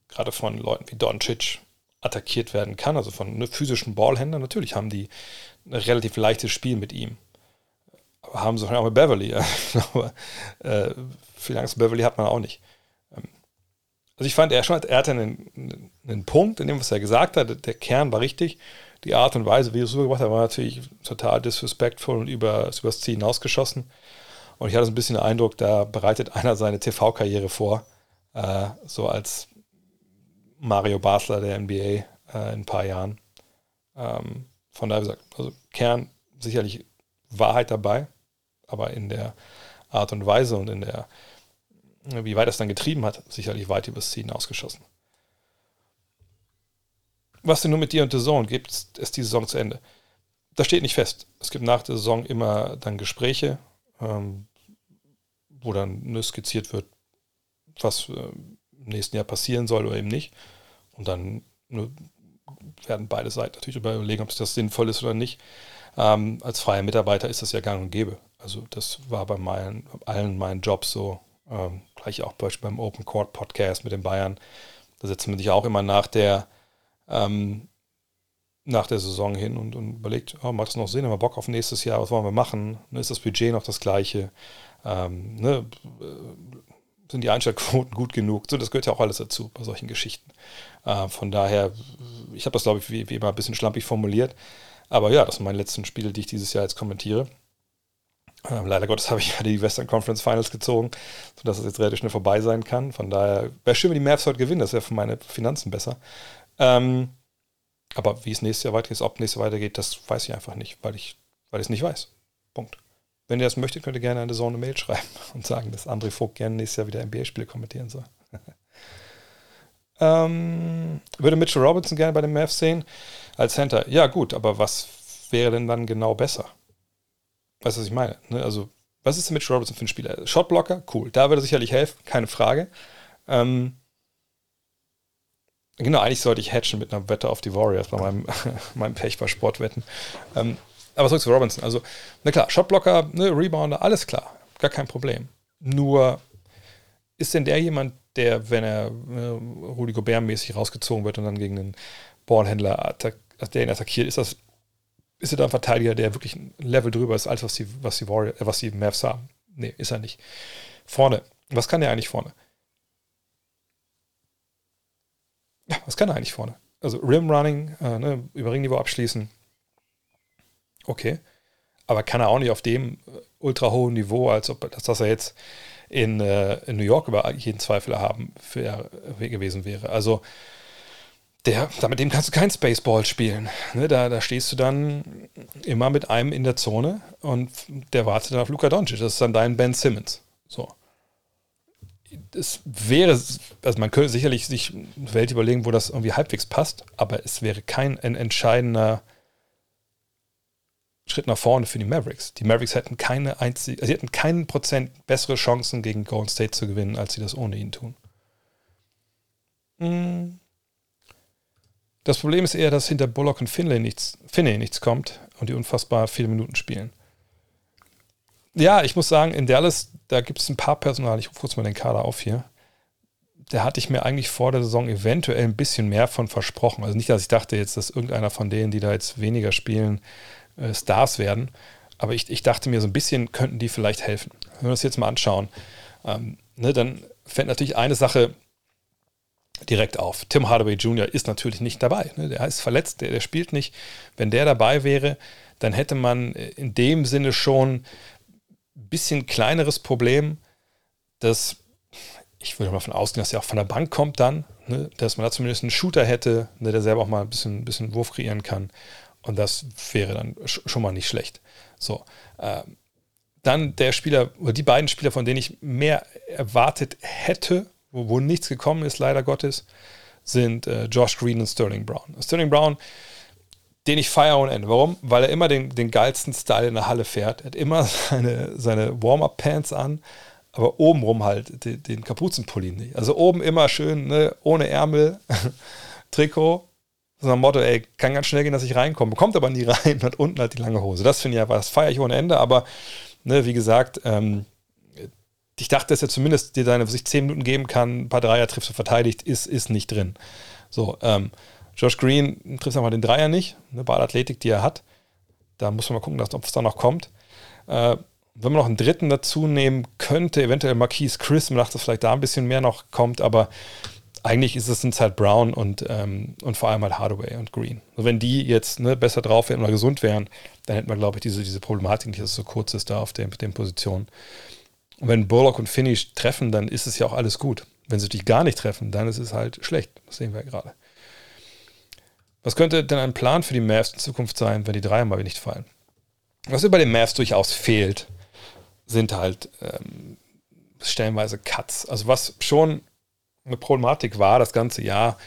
gerade von Leuten wie Doncic attackiert werden kann, also von ne, physischen Ballhändlern. Natürlich haben die ein relativ leichtes Spiel mit ihm haben sie auch mit Beverly. Aber äh, viel Angst Beverly hat man auch nicht. Ähm, also ich fand, er schon, er hatte einen, einen Punkt in dem, was er gesagt hat. Der Kern war richtig. Die Art und Weise, wie er es rübergebracht hat, war natürlich total disrespectful und über, übers Ziel hinausgeschossen. Und ich hatte so ein bisschen den Eindruck, da bereitet einer seine TV-Karriere vor, äh, so als Mario Basler der NBA äh, in ein paar Jahren. Ähm, von daher gesagt, also Kern sicherlich Wahrheit dabei aber in der Art und Weise und in der, wie weit es dann getrieben hat, sicherlich weit übers Ziel ausgeschossen. Was denn nur mit dir und der Zone? Gibt es die Saison zu Ende? Das steht nicht fest. Es gibt nach der Saison immer dann Gespräche, ähm, wo dann skizziert wird, was äh, im nächsten Jahr passieren soll oder eben nicht. Und dann werden beide Seiten natürlich überlegen, ob das sinnvoll ist oder nicht. Ähm, als freier Mitarbeiter ist das ja gang und gäbe. Also das war bei meinen, allen meinen Jobs so. Ähm, gleich auch beim Open Court Podcast mit den Bayern. Da setzt man sich auch immer nach der, ähm, nach der Saison hin und, und überlegt, oh, macht es noch Sinn, haben wir Bock auf nächstes Jahr, was wollen wir machen? Ne, ist das Budget noch das gleiche? Ähm, ne, sind die Einschaltquoten gut genug? So, das gehört ja auch alles dazu bei solchen Geschichten. Äh, von daher, ich habe das, glaube ich, wie, wie immer ein bisschen schlampig formuliert. Aber ja, das sind meine letzten Spiele, die ich dieses Jahr jetzt kommentiere. Ähm, leider Gottes habe ich ja die Western Conference Finals gezogen, sodass es jetzt relativ schnell vorbei sein kann. Von daher wäre schön, wenn die Mavs heute gewinnen, das wäre für meine Finanzen besser. Ähm, aber wie es nächstes Jahr weitergeht, ob nächstes Jahr weitergeht, das weiß ich einfach nicht, weil ich, weil ich es nicht weiß. Punkt. Wenn ihr das möchtet, könnt ihr gerne der Zone eine Mail schreiben und sagen, dass André Vogt gerne nächstes Jahr wieder NBA-Spiele kommentieren soll. ähm, würde Mitchell Robinson gerne bei den Mavs sehen als Center? Ja, gut, aber was wäre denn dann genau besser? Weißt du, was ich meine? Ne? Also, was ist denn Mitch Robertson für ein Spieler? Shotblocker, cool. Da würde er sicherlich helfen, keine Frage. Ähm, genau, eigentlich sollte ich hatchen mit einer Wette auf die Warriors bei meinem, meinem Pech bei Sportwetten. Ähm, aber zurück zu Robinson. Also, na klar, Shotblocker, ne, Rebounder, alles klar. Gar kein Problem. Nur, ist denn der jemand, der, wenn er äh, Rudy Gobert-mäßig rausgezogen wird und dann gegen einen Ballhändler attack der ihn attackiert, ist das ist er da ein Verteidiger, der wirklich ein Level drüber ist, als was die, was die, Warrior, äh, was die Mavs haben. Nee, ist er nicht. Vorne. Was kann er eigentlich vorne? Ja, was kann er eigentlich vorne? Also Rim Running, äh, ne, über Ringniveau abschließen. Okay. Aber kann er auch nicht auf dem äh, ultra hohen Niveau, als ob das, das er jetzt in, äh, in New York über jeden Zweifel haben für, gewesen wäre. Also der, mit dem kannst du kein Spaceball spielen. Ne, da, da stehst du dann immer mit einem in der Zone und der wartet dann auf Luka Doncic. Das ist dann dein Ben Simmons. So. Es wäre, also man könnte sicherlich sich eine Welt überlegen, wo das irgendwie halbwegs passt, aber es wäre kein ein entscheidender Schritt nach vorne für die Mavericks. Die Mavericks hätten keine einzige, also sie hätten keinen Prozent bessere Chancen gegen Golden State zu gewinnen, als sie das ohne ihn tun. Hm das Problem ist eher, dass hinter Bullock und Finlay nichts, Finney nichts kommt und die unfassbar viele Minuten spielen. Ja, ich muss sagen, in Dallas, da gibt es ein paar Personal, ich rufe kurz mal den Kader auf hier. Da hatte ich mir eigentlich vor der Saison eventuell ein bisschen mehr von versprochen. Also nicht, dass ich dachte jetzt, dass irgendeiner von denen, die da jetzt weniger spielen, äh, Stars werden. Aber ich, ich dachte mir, so ein bisschen könnten die vielleicht helfen. Wenn wir uns jetzt mal anschauen, ähm, ne, dann fände natürlich eine Sache direkt auf. Tim Hardaway Jr. ist natürlich nicht dabei. Ne? Der ist verletzt, der, der spielt nicht. Wenn der dabei wäre, dann hätte man in dem Sinne schon ein bisschen kleineres Problem, dass ich würde mal davon ausgehen, dass er auch von der Bank kommt dann, ne? dass man da zumindest einen Shooter hätte, ne? der selber auch mal ein bisschen, ein bisschen Wurf kreieren kann. Und das wäre dann schon mal nicht schlecht. So. Ähm, dann der Spieler, oder die beiden Spieler, von denen ich mehr erwartet hätte, wo, wo nichts gekommen ist, leider Gottes, sind äh, Josh Green und Sterling Brown. Sterling Brown, den ich feiere ohne Ende. Warum? Weil er immer den, den geilsten Style in der Halle fährt. Er hat immer seine, seine Warm-Up-Pants an, aber obenrum halt den, den Kapuzenpulli nicht. Also oben immer schön, ne, ohne Ärmel, Trikot, so ein Motto, ey, kann ganz schnell gehen, dass ich reinkomme. Kommt aber nie rein und hat unten halt die lange Hose. Das finde ich ja, das feiere ich ohne Ende, aber ne, wie gesagt, ähm, ich dachte, dass er zumindest dir seine sich zehn Minuten geben kann, ein paar Dreier trifft und verteidigt, ist, ist nicht drin. So, ähm, Josh Green trifft einfach den Dreier nicht, eine Ballathletik, die er hat. Da muss man mal gucken, ob es da noch kommt. Äh, wenn man noch einen dritten dazu nehmen könnte, eventuell Marquise Chris, man dachte, dass vielleicht da ein bisschen mehr noch kommt, aber eigentlich ist es sind halt Brown und, ähm, und vor allem halt Hardaway und Green. Und wenn die jetzt ne, besser drauf wären oder gesund wären, dann hätten wir, glaube ich, diese, diese Problematik nicht, dass es so kurz ist da auf den, den Positionen. Und wenn Bullock und Finish treffen, dann ist es ja auch alles gut. Wenn sie dich gar nicht treffen, dann ist es halt schlecht. Das sehen wir ja gerade. Was könnte denn ein Plan für die Mavs in Zukunft sein, wenn die Dreier mal nicht fallen? Was über den Mavs durchaus fehlt, sind halt ähm, stellenweise Cuts. Also was schon eine Problematik war das ganze Jahr,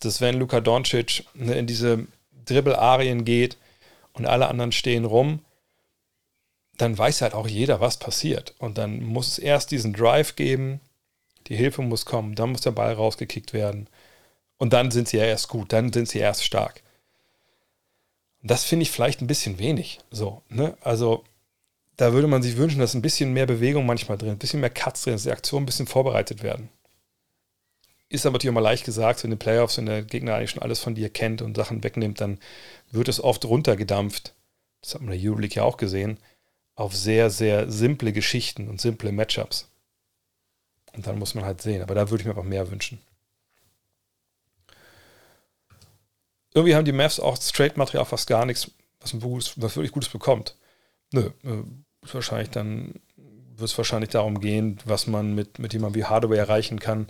dass wenn Luka Doncic ne, in diese Dribble-Arien geht und alle anderen stehen rum, dann weiß halt auch jeder, was passiert. Und dann muss es erst diesen Drive geben, die Hilfe muss kommen, dann muss der Ball rausgekickt werden. Und dann sind sie ja erst gut, dann sind sie erst stark. Und das finde ich vielleicht ein bisschen wenig. So, ne? Also, da würde man sich wünschen, dass ein bisschen mehr Bewegung manchmal drin, ein bisschen mehr Cuts drin, dass die Aktionen ein bisschen vorbereitet werden. Ist aber natürlich immer leicht gesagt, in den Playoffs, wenn der Gegner eigentlich schon alles von dir kennt und Sachen wegnimmt, dann wird es oft runtergedampft. Das hat man in der Euroleague ja auch gesehen. Auf sehr, sehr simple Geschichten und simple Matchups. Und dann muss man halt sehen. Aber da würde ich mir einfach mehr wünschen. Irgendwie haben die Mavs auch Straight-Material fast gar nichts, was, Gutes, was wirklich Gutes bekommt. Nö, äh, wahrscheinlich dann wird es wahrscheinlich darum gehen, was man mit, mit jemandem wie Hardware erreichen kann,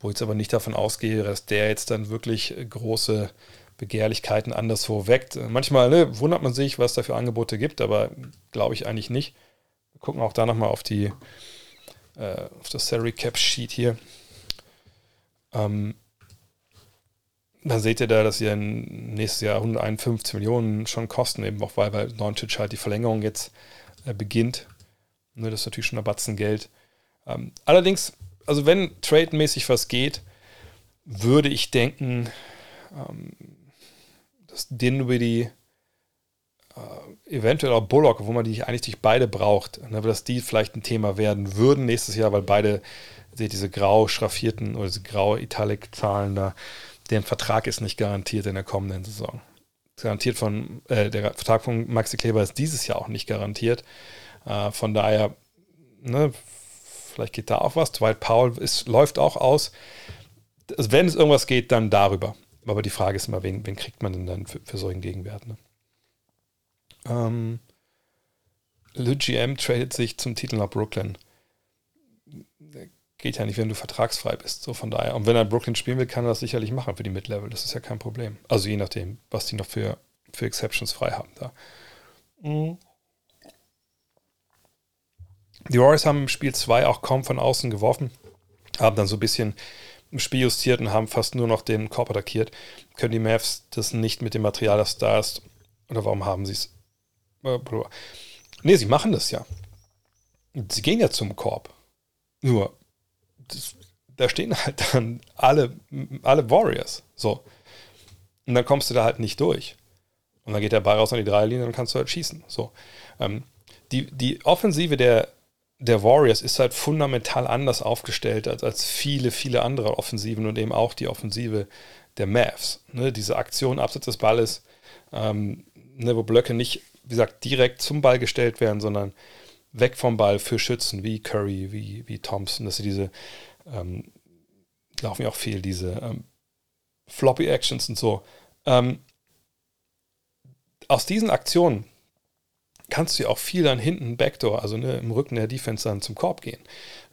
wo ich jetzt aber nicht davon ausgehe, dass der jetzt dann wirklich große Begehrlichkeiten anderswo weckt. Manchmal ne, wundert man sich, was da für Angebote gibt, aber glaube ich eigentlich nicht. Wir gucken auch da nochmal auf die äh, auf das Salary Cap Sheet hier. Ähm, dann seht ihr da, dass ihr nächstes Jahr 151 Millionen schon kosten, eben auch weil bei Doncic halt die Verlängerung jetzt äh, beginnt. Ne, das ist natürlich schon ein Batzen Geld. Ähm, allerdings also wenn trademäßig was geht, würde ich denken, ähm, dass Dinwiddie, äh, eventuell auch Bullock, wo man die eigentlich die beide braucht, ne, dass die vielleicht ein Thema werden würden nächstes Jahr, weil beide seht diese grau schraffierten oder diese grau Italic-Zahlen da, deren Vertrag ist nicht garantiert in der kommenden Saison. Garantiert von, äh, der Vertrag von Maxi Kleber ist dieses Jahr auch nicht garantiert. Äh, von daher, ne, Vielleicht geht da auch was. Dwight Powell ist, läuft auch aus. Also wenn es irgendwas geht, dann darüber. Aber die Frage ist immer, wen, wen kriegt man denn dann für, für solchen Gegenwert? Ne? Ähm, Le GM tradet sich zum Titel nach Brooklyn. Geht ja nicht, wenn du vertragsfrei bist. So von daher. Und wenn er Brooklyn spielen will, kann er das sicherlich machen für die Mid-Level. Das ist ja kein Problem. Also je nachdem, was die noch für, für Exceptions frei haben da. Mhm. Die Warriors haben im Spiel 2 auch kaum von außen geworfen, haben dann so ein bisschen im Spiel justiert und haben fast nur noch den Korb attackiert. Können die Mavs das nicht mit dem Material, da ist? Oder warum haben sie es? Äh, nee, sie machen das ja. Sie gehen ja zum Korb. Nur, das, da stehen halt dann alle, alle Warriors. So. Und dann kommst du da halt nicht durch. Und dann geht der Ball raus an die Dreierlinie und dann kannst du halt schießen. So. Ähm, die, die Offensive der der Warriors ist halt fundamental anders aufgestellt als, als viele, viele andere Offensiven und eben auch die Offensive der Mavs. Ne, diese Aktion abseits des Balles, ähm, ne, wo Blöcke nicht, wie gesagt, direkt zum Ball gestellt werden, sondern weg vom Ball für Schützen wie Curry, wie, wie Thompson, dass sie diese, ähm, laufen ja auch viel diese ähm, Floppy Actions und so. Ähm, aus diesen Aktionen kannst du ja auch viel dann hinten Backdoor, also ne, im Rücken der Defense dann zum Korb gehen.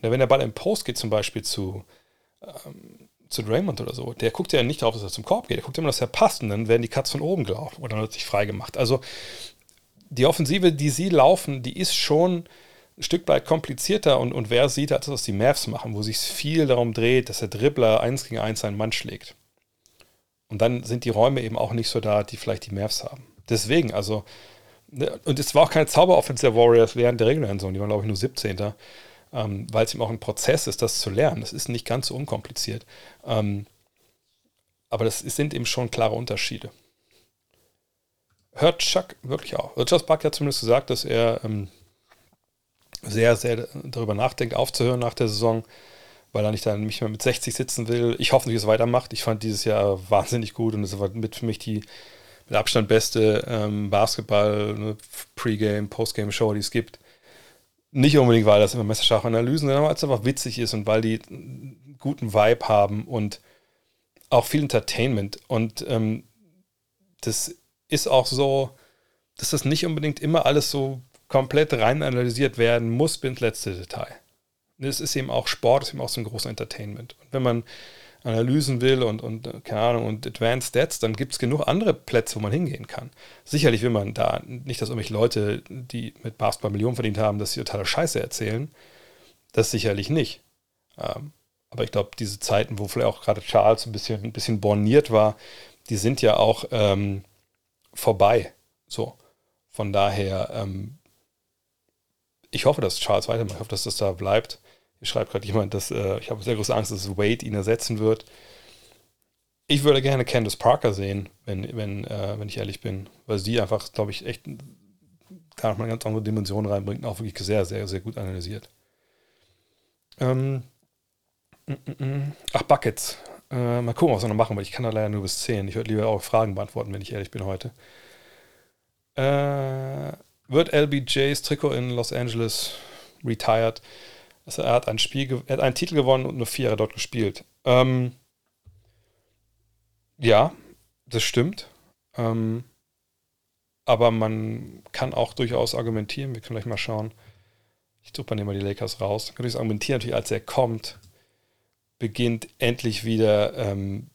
Und wenn der Ball im Post geht, zum Beispiel zu, ähm, zu Draymond oder so, der guckt ja nicht darauf, dass er zum Korb geht, der guckt immer, dass er passt und dann werden die Cuts von oben gelaufen oder wird sich frei gemacht. Also die Offensive, die sie laufen, die ist schon ein Stück weit komplizierter und, und wer sieht, als was die Mavs machen, wo sich viel darum dreht, dass der Dribbler eins gegen eins seinen Mann schlägt. Und dann sind die Räume eben auch nicht so da, die vielleicht die Mavs haben. Deswegen, also, und es war auch keine Zauberoffense der Warriors während der regulären Saison, die waren, glaube ich, nur 17. Ähm, weil es eben auch ein Prozess ist, das zu lernen. Das ist nicht ganz so unkompliziert. Ähm, aber das sind eben schon klare Unterschiede. Hört Chuck wirklich auf. Richard Buck hat zumindest gesagt, dass er ähm, sehr, sehr darüber nachdenkt, aufzuhören nach der Saison, weil er nicht dann nicht mehr mit 60 sitzen will. Ich hoffe, dass es weitermacht. Ich fand dieses Jahr wahnsinnig gut und es war mit für mich die mit Abstand beste ähm, Basketball, ne, Pre-Game, Post-Game-Show, die es gibt. Nicht unbedingt, weil das immer Messerschachanalysen, sondern weil es einfach witzig ist und weil die einen guten Vibe haben und auch viel Entertainment. Und ähm, das ist auch so, dass das nicht unbedingt immer alles so komplett rein analysiert werden muss bis ins letzte Detail. Es ist eben auch Sport, es ist eben auch so ein großes Entertainment. Und wenn man Analysen will und, und äh, keine Ahnung, und Advanced Stats, dann gibt es genug andere Plätze, wo man hingehen kann. Sicherlich will man da nicht, dass irgendwelche Leute, die mit Basketball Millionen verdient haben, dass sie totale Scheiße erzählen. Das sicherlich nicht. Ähm, aber ich glaube, diese Zeiten, wo vielleicht auch gerade Charles ein bisschen, ein bisschen borniert war, die sind ja auch ähm, vorbei. So. Von daher, ähm, ich hoffe, dass Charles weitermacht. Ich hoffe, dass das da bleibt. Schreibt gerade jemand, dass äh, ich habe sehr große Angst, dass Wade ihn ersetzen wird. Ich würde gerne Candace Parker sehen, wenn, wenn, äh, wenn ich ehrlich bin, weil sie einfach, glaube ich, echt da nochmal eine ganz andere Dimension reinbringt und auch wirklich sehr, sehr, sehr gut analysiert. Ähm, mm, mm, mm. ach, Buckets. Äh, mal gucken, was wir noch machen, weil ich kann da leider nur bis 10. Ich würde lieber auch Fragen beantworten, wenn ich ehrlich bin heute. Äh, wird LBJs Trikot in Los Angeles retired? Also er hat ein Spiel, er hat einen Titel gewonnen und nur vier Jahre dort gespielt. Ähm, ja, das stimmt. Ähm, aber man kann auch durchaus argumentieren, wir können gleich mal schauen. Ich suche mal die Lakers raus. Dann könnte ich argumentieren, natürlich, als er kommt, beginnt endlich wieder, ähm,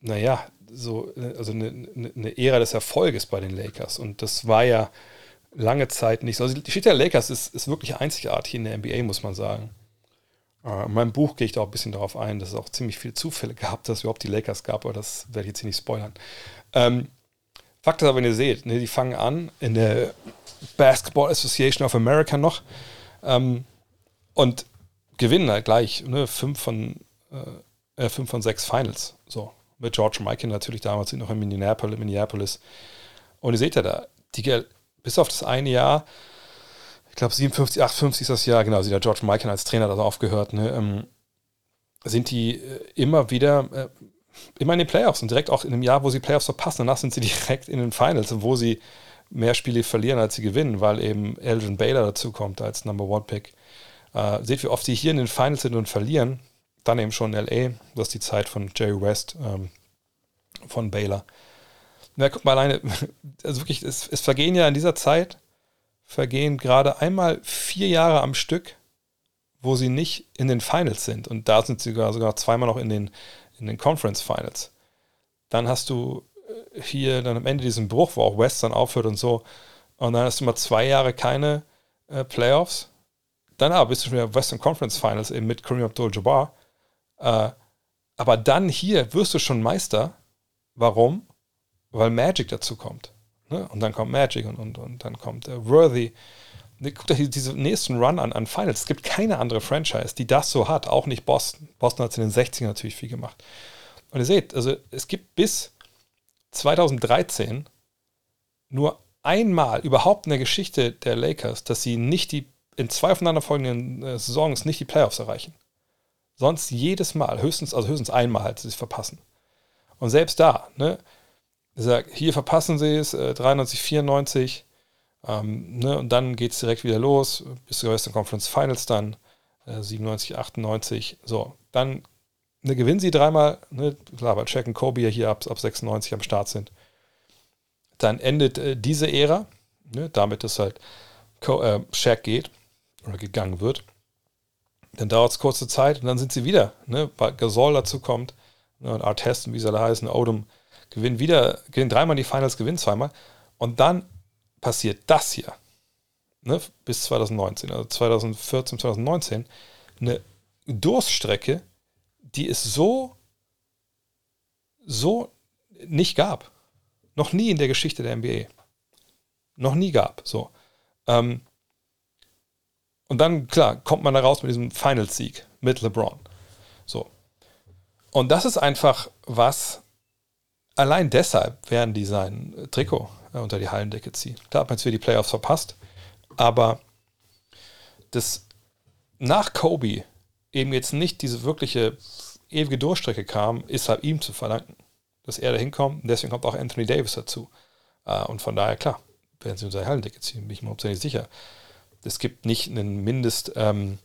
naja, so, also eine, eine Ära des Erfolges bei den Lakers. Und das war ja lange Zeit nicht so. Also die Geschichte der Lakers ist, ist wirklich einzigartig in der NBA, muss man sagen. Äh, in meinem Buch gehe ich da auch ein bisschen darauf ein, dass es auch ziemlich viele Zufälle gab, dass es überhaupt die Lakers gab, aber das werde ich jetzt hier nicht spoilern. Ähm, Fakt ist aber, wenn ihr seht, ne, die fangen an in der Basketball Association of America noch ähm, und gewinnen halt gleich ne, fünf, von, äh, fünf von sechs Finals. So, mit George Michael natürlich damals noch in. Minneapolis. Und ihr seht ja da, die bis auf das eine Jahr, ich glaube 57, 58 ist das Jahr, genau, sie der George Michael als Trainer da aufgehört, ne, ähm, sind die äh, immer wieder, äh, immer in den Playoffs und direkt auch in dem Jahr, wo sie Playoffs verpassen, danach sind sie direkt in den Finals, wo sie mehr Spiele verlieren, als sie gewinnen, weil eben Elgin Baylor dazu kommt als Number One Pick. Äh, seht, wie oft sie hier in den Finals sind und verlieren. Dann eben schon in LA, das ist die Zeit von Jerry West, ähm, von Baylor. Na, guck mal alleine, also wirklich, es, es vergehen ja in dieser Zeit, vergehen gerade einmal vier Jahre am Stück, wo sie nicht in den Finals sind. Und da sind sie sogar, sogar zweimal noch in den, in den Conference Finals. Dann hast du äh, hier dann am Ende diesen Bruch, wo auch West dann aufhört und so. Und dann hast du mal zwei Jahre keine äh, Playoffs. Dann aber bist du schon wieder Western Conference Finals eben mit Kareem Abdul-Jabbar. Äh, aber dann hier wirst du schon Meister. Warum? Weil Magic dazu kommt. Ne? Und dann kommt Magic und, und, und dann kommt äh, Worthy. Ne, guckt euch diesen nächsten Run an, an Finals. Es gibt keine andere Franchise, die das so hat, auch nicht Boston. Boston hat es in den 60ern natürlich viel gemacht. Und ihr seht, also es gibt bis 2013 nur einmal überhaupt in der Geschichte der Lakers, dass sie nicht die in zwei aufeinanderfolgenden äh, Saisons nicht die Playoffs erreichen. Sonst jedes Mal, höchstens, also höchstens einmal halt, sie es verpassen. Und selbst da, ne, sagt, hier verpassen sie es, äh, 93, 94. Ähm, ne, und dann geht es direkt wieder los, bis zur Western Conference Finals dann, äh, 97, 98. So, dann Ne, gewinnen sie dreimal, ne, klar, weil Shaq und Kobe ja hier ab, ab 96 am Start sind. Dann endet äh, diese Ära, ne, damit es halt Co äh, Shaq geht oder gegangen wird. Dann dauert es kurze Zeit und dann sind sie wieder, ne, weil Gasol dazu kommt ne, und Artest und wie sie alle heißen, Odom gewinnen wieder, gewinnen dreimal die Finals, gewinnen zweimal und dann passiert das hier, ne, bis 2019, also 2014, 2019, eine Durststrecke, die es so, so nicht gab. Noch nie in der Geschichte der NBA. Noch nie gab. So. Ähm, und dann, klar, kommt man da raus mit diesem Final-Sieg mit LeBron. So. Und das ist einfach was, allein deshalb werden die sein Trikot äh, unter die Hallendecke ziehen. Klar hat man jetzt wieder die Playoffs verpasst, aber das nach Kobe eben jetzt nicht diese wirkliche ewige Durchstrecke kam, ist halt ihm zu verdanken, dass er da hinkommt. Deswegen kommt auch Anthony Davis dazu. Äh, und von daher, klar, werden sie unser Hallendecke ziehen, bin ich mir hauptsächlich sicher. Es gibt nicht einen Mindest, ähm,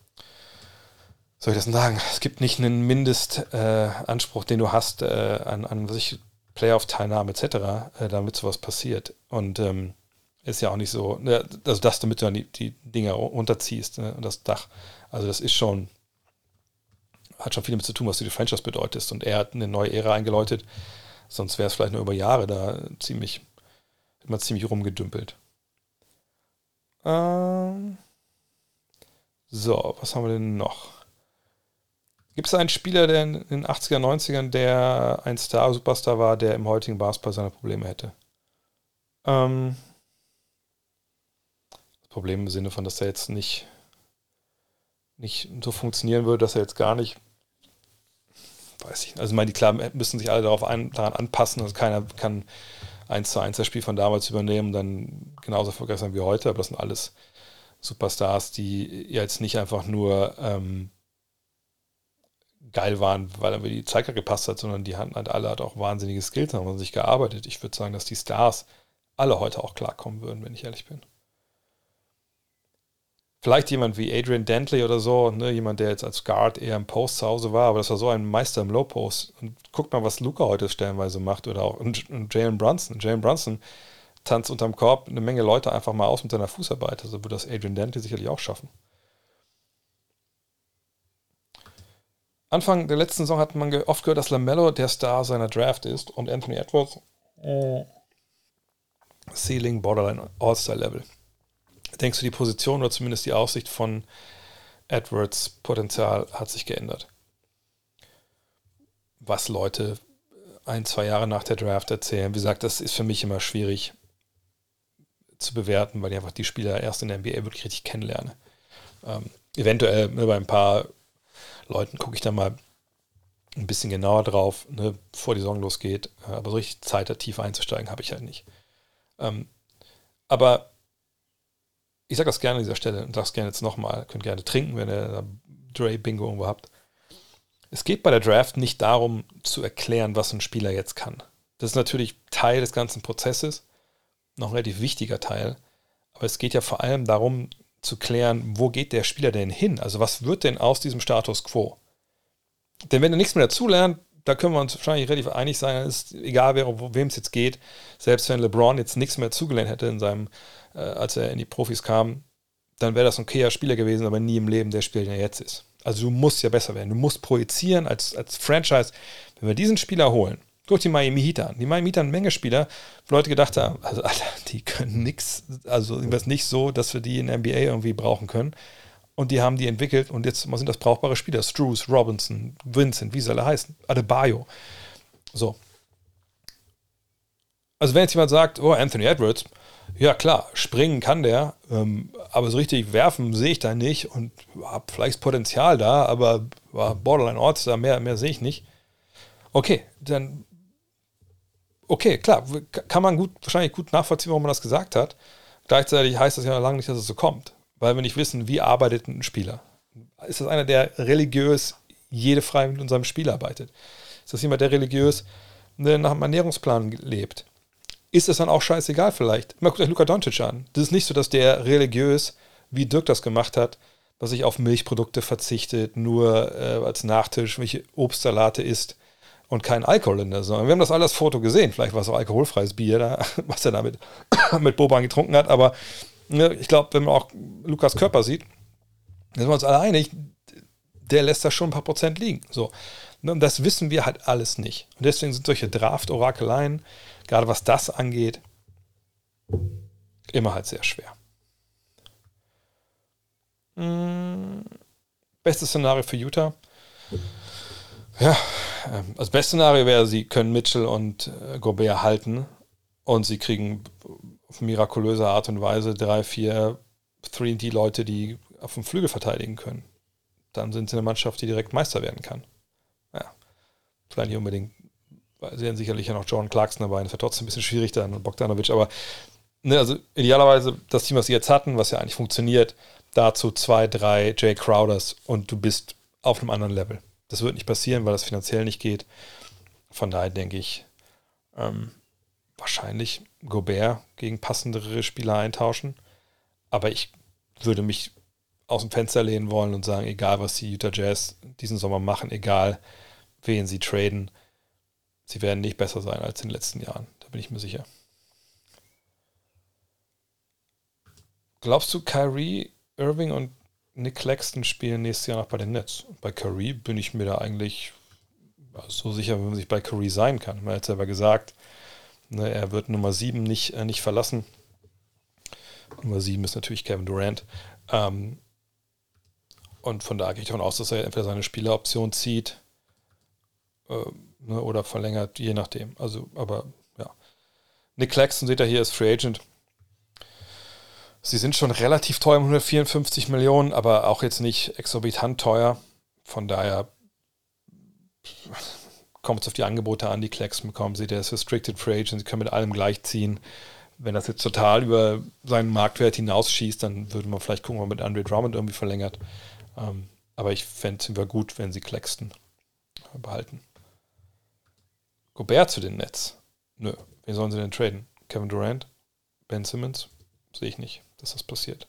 soll ich das sagen? Es gibt nicht einen Mindestanspruch, äh, den du hast äh, an, an was ich, Playoff-Teilnahme etc., äh, damit sowas passiert. Und ähm, ist ja auch nicht so, ne, also das, damit du dann die, die Dinger runterziehst, ne, das Dach. Also das ist schon, hat schon viel damit zu tun, was du die Franchise bedeutest. Und er hat eine neue Ära eingeläutet. Sonst wäre es vielleicht nur über Jahre da ziemlich, immer ziemlich rumgedümpelt. Ähm so, was haben wir denn noch? Gibt es einen Spieler, der in den 80er, 90ern, der ein Star, Superstar war, der im heutigen Basketball seine Probleme hätte? Ähm, das Problem im Sinne von, dass er jetzt nicht, nicht so funktionieren würde, dass er jetzt gar nicht, weiß ich, also ich meine, die klar müssen sich alle darauf ein, daran anpassen, also keiner kann eins zu eins das Spiel von damals übernehmen und dann genauso erfolgreich sein wie heute, aber das sind alles Superstars, die jetzt nicht einfach nur ähm, geil waren, weil irgendwie die Zeiger gepasst hat, sondern die hatten halt alle halt auch wahnsinnige Skills, haben an sich gearbeitet. Ich würde sagen, dass die Stars alle heute auch klarkommen würden, wenn ich ehrlich bin. Vielleicht jemand wie Adrian Dantley oder so, ne, jemand, der jetzt als Guard eher im Post zu Hause war, aber das war so ein Meister im Low Post. Und guckt mal, was Luca heute stellenweise macht oder auch und, und Jalen Brunson. Jalen Brunson tanzt unterm Korb eine Menge Leute einfach mal aus mit seiner Fußarbeit. Also würde das Adrian Dantley sicherlich auch schaffen. Anfang der letzten Saison hat man oft gehört, dass LaMelo der Star seiner Draft ist und Anthony Edwards äh, Ceiling Borderline All-Star Level. Denkst du, die Position oder zumindest die Aussicht von Edwards Potenzial hat sich geändert? Was Leute ein, zwei Jahre nach der Draft erzählen, wie gesagt, das ist für mich immer schwierig zu bewerten, weil ich einfach die Spieler erst in der NBA wirklich richtig kennenlerne. Ähm, eventuell bei ein paar Leuten gucke ich da mal ein bisschen genauer drauf, ne, bevor die Saison losgeht. Aber so richtig Zeit, da tief einzusteigen, habe ich halt nicht. Ähm, aber ich sage das gerne an dieser Stelle und sage es gerne jetzt nochmal. Könnt gerne trinken, wenn ihr Dre Bingo irgendwo habt. Es geht bei der Draft nicht darum, zu erklären, was ein Spieler jetzt kann. Das ist natürlich Teil des ganzen Prozesses, noch ein relativ wichtiger Teil. Aber es geht ja vor allem darum, zu klären, wo geht der Spieler denn hin? Also was wird denn aus diesem Status quo? Denn wenn er nichts mehr dazulernt, da können wir uns wahrscheinlich relativ einig sein, ist egal, wem es jetzt geht, selbst wenn LeBron jetzt nichts mehr zugelernt hätte in seinem, äh, als er in die Profis kam, dann wäre das ein okayer Spieler gewesen, aber nie im Leben der Spieler, der jetzt ist. Also du musst ja besser werden. Du musst projizieren als, als Franchise. Wenn wir diesen Spieler holen, Guck die Miami Heat an. Die Miami Heat haben eine Menge Spieler, wo Leute gedacht haben, also Alter, die können nichts, also ist nicht so, dass wir die in der NBA irgendwie brauchen können. Und die haben die entwickelt und jetzt sind das brauchbare Spieler. Struce, Robinson, Vincent, wie sie alle heißen, Adebayo. So. Also wenn jetzt jemand sagt, oh, Anthony Edwards, ja klar, springen kann der, ähm, aber so richtig werfen sehe ich da nicht und habe vielleicht Potenzial da, aber Borderline Orts da mehr, mehr sehe ich nicht. Okay, dann okay, klar, kann man gut, wahrscheinlich gut nachvollziehen, warum man das gesagt hat. Gleichzeitig heißt das ja lange nicht, dass es so kommt, weil wir nicht wissen, wie arbeitet ein Spieler. Ist das einer, der religiös jede Freie mit unserem Spiel arbeitet? Ist das jemand, der religiös nach einem Ernährungsplan lebt? Ist das dann auch scheißegal vielleicht? Mal guckt euch Luka Doncic an. Das ist nicht so, dass der religiös, wie Dirk das gemacht hat, was ich auf Milchprodukte verzichtet, nur äh, als Nachtisch welche Obstsalate isst und kein Alkohol in der Sonne. Wir haben das alles Foto gesehen. Vielleicht war es auch alkoholfreies Bier, da, was er damit mit Boban getrunken hat. Aber ne, ich glaube, wenn man auch Lukas Körper sieht, sind wir uns alle einig, der lässt da schon ein paar Prozent liegen. So. Ne, und das wissen wir halt alles nicht. Und deswegen sind solche Draft-Orakeleien, gerade was das angeht, immer halt sehr schwer. Hm, bestes Szenario für Utah. Ja, ähm, also beste Szenario wäre, sie können Mitchell und äh, Gobert halten und sie kriegen auf mirakulöse Art und Weise drei, vier 3D-Leute, die auf dem Flügel verteidigen können. Dann sind sie eine Mannschaft, die direkt Meister werden kann. Ja, vielleicht nicht unbedingt, weil sie haben sicherlich ja noch John Clarkson dabei, das wird trotzdem ein bisschen schwierig dann und Bogdanovic, aber ne, also idealerweise das Team, was sie jetzt hatten, was ja eigentlich funktioniert, dazu zwei, drei Jay Crowders und du bist auf einem anderen Level. Das wird nicht passieren, weil das finanziell nicht geht. Von daher denke ich, ähm, wahrscheinlich Gobert gegen passendere Spieler eintauschen. Aber ich würde mich aus dem Fenster lehnen wollen und sagen, egal was die Utah Jazz diesen Sommer machen, egal wen sie traden, sie werden nicht besser sein als in den letzten Jahren. Da bin ich mir sicher. Glaubst du, Kyrie, Irving und Nick Claxton spielen nächstes Jahr noch bei den Nets? Bei Kyrie bin ich mir da eigentlich so sicher, wie man sich bei Curry sein kann. Man hat selber gesagt, ne, er wird Nummer 7 nicht, äh, nicht verlassen. Nummer 7 ist natürlich Kevin Durant. Ähm, und von da gehe ich davon aus, dass er entweder seine Spieleroption zieht äh, ne, oder verlängert, je nachdem. Also, aber ja. Nick Claxton, seht ihr hier, ist Free Agent. Sie sind schon relativ teuer, 154 Millionen, aber auch jetzt nicht exorbitant teuer. Von daher kommt es auf die Angebote an, die Claxton bekommen sie. Der ist Restricted Free Agent, sie können mit allem gleichziehen. Wenn das jetzt total über seinen Marktwert hinausschießt, dann würde man vielleicht gucken, ob man mit Andre Drummond irgendwie verlängert. Ähm, aber ich fände es immer gut, wenn sie Claxton behalten. Gobert zu den Nets. Nö. Wen sollen sie denn traden? Kevin Durant? Ben Simmons? Sehe ich nicht, dass das passiert.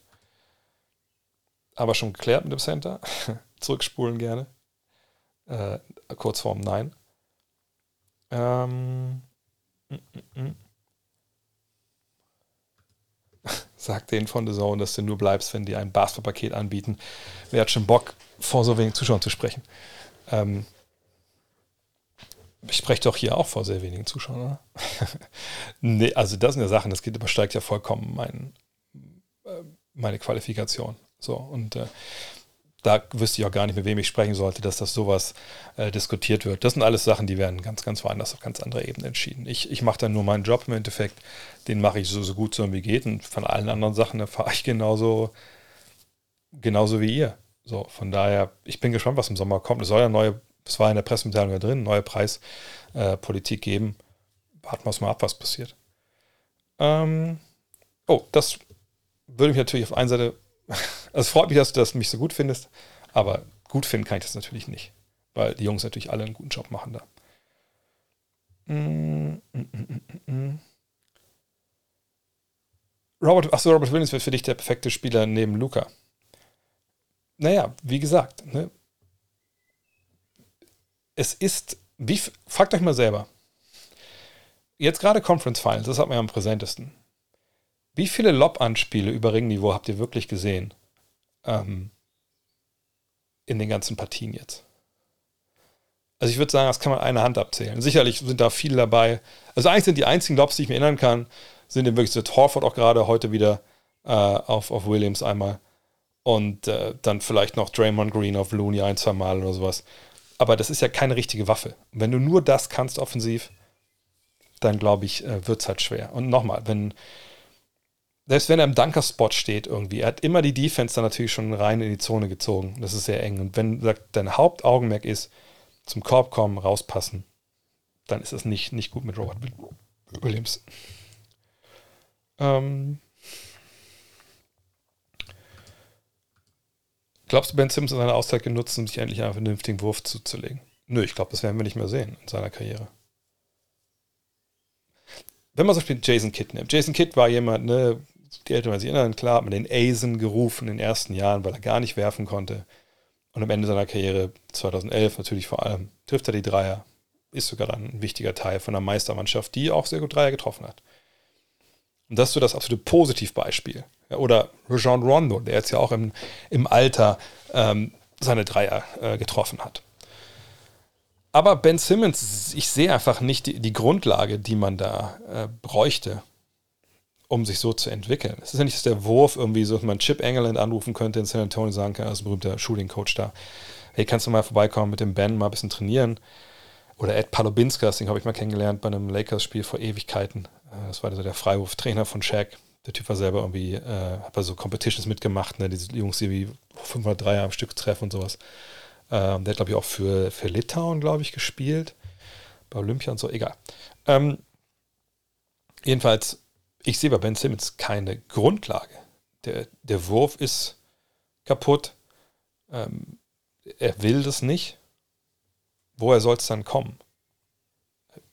Aber schon geklärt mit dem Center. Zurückspulen gerne. Äh, kurz vorm Nein. Ähm, mm, mm, mm. Sag denen von The Zone, dass du nur bleibst, wenn die ein Basketballpaket anbieten. Wer hat schon Bock, vor so wenigen Zuschauern zu sprechen? Ähm, ich spreche doch hier auch vor sehr wenigen Zuschauern, oder? nee, also das sind ja Sachen, das geht, übersteigt ja vollkommen mein, äh, meine Qualifikation. So, und äh, da wüsste ich auch gar nicht, mit wem ich sprechen sollte, dass das sowas äh, diskutiert wird. Das sind alles Sachen, die werden ganz, ganz woanders auf ganz anderer Ebene entschieden. Ich, ich mache dann nur meinen Job im Endeffekt, den mache ich so, so gut so wie geht und von allen anderen Sachen erfahre ich genauso, genauso wie ihr. So, von daher, ich bin gespannt, was im Sommer kommt. Es soll ja neue, es war in der Pressemitteilung ja drin, neue Preispolitik äh, geben. Warten wir mal ab, was passiert. Ähm, oh, das würde mich natürlich auf einer Seite also es freut mich, dass du das mich so gut findest, aber gut finden kann ich das natürlich nicht, weil die Jungs natürlich alle einen guten Job machen da. Mm, mm, mm, Robert, achso, Robert Williams wird für dich der perfekte Spieler neben Luca. Naja, wie gesagt, ne? es ist, wie, fragt euch mal selber. Jetzt gerade Conference Finals, das hat man ja am präsentesten. Wie viele Lob-Anspiele über Ringniveau habt ihr wirklich gesehen? Ähm, in den ganzen Partien jetzt. Also ich würde sagen, das kann man eine Hand abzählen. Sicherlich sind da viele dabei. Also eigentlich sind die einzigen Lobs, die ich mir erinnern kann, sind eben wirklich so Horford auch gerade heute wieder äh, auf, auf Williams einmal. Und äh, dann vielleicht noch Draymond Green auf Looney ein, zwei Mal oder sowas. Aber das ist ja keine richtige Waffe. wenn du nur das kannst offensiv, dann glaube ich, äh, wird es halt schwer. Und nochmal, wenn, selbst wenn er im Dunker-Spot steht irgendwie, er hat immer die Defense dann natürlich schon rein in die Zone gezogen. Das ist sehr eng. Und wenn dein Hauptaugenmerk ist, zum Korb kommen, rauspassen, dann ist es nicht, nicht gut mit Robert Williams. Ähm Glaubst du, Ben Simmons hat seine Auszeit genutzt, um sich endlich einen vernünftigen Wurf zuzulegen? Nö, ich glaube, das werden wir nicht mehr sehen in seiner Karriere wenn man zum Beispiel Jason Kidd nimmt. Jason Kidd war jemand, ne, die Eltern werden sich erinnern, klar, hat man den Asen gerufen in den ersten Jahren, weil er gar nicht werfen konnte. Und am Ende seiner Karriere, 2011 natürlich vor allem, trifft er die Dreier, ist sogar dann ein wichtiger Teil von einer Meistermannschaft, die auch sehr gut Dreier getroffen hat. Und das ist so das absolute Positivbeispiel. Oder Rajon Rondo, der jetzt ja auch im, im Alter ähm, seine Dreier äh, getroffen hat. Aber Ben Simmons, ich sehe einfach nicht die, die Grundlage, die man da äh, bräuchte, um sich so zu entwickeln. Es ist ja nicht, dass der Wurf irgendwie so, dass man Chip England anrufen könnte in San Antonio und sagen kann, als berühmter Shooting-Coach da, hey, kannst du mal vorbeikommen mit dem Ben, mal ein bisschen trainieren? Oder Ed Palobinskas, den habe ich mal kennengelernt bei einem Lakers-Spiel vor Ewigkeiten. Äh, das war so der Freiwurftrainer von Shaq. Der Typ war selber irgendwie, äh, hat bei so Competitions mitgemacht, ne? diese Jungs, die wie 503 am Stück treffen und sowas. Ähm, der hat, glaube ich, auch für, für Litauen, glaube ich, gespielt. Bei Olympia und so, egal. Ähm, jedenfalls, ich sehe bei Ben Simmons keine Grundlage. Der, der Wurf ist kaputt. Ähm, er will das nicht. Woher soll es dann kommen?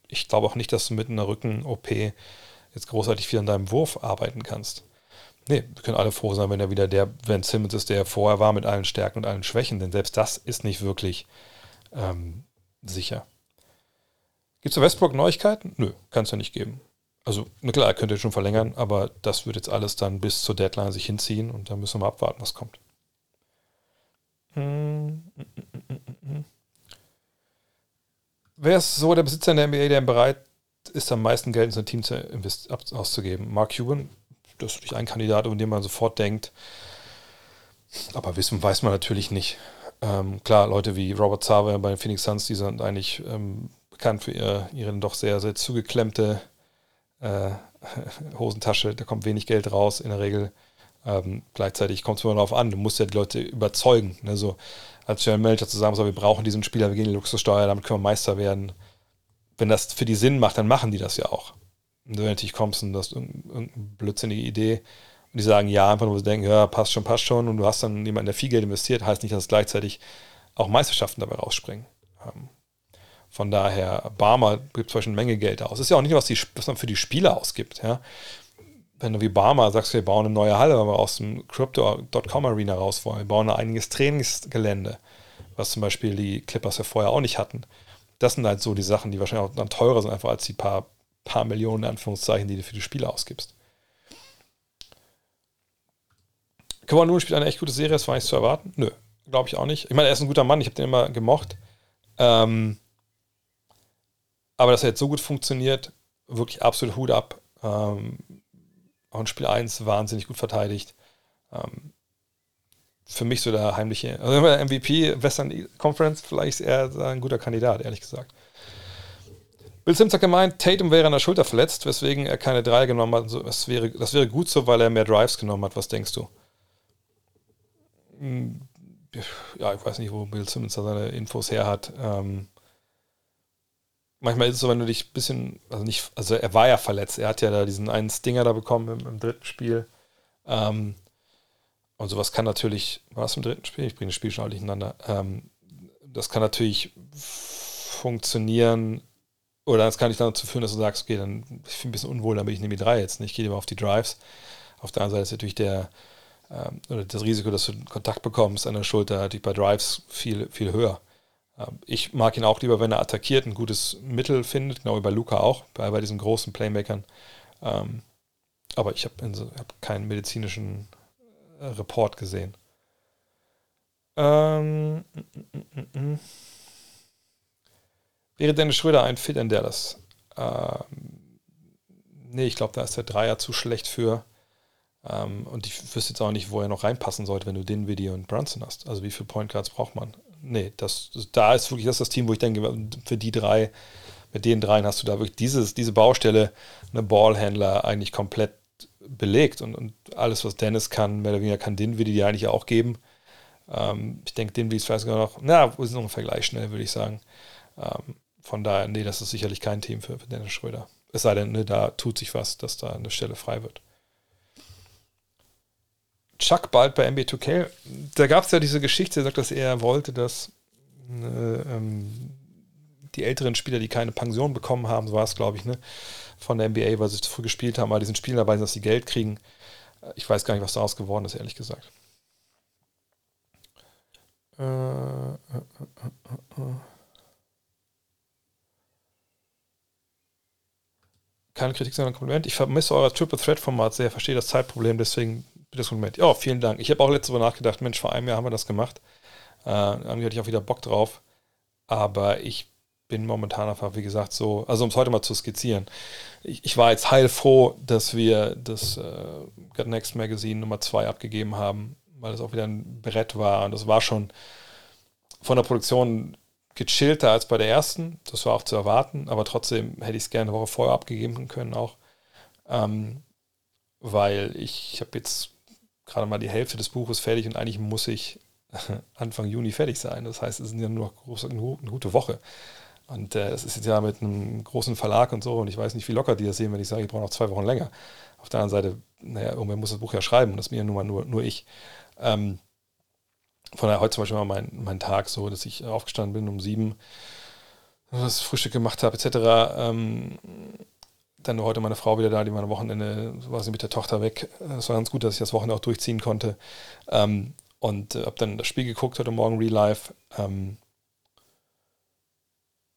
Ich glaube auch nicht, dass du mit einer Rücken-OP jetzt großartig viel an deinem Wurf arbeiten kannst. Nee, wir können alle froh sein, wenn er wieder der Ben Simmons ist, der er vorher war, mit allen Stärken und allen Schwächen, denn selbst das ist nicht wirklich ähm, sicher. Gibt es zu Westbrook Neuigkeiten? Nö, kann es ja nicht geben. Also, na klar, er könnte schon verlängern, aber das wird jetzt alles dann bis zur Deadline sich hinziehen und da müssen wir mal abwarten, was kommt. Wer ist so der Besitzer in der NBA, der bereit ist, am meisten Geld in sein Team zu auszugeben? Mark Cuban, das ist natürlich ein Kandidat, um den man sofort denkt. Aber wissen weiß man natürlich nicht. Ähm, klar, Leute wie Robert Sava bei den Phoenix Suns, die sind eigentlich ähm, bekannt für ihr, ihre doch sehr, sehr zugeklemmte äh, Hosentasche. Da kommt wenig Geld raus in der Regel. Ähm, gleichzeitig kommt es immer darauf an, du musst ja die Leute überzeugen. Ne? So, als General Manager zu sagen, so, wir brauchen diesen Spieler, wir gehen in die Luxussteuer, damit können wir Meister werden. Wenn das für die Sinn macht, dann machen die das ja auch. Und wenn natürlich kommst und das ist irgendeine blödsinnige Idee und die sagen ja, einfach nur denken, ja, passt schon, passt schon und du hast dann jemanden, der viel Geld investiert, heißt nicht, dass gleichzeitig auch Meisterschaften dabei rausspringen. Ähm, von daher, Barmer gibt zwar schon eine Menge Geld aus. Ist ja auch nicht, was, die, was man für die Spieler ausgibt. Ja? Wenn du wie Barmer sagst, wir bauen eine neue Halle, weil wir aus dem Crypto.com Arena raus wollen, wir bauen ein einiges Trainingsgelände, was zum Beispiel die Clippers ja vorher auch nicht hatten. Das sind halt so die Sachen, die wahrscheinlich auch dann teurer sind, einfach als die paar paar Millionen, in Anführungszeichen, die du für die Spiele ausgibst. Kawhi Leonard spielt eine echt gute Serie, das war nicht zu erwarten. Nö, glaube ich auch nicht. Ich meine, er ist ein guter Mann, ich habe den immer gemocht. Ähm, aber dass er jetzt so gut funktioniert, wirklich absolut Hut ab. Ähm, auch in Spiel 1 wahnsinnig gut verteidigt. Ähm, für mich so der heimliche, also MVP Western Conference, vielleicht ist er ein guter Kandidat, ehrlich gesagt. Bill Sims hat gemeint, Tatum wäre an der Schulter verletzt, weswegen er keine drei genommen hat. Das wäre, das wäre gut so, weil er mehr Drives genommen hat. Was denkst du? Hm, ja, ich weiß nicht, wo Bill Simmons da seine Infos her hat. Ähm, manchmal ist es so, wenn du dich ein bisschen, also nicht, also er war ja verletzt. Er hat ja da diesen einen Stinger da bekommen im, im dritten Spiel. Ähm, und sowas kann natürlich, war es im dritten Spiel? Ich bringe das Spiel schon alle durcheinander. Ähm, das kann natürlich funktionieren oder das kann ich dann dazu führen, dass du sagst, okay, dann ich bin ein bisschen unwohl, dann bin ich nehme die drei jetzt nicht, ich gehe lieber auf die Drives. Auf der anderen Seite ist natürlich der, ähm, oder das Risiko, dass du Kontakt bekommst an der Schulter, natürlich bei Drives viel, viel höher. Ähm, ich mag ihn auch lieber, wenn er attackiert, ein gutes Mittel findet, genau wie bei Luca auch, bei, bei diesen großen Playmakern. Ähm, aber ich habe hab keinen medizinischen äh, Report gesehen. Ähm, mm, mm, mm, mm. Wäre Dennis Schröder ein Fit in Dallas? Ähm, nee, ich glaube, da ist der Dreier zu schlecht für. Ähm, und ich wüsste jetzt auch nicht, wo er noch reinpassen sollte, wenn du Video und Brunson hast. Also wie viele Point Guards braucht man? Nee, das, da ist wirklich das, das Team, wo ich denke, für die drei, mit den dreien hast du da wirklich dieses, diese Baustelle, eine Ballhändler eigentlich komplett belegt und, und alles, was Dennis kann, mehr oder weniger kann Dinwiddie die eigentlich auch geben. Ähm, ich denke, Dinwiddie ist vielleicht sogar noch, na, wir sind ungefähr gleich schnell, würde ich sagen. Ähm, von daher, nee, das ist sicherlich kein Team für, für Dennis Schröder. Es sei denn, ne, da tut sich was, dass da eine Stelle frei wird. Chuck bald bei NBA2K, da gab es ja diese Geschichte, er sagt, dass er wollte, dass äh, ähm, die älteren Spieler, die keine Pension bekommen haben, so war es, glaube ich, ne, von der NBA, weil sie zu früh gespielt haben, weil diesen Spielen dabei sind, dass sie Geld kriegen. Ich weiß gar nicht, was daraus geworden ist, ehrlich gesagt. Äh, äh, äh, äh, Keine Kritik, sondern ein Kompliment. Ich vermisse euer Triple Threat Format sehr, verstehe das Zeitproblem, deswegen bitte das Kompliment. Ja, vielen Dank. Ich habe auch letztes Mal nachgedacht, Mensch, vor einem Jahr haben wir das gemacht. Äh, irgendwie hatte ich auch wieder Bock drauf. Aber ich bin momentan einfach, wie gesagt, so, also um es heute mal zu skizzieren. Ich, ich war jetzt heilfroh, dass wir das äh, Got Next Magazine Nummer 2 abgegeben haben, weil es auch wieder ein Brett war. Und das war schon von der Produktion gechillter als bei der ersten. Das war auch zu erwarten, aber trotzdem hätte ich es gerne eine Woche vorher abgegeben können auch. Ähm, weil ich, ich habe jetzt gerade mal die Hälfte des Buches fertig und eigentlich muss ich Anfang Juni fertig sein. Das heißt, es sind ja nur noch eine gute Woche. Und äh, ist jetzt ja mit einem großen Verlag und so und ich weiß nicht, wie locker die das sehen, wenn ich sage, ich brauche noch zwei Wochen länger. Auf der anderen Seite, naja, irgendwer muss das Buch ja schreiben und das bin ja nur, nur, nur ich. Ähm, von daher heute zum Beispiel war mein, mein Tag so, dass ich aufgestanden bin um sieben, das Frühstück gemacht habe, etc. Ähm, dann heute meine Frau wieder da, die war am Wochenende, war sie mit der Tochter weg. Es war ganz gut, dass ich das Wochenende auch durchziehen konnte. Ähm, und äh, habe dann das Spiel geguckt heute Morgen, Real Life. Ähm,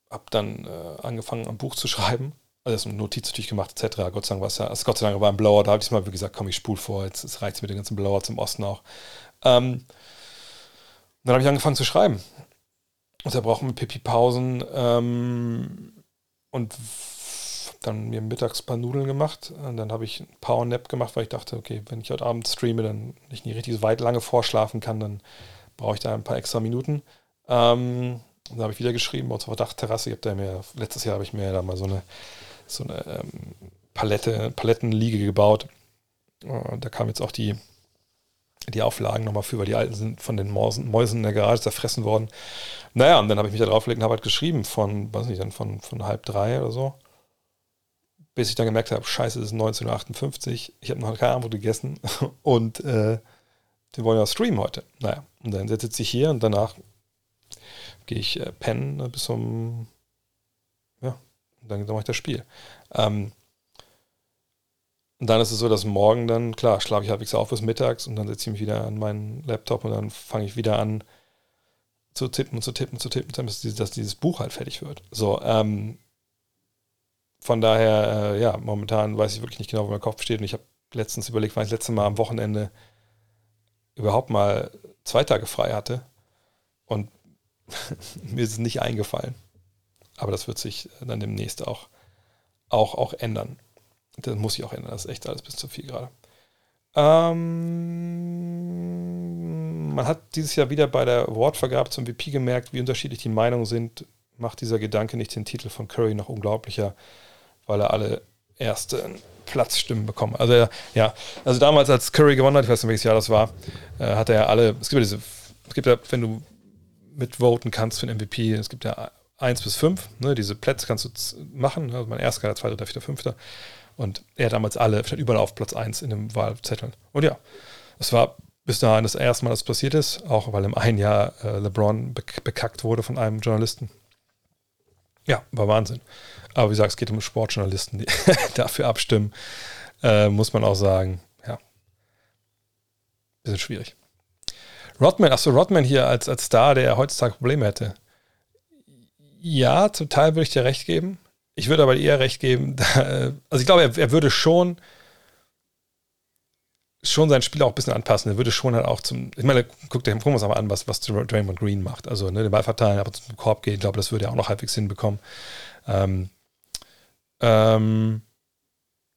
habe dann äh, angefangen, ein Buch zu schreiben. Also eine Notiz natürlich gemacht, etc. Gott sei Dank war es ja, also Gott sei Dank war ein Blower. Da habe ich mal gesagt, komm, ich spul vor, jetzt, jetzt reicht es mit dem ganzen Blower zum Osten auch. Ähm, dann habe ich angefangen zu schreiben. Und da brauchen wir Pipi-Pausen ähm, und dann mir mittags ein paar Nudeln gemacht. Und dann habe ich ein Power-Nap gemacht, weil ich dachte, okay, wenn ich heute Abend streame, dann ich nicht richtig weit lange vorschlafen kann, dann brauche ich da ein paar extra Minuten. Ähm, dann habe ich wieder geschrieben, auf der Dachterrasse. Ich habe da mir, letztes Jahr habe ich mir da mal so eine, so eine ähm, Palette, Palettenliege gebaut. Und da kam jetzt auch die die Auflagen nochmal für, weil die alten sind von den Mäusen, Mäusen in der Garage zerfressen worden. Naja, und dann habe ich mich da draufgelegt und habe halt geschrieben von, weiß nicht, dann von, von halb drei oder so. Bis ich dann gemerkt habe, scheiße, es ist 1958, ich habe noch keine Antwort gegessen und äh, die wollen ja streamen heute. Naja, und dann sitze ich hier und danach gehe ich äh, pennen ne, bis zum, ja, und dann mache ich das Spiel. Ähm, und dann ist es so, dass morgen dann, klar, schlafe ich halbwegs auf bis mittags und dann setze ich mich wieder an meinen Laptop und dann fange ich wieder an zu tippen und zu tippen und zu tippen, dass dieses Buch halt fertig wird. So, ähm, von daher, äh, ja, momentan weiß ich wirklich nicht genau, wo mein Kopf steht. Und ich habe letztens überlegt, wann ich das letzte Mal am Wochenende überhaupt mal zwei Tage frei hatte. Und mir ist es nicht eingefallen. Aber das wird sich dann demnächst auch, auch, auch ändern. Das muss sich auch ändern. Das ist echt alles bis zu viel gerade. Ähm, man hat dieses Jahr wieder bei der Wortvergabe zum VP gemerkt, wie unterschiedlich die Meinungen sind. Macht dieser Gedanke nicht den Titel von Curry noch unglaublicher, weil er alle ersten Platzstimmen bekommen. Also ja, also damals, als Curry gewonnen hat, ich weiß nicht, welches Jahr das war, äh, hat er alle, es gibt ja diese, es gibt ja, wenn du mitvoten kannst für den MVP, es gibt ja 1 bis 5, ne, diese Plätze kannst du machen, also mein erster, zweiter, dritter, vierter, fünfter. Und er damals alle, stand überall auf Platz 1 in den Wahlzetteln. Und ja, es war bis dahin das erste Mal, dass es passiert ist, auch weil im einen Jahr äh, LeBron bekackt wurde von einem Journalisten. Ja, war Wahnsinn. Aber wie gesagt, es geht um Sportjournalisten, die dafür abstimmen. Äh, muss man auch sagen, ja, bisschen schwierig. Rodman, achso, Rodman hier als, als Star, der heutzutage Probleme hätte. Ja, zum Teil würde ich dir recht geben. Ich würde aber eher recht geben, also ich glaube, er, er, würde schon schon sein Spiel auch ein bisschen anpassen. Er würde schon halt auch zum, ich meine, guck dir, gucken wir uns aber an, was, was Draymond Green macht. Also ne, den Ball verteilen, aber zum Korb gehen, ich glaube, das würde er auch noch halbwegs hinbekommen. Ähm, ähm,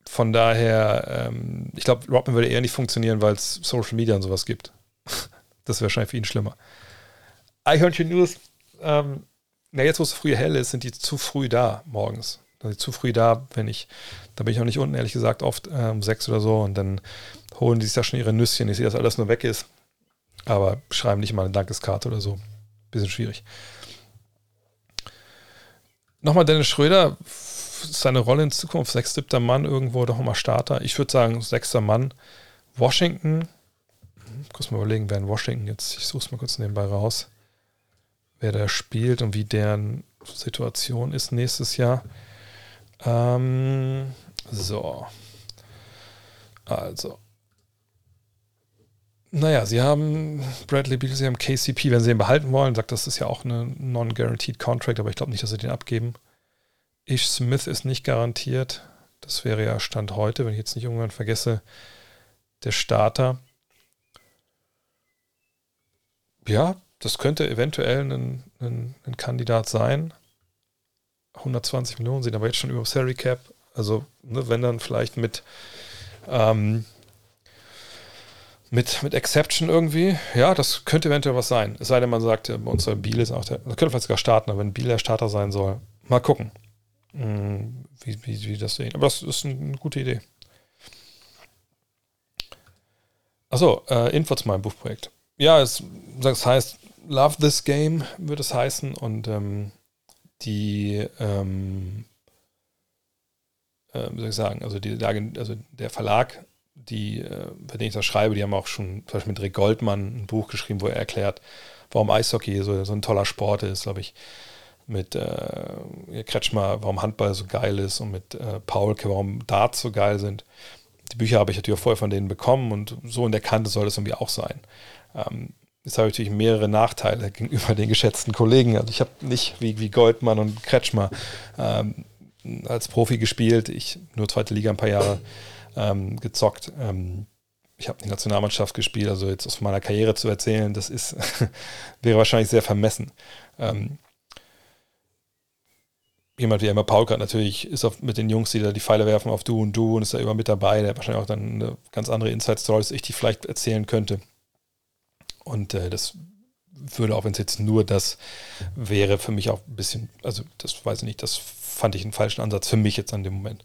von daher, ähm, ich glaube, Robin würde eher nicht funktionieren, weil es Social Media und sowas gibt. das wäre wahrscheinlich für ihn schlimmer. Eichhörnchen News, ähm, na, jetzt, wo es früh hell ist, sind die zu früh da morgens. Also zu früh da, wenn ich, da bin ich noch nicht unten, ehrlich gesagt, oft äh, um sechs oder so und dann holen die sich da schon ihre Nüsschen. Ich sehe, dass alles nur weg ist, aber schreiben nicht mal eine Dankeskarte oder so. Bisschen schwierig. Nochmal Dennis Schröder, seine Rolle in Zukunft, sechs, siebter Mann, irgendwo doch mal Starter. Ich würde sagen, sechster Mann. Washington, kurz mal überlegen, wer in Washington jetzt, ich suche es mal kurz nebenbei raus wer da spielt und wie deren Situation ist nächstes Jahr. Ähm, so. Also. Naja, sie haben Bradley Beal, sie haben KCP, wenn sie ihn behalten wollen, sagt, das ist ja auch eine non-guaranteed Contract, aber ich glaube nicht, dass sie den abgeben. Ish Smith ist nicht garantiert. Das wäre ja Stand heute, wenn ich jetzt nicht irgendwann vergesse, der Starter. Ja, das könnte eventuell ein, ein, ein Kandidat sein. 120 Millionen sind aber jetzt schon über Salary Cap. Also, ne, wenn dann vielleicht mit, ähm, mit, mit Exception irgendwie, ja, das könnte eventuell was sein. Es sei denn, man sagt, bei uns soll Biel ist auch der, das könnte vielleicht sogar starten, aber wenn Biel der Starter sein soll, mal gucken, wie, wie, wie das sehen. Aber das ist eine gute Idee. Achso, äh, Info zu meinem Buchprojekt. Ja, es, das heißt, Love This Game wird es heißen und ähm, die, ähm, äh, wie soll ich sagen, also, die, also der Verlag, die, äh, bei dem ich das schreibe, die haben auch schon zum Beispiel mit Rick Goldmann ein Buch geschrieben, wo er erklärt, warum Eishockey so, so ein toller Sport ist, glaube ich. Mit äh, Kretschmer, warum Handball so geil ist und mit äh, Paulke, warum Darts so geil sind. Die Bücher habe ich natürlich auch vorher von denen bekommen und so in der Kante soll es irgendwie auch sein. Ähm, Jetzt habe ich natürlich mehrere Nachteile gegenüber den geschätzten Kollegen. Also ich habe nicht wie, wie Goldmann und Kretschmer ähm, als Profi gespielt. Ich nur zweite Liga ein paar Jahre ähm, gezockt. Ähm, ich habe die Nationalmannschaft gespielt, also jetzt aus meiner Karriere zu erzählen, das ist wäre wahrscheinlich sehr vermessen. Ähm, jemand wie Emma Paulkart natürlich ist auf, mit den Jungs, die da die Pfeile werfen auf du und du und ist da immer mit dabei, der wahrscheinlich auch dann eine ganz andere Inside-Story, die ich die vielleicht erzählen könnte. Und äh, das würde, auch wenn es jetzt nur das wäre, für mich auch ein bisschen, also das weiß ich nicht, das fand ich einen falschen Ansatz für mich jetzt an dem Moment.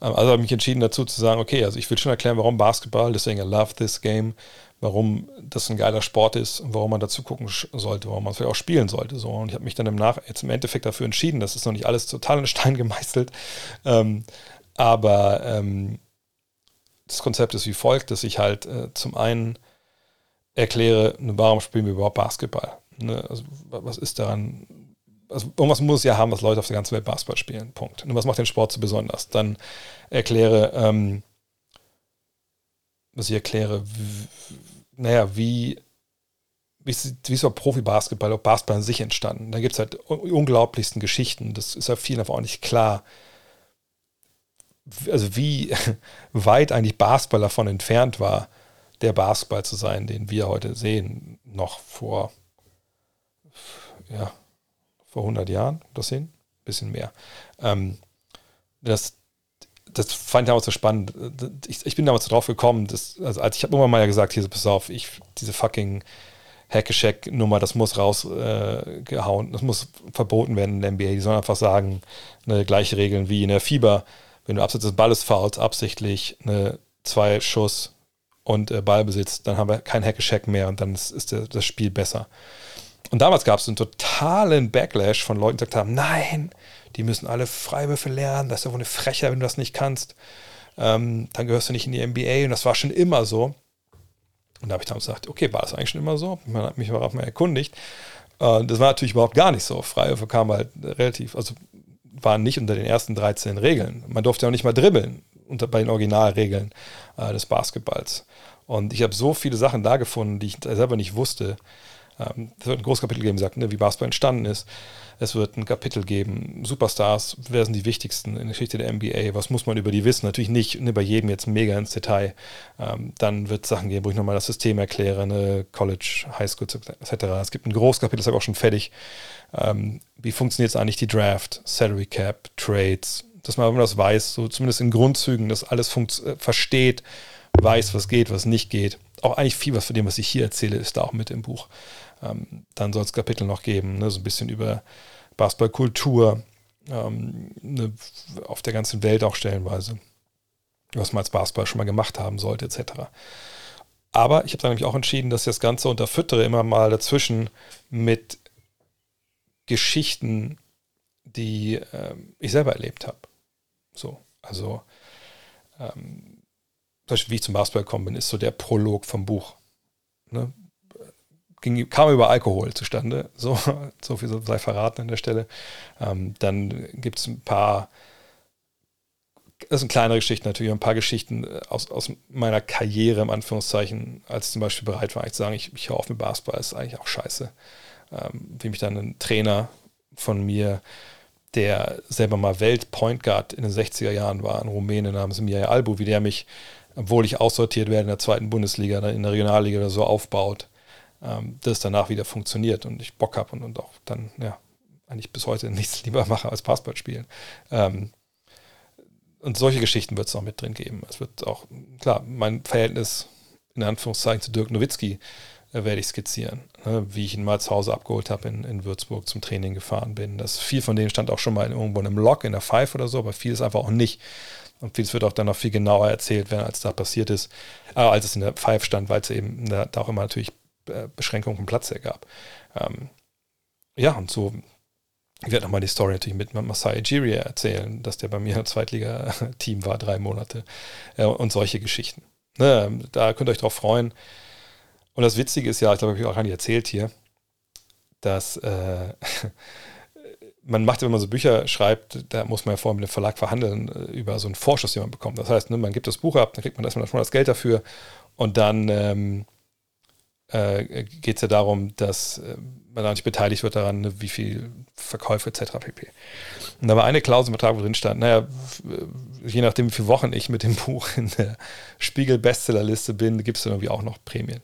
Ähm, also habe ich mich entschieden dazu zu sagen, okay, also ich will schon erklären, warum Basketball, deswegen I love this game, warum das ein geiler Sport ist und warum man dazu gucken sollte, warum man es vielleicht auch spielen sollte. So. Und ich habe mich dann im Nach jetzt im Endeffekt dafür entschieden, das ist noch nicht alles total in Stein gemeißelt, ähm, aber ähm, das Konzept ist wie folgt, dass ich halt äh, zum einen erkläre, ne, warum spielen wir überhaupt Basketball? Ne? Also, was ist daran? Also, irgendwas muss es ja haben, was Leute auf der ganzen Welt Basketball spielen. Punkt. Und was macht den Sport so besonders? Dann erkläre, ähm, was ich erkläre, naja, wie, wie ist, wie ist so Profi-Basketball, ob Basketball an sich entstanden? Da gibt es halt unglaublichsten Geschichten. Das ist ja vielen einfach auch nicht klar. Also wie weit eigentlich Basketball davon entfernt war, der Basketball zu sein, den wir heute sehen, noch vor, ja, vor 100 Jahren, das sehen, bisschen mehr. Ähm, das, das fand ich damals so spannend. Ich, ich bin damals so drauf gekommen, dass, also als ich habe immer mal ja gesagt, hier, pass auf, ich, diese fucking Hackeshack-Nummer, das muss rausgehauen, äh, das muss verboten werden in der NBA. Die sollen einfach sagen, eine gleiche Regeln wie in der Fieber, wenn du abseits des Balles faulst, absichtlich eine zwei Schuss und äh, Ballbesitz, dann haben wir kein Hackeshack mehr und dann ist, ist der, das Spiel besser. Und damals gab es einen totalen Backlash von Leuten, die gesagt haben, nein, die müssen alle Freiwürfe lernen, das ist ja eine Frechheit, wenn du das nicht kannst. Ähm, dann gehörst du nicht in die NBA und das war schon immer so. Und da habe ich dann gesagt, okay, war das eigentlich schon immer so? Man hat mich darauf mal erkundigt. Äh, das war natürlich überhaupt gar nicht so. Freiwürfe kamen halt relativ, also waren nicht unter den ersten 13 Regeln. Man durfte auch nicht mal dribbeln unter, bei den Originalregeln äh, des Basketballs. Und ich habe so viele Sachen da gefunden, die ich selber nicht wusste. Ähm, es wird ein großes Kapitel geben, sagt, ne, wie Basketball entstanden ist. Es wird ein Kapitel geben, Superstars, wer sind die wichtigsten in der Geschichte der NBA, was muss man über die wissen? Natürlich nicht ne, bei jedem jetzt mega ins Detail. Ähm, dann wird es Sachen geben, wo ich nochmal das System erkläre, ne, College, Highschool etc. Es gibt ein großes Kapitel, das habe ich auch schon fertig. Ähm, wie funktioniert jetzt eigentlich die Draft, Salary Cap, Trades, dass man, wenn man das weiß, so zumindest in Grundzügen, das alles äh, versteht, weiß, was geht, was nicht geht. Auch eigentlich viel was von dem, was ich hier erzähle, ist da auch mit im Buch. Ähm, dann soll es Kapitel noch geben, ne, so ein bisschen über Basketballkultur ähm, ne, auf der ganzen Welt auch stellenweise, was man als Basketball schon mal gemacht haben sollte, etc. Aber ich habe dann nämlich auch entschieden, dass ich das Ganze unterfüttere immer mal dazwischen mit Geschichten, die ähm, ich selber erlebt habe. So, also ähm, wie ich zum Basketball gekommen bin, ist so der Prolog vom Buch. Ne? Ging, kam über Alkohol zustande, so, so viel sei verraten an der Stelle. Ähm, dann gibt es ein paar das sind kleinere Geschichten natürlich, ein paar Geschichten äh, aus, aus meiner Karriere, im Anführungszeichen, als ich zum Beispiel bereit war, ich zu sagen, ich, ich höre auf mit Basketball, ist eigentlich auch scheiße. Ähm, wie mich dann ein Trainer von mir, der selber mal Welt-Point Guard in den 60er Jahren war, ein Rumäne namens Mia Albu, wie der mich, obwohl ich aussortiert werde in der zweiten Bundesliga, in der Regionalliga oder so aufbaut, ähm, dass danach wieder funktioniert und ich Bock habe und, und auch dann, ja, eigentlich bis heute nichts lieber mache als Basketball spielen. Ähm, und solche Geschichten wird es noch mit drin geben. Es wird auch, klar, mein Verhältnis in Anführungszeichen zu Dirk Nowitzki äh, werde ich skizzieren, ne, wie ich ihn mal zu Hause abgeholt habe in, in Würzburg zum Training gefahren bin. Das viel von denen stand auch schon mal in, irgendwo in einem Log, in der Five oder so, aber vieles einfach auch nicht. Und vieles wird auch dann noch viel genauer erzählt werden, als da passiert ist, äh, als es in der Five stand, weil es eben da, da auch immer natürlich Beschränkungen vom Platz her gab. Ähm, ja, und so ich werde nochmal die Story natürlich mit Masai Ejiri erzählen, dass der bei mir Zweitliga-Team war, drei Monate äh, und solche Geschichten. Ne, da könnt ihr euch drauf freuen. Und das Witzige ist ja, ich glaube, ich habe auch gar nicht erzählt hier, dass äh, man macht, wenn man so Bücher schreibt, da muss man ja vorher mit dem Verlag verhandeln äh, über so einen Vorschuss, den man bekommt. Das heißt, ne, man gibt das Buch ab, dann kriegt man erstmal das Geld dafür und dann ähm, äh, geht es ja darum, dass äh, man da nicht beteiligt wird daran, ne, wie viel Verkäufe etc. pp. Und da war eine Klausel im Vertrag, wo drin stand, naja, je nachdem, wie viele Wochen ich mit dem Buch in der Spiegel-Bestsellerliste bin, gibt es dann irgendwie auch noch Prämien.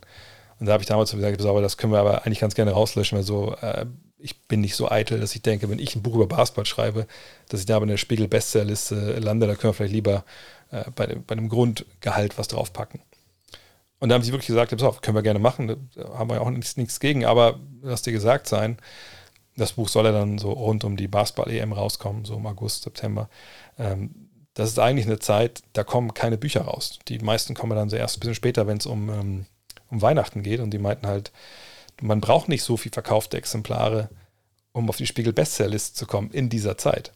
Und da habe ich damals gesagt, das können wir aber eigentlich ganz gerne rauslöschen, weil so, äh, ich bin nicht so eitel, dass ich denke, wenn ich ein Buch über Basketball schreibe, dass ich da aber in der Spiegel-Bestsellerliste lande, da können wir vielleicht lieber äh, bei, dem, bei dem Grundgehalt was draufpacken. Und da haben sie wirklich gesagt, pass auf, können wir gerne machen, da haben wir ja auch nichts, nichts gegen, aber lass dir gesagt sein, das Buch soll ja dann so rund um die Basketball-EM rauskommen, so im August, September. Ähm, das ist eigentlich eine Zeit, da kommen keine Bücher raus. Die meisten kommen dann so erst ein bisschen später, wenn es um, ähm, um Weihnachten geht. Und die meinten halt, man braucht nicht so viel verkaufte Exemplare, um auf die Spiegel-Bestsellerliste zu kommen in dieser Zeit.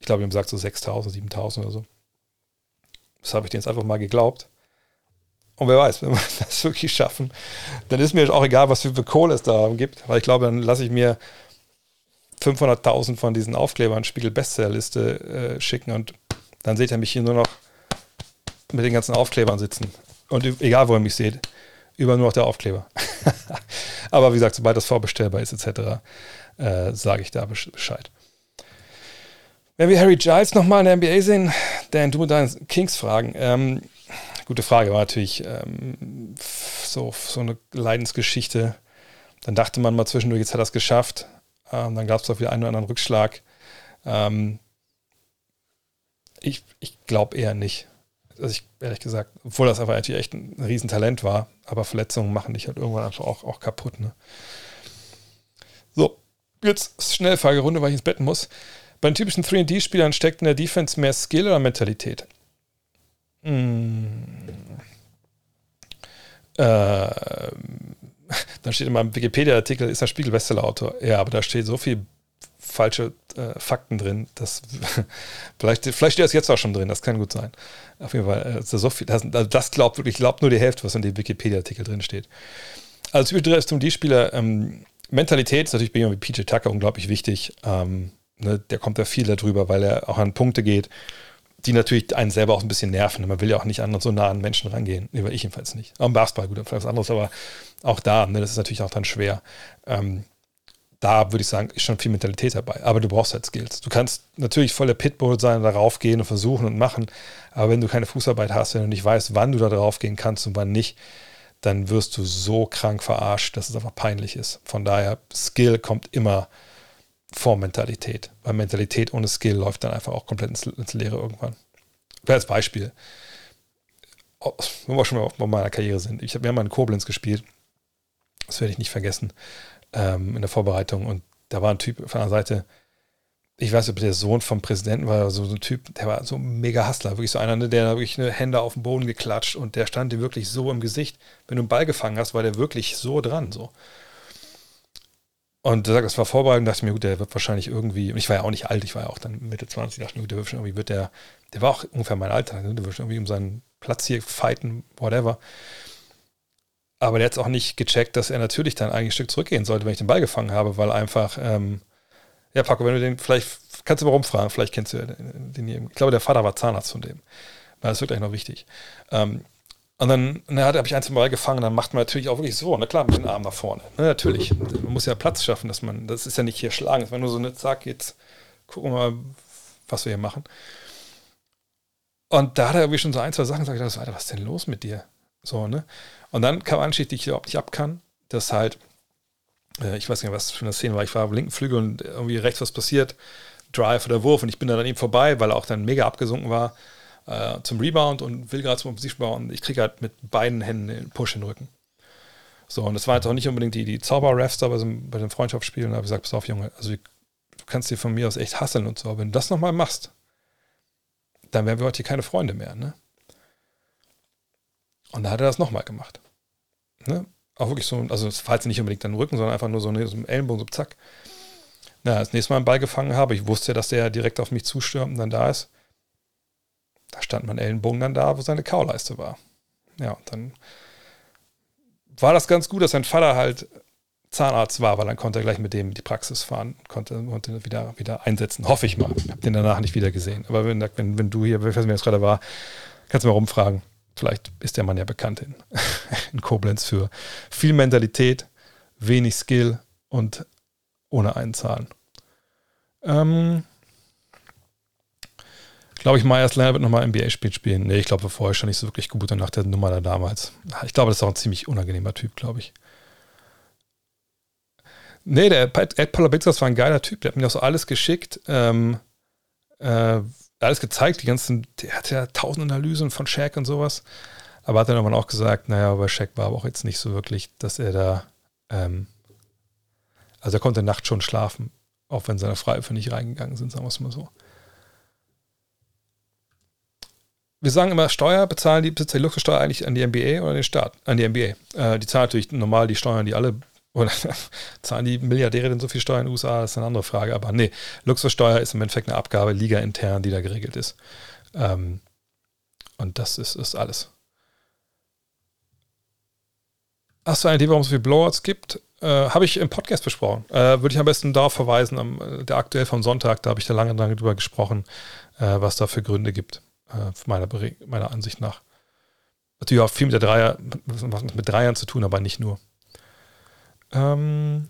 Ich glaube, die haben gesagt so 6000, 7000 oder so. Das habe ich denen jetzt einfach mal geglaubt. Und wer weiß, wenn wir das wirklich schaffen, dann ist mir auch egal, was für Kohle es da gibt, weil ich glaube, dann lasse ich mir 500.000 von diesen Aufklebern Spiegel Bestsellerliste äh, schicken und dann seht ihr mich hier nur noch mit den ganzen Aufklebern sitzen. Und egal, wo ihr mich seht, über nur noch der Aufkleber. Aber wie gesagt, sobald das vorbestellbar ist, etc., äh, sage ich da Bescheid. Wenn wir Harry Giles nochmal in der NBA sehen, Dan, du mit deinen Kings-Fragen. Ähm, Gute Frage, war natürlich ähm, so, so eine Leidensgeschichte. Dann dachte man mal zwischendurch, jetzt hat er es geschafft. Ähm, dann gab es auch wieder einen oder anderen Rückschlag. Ähm, ich ich glaube eher nicht. Also ich, ehrlich gesagt, obwohl das einfach natürlich echt ein Riesentalent war, aber Verletzungen machen dich halt irgendwann einfach auch, auch kaputt. Ne? So, jetzt Schnellfragerunde, weil ich ins Bett muss. Bei den typischen 3D-Spielern steckt in der Defense mehr Skill oder Mentalität? Hm. Äh, dann steht in meinem Wikipedia-Artikel, ist der Spiegel Bestseller-Autor. Ja, aber da steht so viel falsche äh, Fakten drin. dass vielleicht, vielleicht steht das jetzt auch schon drin, das kann gut sein. Auf jeden Fall, also so viel, das, das glaubt wirklich, glaubt nur die Hälfte, was in dem Wikipedia-Artikel drin steht. Also typisch die Spieler, ähm, Mentalität ist natürlich bei jemandem wie PJ Tucker unglaublich wichtig. Ähm, ne, der kommt da viel darüber, weil er auch an Punkte geht die natürlich einen selber auch ein bisschen nerven. Man will ja auch nicht an so nah an Menschen rangehen. Nee, ich jedenfalls nicht. Auch im Basketball, gut, vielleicht was anderes, aber auch da, ne, das ist natürlich auch dann schwer. Ähm, da würde ich sagen, ist schon viel Mentalität dabei. Aber du brauchst halt Skills. Du kannst natürlich voller Pitbull sein, darauf gehen und versuchen und machen. Aber wenn du keine Fußarbeit hast, wenn du nicht weißt, wann du da drauf gehen kannst und wann nicht, dann wirst du so krank verarscht, dass es einfach peinlich ist. Von daher, Skill kommt immer vor Mentalität. Weil Mentalität ohne Skill läuft dann einfach auch komplett ins, ins Leere irgendwann. Als Beispiel, oh, wenn wir schon mal auf meiner Karriere sind. Ich habe ja mal in Koblenz gespielt. Das werde ich nicht vergessen ähm, in der Vorbereitung. Und da war ein Typ von der Seite, ich weiß nicht, ob der Sohn vom Präsidenten war, so, ein Typ, der war so ein mega Hustler, wirklich so einer, ne, der wirklich eine Hände auf den Boden geklatscht und der stand dir wirklich so im Gesicht. Wenn du einen Ball gefangen hast, war der wirklich so dran. So. Und das war Vorbereitung, dachte ich mir, gut, der wird wahrscheinlich irgendwie, und ich war ja auch nicht alt, ich war ja auch dann Mitte 20, dachte mir, gut, der wird schon irgendwie, wird der, der war auch ungefähr mein Alter, ne? der wird schon irgendwie um seinen Platz hier fighten, whatever. Aber der hat es auch nicht gecheckt, dass er natürlich dann eigentlich ein Stück zurückgehen sollte, wenn ich den Ball gefangen habe, weil einfach, ähm, ja, Paco, wenn du den vielleicht Kannst du mal rumfragen, vielleicht kennst du den hier. Ich glaube, der Vater war Zahnarzt von dem. Das wird gleich noch wichtig. Ähm, und dann na, habe ich ein, zwei Mal gefangen, dann macht man natürlich auch wirklich so, na klar, mit den Armen nach vorne. Na, natürlich. Man muss ja Platz schaffen, dass man, das ist ja nicht hier schlagen, es war nur so eine Zack, jetzt gucken wir mal, was wir hier machen. Und da hat er irgendwie schon so ein, zwei Sachen gesagt, was ist denn los mit dir? So, ne? Und dann kam Anschicht, die ich überhaupt nicht ab kann, dass halt, äh, ich weiß nicht, was für eine Szene war, ich war am linken Flügel und irgendwie rechts was passiert, Drive oder Wurf und ich bin dann an vorbei, weil er auch dann mega abgesunken war äh, zum Rebound und will gerade zum Offensivbau und ich kriege halt mit beiden Händen den Push in den Rücken. So, und das war jetzt auch nicht unbedingt die, die Zauber-Refs da bei, so, bei den Freundschaftsspielen, aber ich gesagt, pass auf, Junge, also du kannst dir von mir aus echt hasseln und so, aber wenn du das nochmal machst, dann wären wir heute hier keine Freunde mehr, ne? Und da hat er das nochmal gemacht. Ne? Auch wirklich so, also es war nicht unbedingt an den Rücken, sondern einfach nur so, eine, so ein Ellenbogen, so zack. Na, das nächste Mal einen Ball gefangen habe, ich wusste ja, dass der direkt auf mich zustürmt und dann da ist. Da stand mein Ellenbogen dann da, wo seine Kauleiste war. Ja, und dann war das ganz gut, dass sein Vater halt Zahnarzt war, weil dann konnte er gleich mit dem die Praxis fahren, konnte, konnte wieder, wieder einsetzen. Hoffe ich mal. Ich habe den danach nicht wieder gesehen. Aber wenn, wenn, wenn du hier, ich weiß nicht, wer das gerade war, kannst du mal rumfragen. Vielleicht ist der Mann ja bekannt in, in Koblenz für viel Mentalität, wenig Skill und ohne Einzahlen. Ähm, glaube ich, Myers Leonard wird nochmal NBA-Spiel spielen. Nee, ich glaube, vorher schon nicht so wirklich gut nach der Nummer da damals. Ich glaube, das ist auch ein ziemlich unangenehmer Typ, glaube ich. Nee, der Ed Palabitzos war ein geiler Typ. Der hat mir auch so alles geschickt, ähm, äh, alles gezeigt. Die ganzen, der hat ja tausend Analysen von Shaq und sowas. Aber hat dann irgendwann auch gesagt, naja, bei Shaq war aber auch jetzt nicht so wirklich, dass er da, ähm, also er konnte nachts schon schlafen, auch wenn seine Freiwürfe nicht reingegangen sind, sagen wir es mal so. Wir sagen immer, Steuer bezahlen die Besitzer die Luxussteuer eigentlich an die MBA oder den Staat? An die MBA. Äh, die zahlen natürlich normal die Steuern, die alle, oder zahlen die Milliardäre denn so viel Steuern in den USA? Das ist eine andere Frage. Aber nee, Luxussteuer ist im Endeffekt eine Abgabe Liga intern, die da geregelt ist. Ähm, und das ist, ist alles. Hast du eine Idee, warum es so viele Blowouts gibt? Äh, habe ich im Podcast besprochen. Äh, Würde ich am besten darauf verweisen, am, der aktuell vom Sonntag, da habe ich da lange, lange drüber gesprochen, äh, was da für Gründe gibt äh, meiner, meiner Ansicht nach. Natürlich auch viel mit der Dreier, was mit Dreiern zu tun, aber nicht nur. Ähm,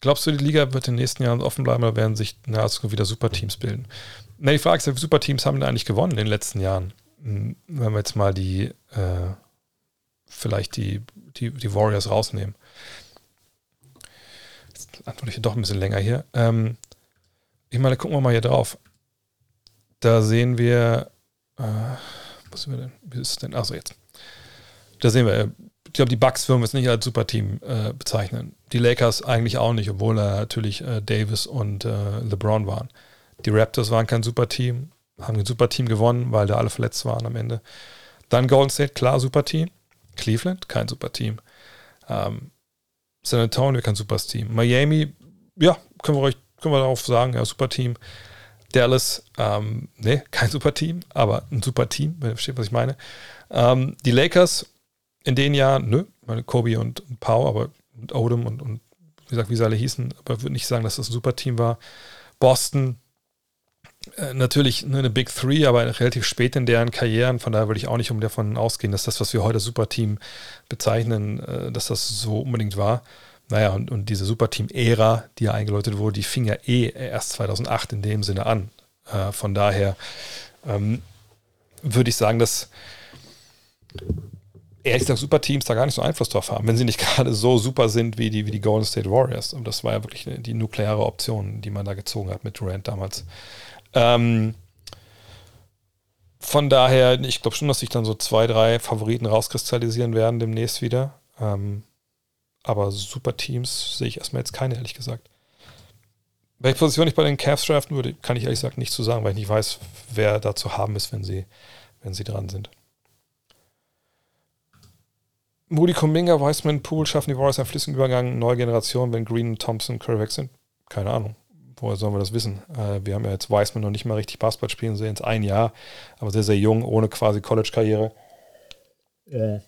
glaubst du, die Liga wird in den nächsten Jahren offen bleiben oder werden sich nahezu wieder Superteams bilden? Na, die Frage ist, wie Superteams haben denn eigentlich gewonnen in den letzten Jahren? Hm, wenn wir jetzt mal die, äh, vielleicht die, die, die Warriors rausnehmen. Jetzt antworte ich doch ein bisschen länger hier. Ähm, ich meine, gucken wir mal hier drauf. Da sehen wir, äh, was sind wir denn? Wie ist es denn? Achso, jetzt. Da sehen wir, äh, ich glaube, die Bucks würden wir es nicht als Superteam äh, bezeichnen. Die Lakers eigentlich auch nicht, obwohl da natürlich äh, Davis und äh, LeBron waren. Die Raptors waren kein Superteam, haben ein Superteam gewonnen, weil da alle verletzt waren am Ende. Dann Golden State, klar, Superteam. Cleveland, kein Superteam. Ähm, San Antonio, kein Superteam. Miami, ja, können wir euch, können wir darauf sagen, ja, Superteam. Dallas, ähm, nee, kein super Team, aber ein super Team, wenn ihr versteht, was ich meine. Ähm, die Lakers in den Jahren, nö, meine Kobe und, und Pau, aber und Odom und, und wie gesagt, wie sie alle hießen, aber würde nicht sagen, dass das ein super Team war. Boston, äh, natürlich ne, eine Big Three, aber relativ spät in deren Karrieren, von daher würde ich auch nicht um davon ausgehen, dass das, was wir heute Superteam bezeichnen, äh, dass das so unbedingt war. Naja, und, und diese Superteam-Ära, die ja eingeläutet wurde, die fing ja eh erst 2008 in dem Sinne an. Äh, von daher ähm, würde ich sagen, dass ehrlich gesagt Superteams da gar nicht so Einfluss drauf haben, wenn sie nicht gerade so super sind wie die, wie die Golden State Warriors. Und das war ja wirklich die nukleare Option, die man da gezogen hat mit Durant damals. Ähm, von daher, ich glaube schon, dass sich dann so zwei, drei Favoriten rauskristallisieren werden demnächst wieder. Ähm, aber super Teams sehe ich erstmal jetzt keine, ehrlich gesagt. Welche Position ich bei den Cavs draften würde, kann ich ehrlich gesagt nicht zu sagen, weil ich nicht weiß, wer da zu haben ist, wenn sie, wenn sie dran sind. Moody Kuminga, Wiseman, Pool schaffen die Warriors einen flüssigen Übergang, neue Generation, wenn Green Thompson Curry weg sind? Keine Ahnung. Woher sollen wir das wissen? Äh, wir haben ja jetzt Wiseman noch nicht mal richtig Basketball spielen sehen, jetzt ein Jahr, aber sehr, sehr jung, ohne quasi College-Karriere. Ja.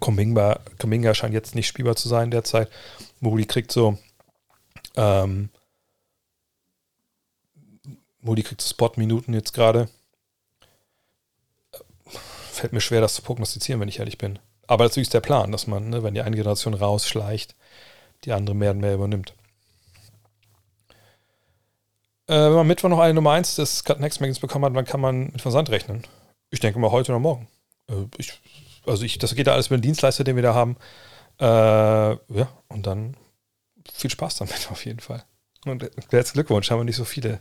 Kuminga, Kuminga scheint jetzt nicht spielbar zu sein derzeit. Moody kriegt so Ähm, Moody kriegt Spot-Minuten jetzt gerade. Fällt mir schwer, das zu prognostizieren, wenn ich ehrlich bin. Aber natürlich ist der Plan, dass man, ne, wenn die eine Generation rausschleicht, die andere mehr und mehr übernimmt. Äh, wenn man Mittwoch noch eine Nummer 1 des Cut Next Magazins bekommen hat, dann kann man mit Versand rechnen. Ich denke mal heute oder morgen. Äh, ich, also ich, das geht da alles mit dem Dienstleister, den wir da haben. Äh, ja, und dann viel Spaß damit auf jeden Fall. Und herzlichen Glückwunsch, haben wir nicht so viele,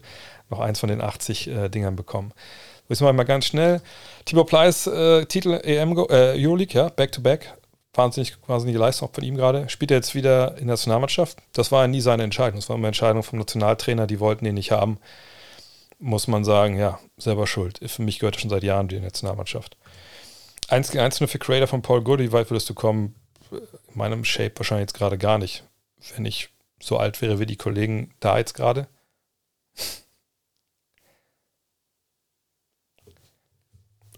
noch eins von den 80 äh, Dingern bekommen. Wissen wir mal ganz schnell. Tibor Pleiss, äh, Titel EM, äh, Euroleague, ja, Back-to-Back. Wahnsinnig, wahnsinnige Leistung von ihm gerade. Spielt er jetzt wieder in der Nationalmannschaft? Das war ja nie seine Entscheidung. Das war immer eine Entscheidung vom Nationaltrainer, die wollten ihn nicht haben. Muss man sagen, ja, selber schuld. Für mich gehört er schon seit Jahren die Nationalmannschaft. Eins gegen eins nur für Creator von Paul Good. Wie weit würdest du kommen? In meinem Shape wahrscheinlich jetzt gerade gar nicht. Wenn ich so alt wäre wie die Kollegen da jetzt gerade.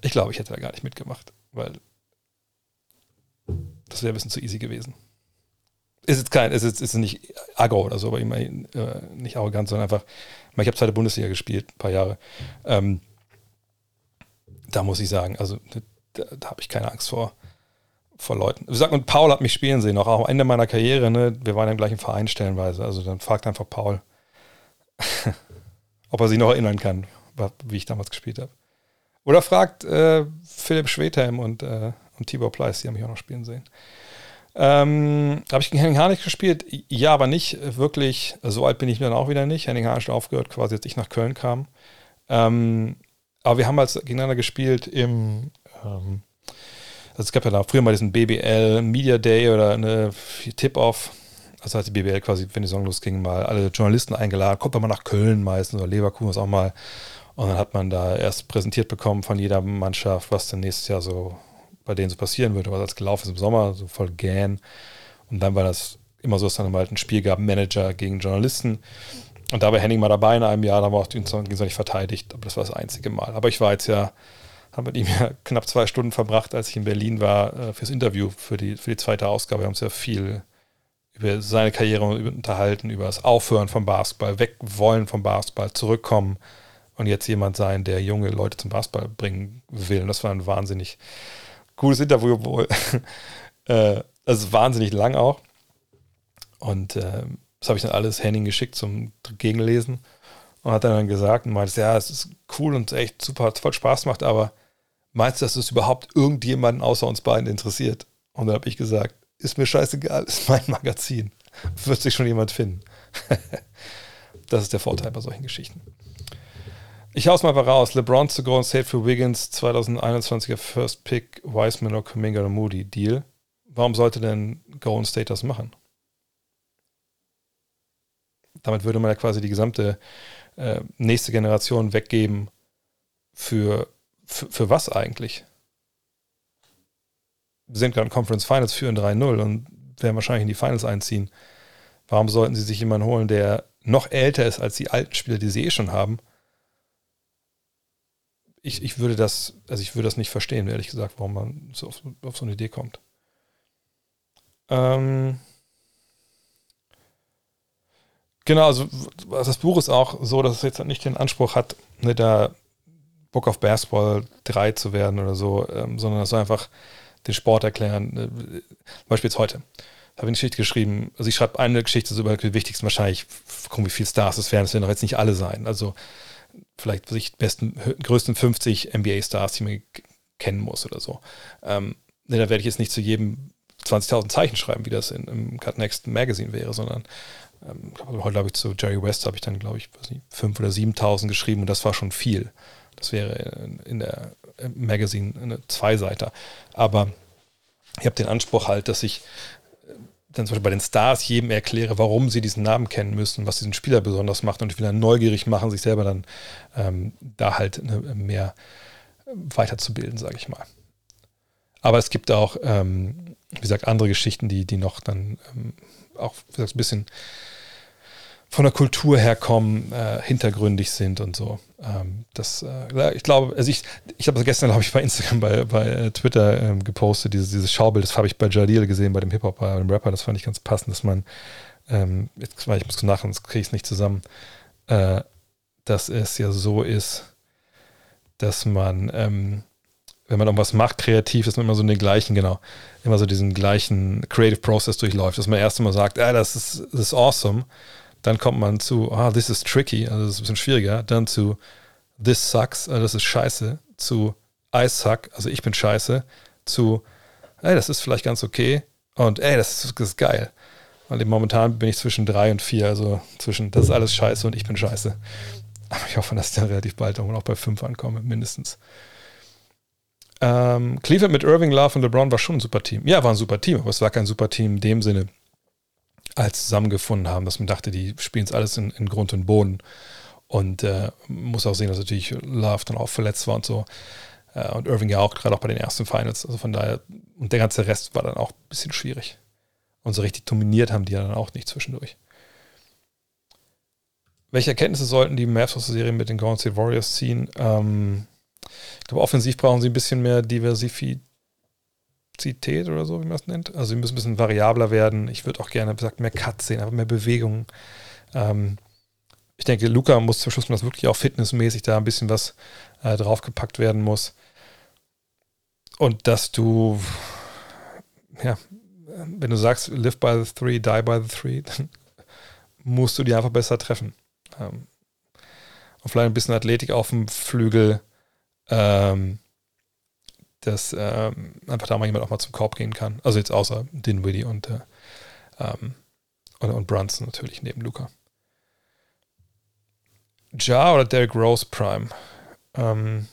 Ich glaube, ich hätte da gar nicht mitgemacht, weil das wäre ein bisschen zu easy gewesen. Ist jetzt kein, ist jetzt ist nicht aggro oder so, aber immerhin äh, nicht arrogant, sondern einfach, ich habe zweite Bundesliga gespielt, ein paar Jahre. Ähm, da muss ich sagen, also da, da habe ich keine Angst vor, vor Leuten. Wie gesagt, und Paul hat mich spielen sehen, auch am Ende meiner Karriere, ne? Wir waren im gleichen Verein stellenweise. Also dann fragt einfach Paul, ob er sich noch erinnern kann, wie ich damals gespielt habe. Oder fragt äh, Philipp Schwedhelm und, äh, und Tibor Pleiss, die haben mich auch noch spielen sehen. Ähm, habe ich gegen Henning Harnisch gespielt? Ja, aber nicht wirklich. So alt bin ich dann auch wieder nicht. Henning Harnisch hat aufgehört, quasi als ich nach Köln kam. Ähm, aber wir haben als gegeneinander gespielt im, ähm, also es gab ja früher mal diesen BBL Media Day oder eine Tip-Off. Also hat die BBL quasi, wenn die Saison losging, mal alle Journalisten eingeladen. Kommt man mal nach Köln meistens oder Leverkusen was auch mal. Und dann hat man da erst präsentiert bekommen von jeder Mannschaft, was dann nächstes Jahr so bei denen so passieren würde, was als gelaufen ist im Sommer, so voll gähn. Und dann war das immer so, dass dann halt ein Spiel gab, Manager gegen Journalisten. Und da war Henning mal dabei in einem Jahr, da wir auch den Song gegenseitig verteidigt, aber das war das einzige Mal. Aber ich war jetzt ja, habe mit ihm ja knapp zwei Stunden verbracht, als ich in Berlin war, äh, fürs Interview, für die, für die zweite Ausgabe. Wir haben uns ja viel über seine Karriere unterhalten, über das Aufhören vom Basketball, wegwollen vom Basketball, zurückkommen und jetzt jemand sein, der junge Leute zum Basketball bringen will. Und das war ein wahnsinnig cooles Interview, wohl. äh, also wahnsinnig lang auch. Und äh, das habe ich dann alles Henning geschickt zum Gegenlesen und hat dann gesagt und meinte, ja, es ist cool und echt super, voll Spaß gemacht, aber meinst du, dass es überhaupt irgendjemanden außer uns beiden interessiert? Und dann habe ich gesagt, ist mir scheißegal, ist mein Magazin. Wird sich schon jemand finden. das ist der Vorteil bei solchen Geschichten. Ich hau's mal raus. LeBron zu Golden State für Wiggins, 2021er First Pick, Wiseman oder Kuminga oder Moody. Deal. Warum sollte denn Golden State das machen? Damit würde man ja quasi die gesamte äh, nächste Generation weggeben. Für, für, was eigentlich? Wir sind gerade in Conference Finals, führen 3-0 und werden wahrscheinlich in die Finals einziehen. Warum sollten sie sich jemanden holen, der noch älter ist als die alten Spieler, die sie eh schon haben? ich, ich würde das, also ich würde das nicht verstehen, ehrlich gesagt, warum man so auf, auf so eine Idee kommt. Ähm, genau, also das Buch ist auch so, dass es jetzt nicht den Anspruch hat, ne, da Book of Basketball 3 zu werden oder so, ähm, sondern es soll einfach den Sport erklären. Ne, Beispiel jetzt heute. Habe ich eine Geschichte geschrieben. Also ich schreibe eine Geschichte über die wichtigsten wahrscheinlich, gucken, wie viele Stars es werden. Es werden doch jetzt nicht alle sein. Also vielleicht sich besten, größten 50 NBA-Stars, die man kennen muss oder so. Ähm, da werde ich jetzt nicht zu jedem 20.000 Zeichen schreiben, wie das in, im Cut Next Magazine wäre, sondern ähm, heute glaube ich zu Jerry West habe ich dann glaube ich 5.000 oder 7.000 geschrieben und das war schon viel. Das wäre in, der Magazine eine Zweiseiter. Aber ich habe den Anspruch halt, dass ich dann zum Beispiel bei den Stars jedem erkläre, warum sie diesen Namen kennen müssen, was diesen Spieler besonders macht und ich will dann neugierig machen, sich selber dann ähm, da halt mehr weiterzubilden, sage ich mal. Aber es gibt auch, ähm, wie gesagt, andere Geschichten, die, die noch dann ähm, auch wie gesagt, ein bisschen von der Kultur herkommen, äh, hintergründig sind und so. Ähm, das, äh, ich glaube, also ich, ich habe das gestern, glaube ich, bei Instagram, bei, bei äh, Twitter ähm, gepostet, dieses, dieses Schaubild, das habe ich bei Jalil gesehen, bei dem Hip-Hop, bei dem Rapper, das fand ich ganz passend, dass man ähm, jetzt, ich muss nach, sonst kriege ich es nicht zusammen, äh, dass es ja so ist, dass man, ähm, wenn man irgendwas macht, kreativ, dass man immer so den gleichen, genau, immer so diesen gleichen Creative Process durchläuft, dass man erst einmal sagt, ah, das ist, das ist awesome, dann kommt man zu, ah, this is tricky, also das ist ein bisschen schwieriger, dann zu this sucks, also das ist scheiße, zu I suck, also ich bin scheiße, zu, ey, das ist vielleicht ganz okay und ey, das ist, das ist geil. Und momentan bin ich zwischen drei und vier, also zwischen, das ist alles scheiße und ich bin scheiße. Aber ich hoffe, dass ich dann relativ bald auch bei fünf ankomme, mindestens. Ähm, Cleveland mit Irving, Love und LeBron war schon ein super Team. Ja, war ein super Team, aber es war kein super Team in dem Sinne, als zusammengefunden haben, dass man dachte, die spielen es alles in, in, Grund und Boden. Und äh, muss auch sehen, dass natürlich Love dann auch verletzt war und so. Äh, und Irving ja auch, gerade auch bei den ersten Finals. Also von daher, und der ganze Rest war dann auch ein bisschen schwierig. Und so richtig dominiert haben die ja dann auch nicht zwischendurch. Welche Erkenntnisse sollten die Mavs aus der Serie mit den Golden State Warriors ziehen? Ähm, ich glaube, offensiv brauchen sie ein bisschen mehr Diversifizität oder so, wie man es nennt. Also sie müssen ein bisschen variabler werden. Ich würde auch gerne, wie gesagt, mehr Cuts sehen, aber mehr Bewegungen. Ähm, ich denke, Luca muss zum Schluss, dass wirklich auch fitnessmäßig da ein bisschen was äh, draufgepackt werden muss. Und dass du, ja, wenn du sagst, live by the three, die by the three, dann musst du die einfach besser treffen. Ähm, und vielleicht ein bisschen Athletik auf dem Flügel, ähm, dass ähm, einfach da mal jemand auch mal zum Korb gehen kann. Also jetzt außer Dinwiddie und, äh, ähm, und, und Brunson natürlich neben Luca. Ja oder Derrick Rose Prime? Ähm,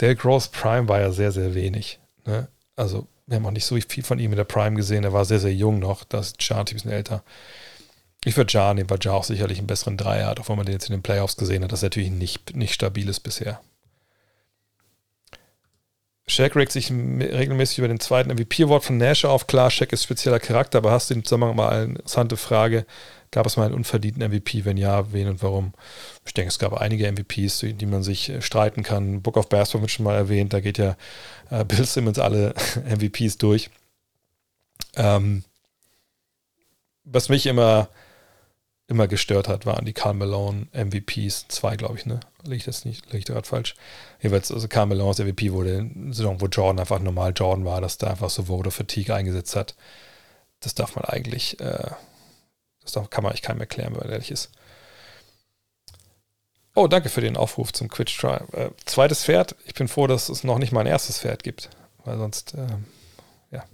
Derrick Rose Prime war ja sehr, sehr wenig. Ne? Also wir haben auch nicht so viel von ihm in der Prime gesehen. Er war sehr, sehr jung noch. Das ist Ja ein bisschen älter. Ich würde Ja nehmen, weil Ja auch sicherlich einen besseren Dreier hat, auch wenn man den jetzt in den Playoffs gesehen hat, das natürlich nicht, nicht stabil ist bisher. Shaq regt sich regelmäßig über den zweiten MVP-Award von Nash auf. Klar, Shaq ist spezieller Charakter, aber hast du im Zusammenhang mal eine interessante Frage. Gab es mal einen unverdienten MVP? Wenn ja, wen und warum? Ich denke, es gab einige MVPs, die, die man sich äh, streiten kann. Book of Basketball wird schon mal erwähnt. Da geht ja äh, Bill Simmons alle MVPs durch. Ähm, was mich immer immer gestört hat, waren die Carl Malone MVPs. Zwei, glaube ich, ne? Liege ich das nicht, liege ich gerade falsch? Jeweils, also Carl Malones MVP wurde Saison, wo Jordan einfach normal Jordan war, dass da einfach so Vote Fatigue eingesetzt hat. Das darf man eigentlich, äh, das darf, kann man eigentlich keinem erklären, wenn man ehrlich ist. Oh, danke für den Aufruf zum Quitch Try. Äh, zweites Pferd. Ich bin froh, dass es noch nicht mal ein erstes Pferd gibt, weil sonst, äh, ja,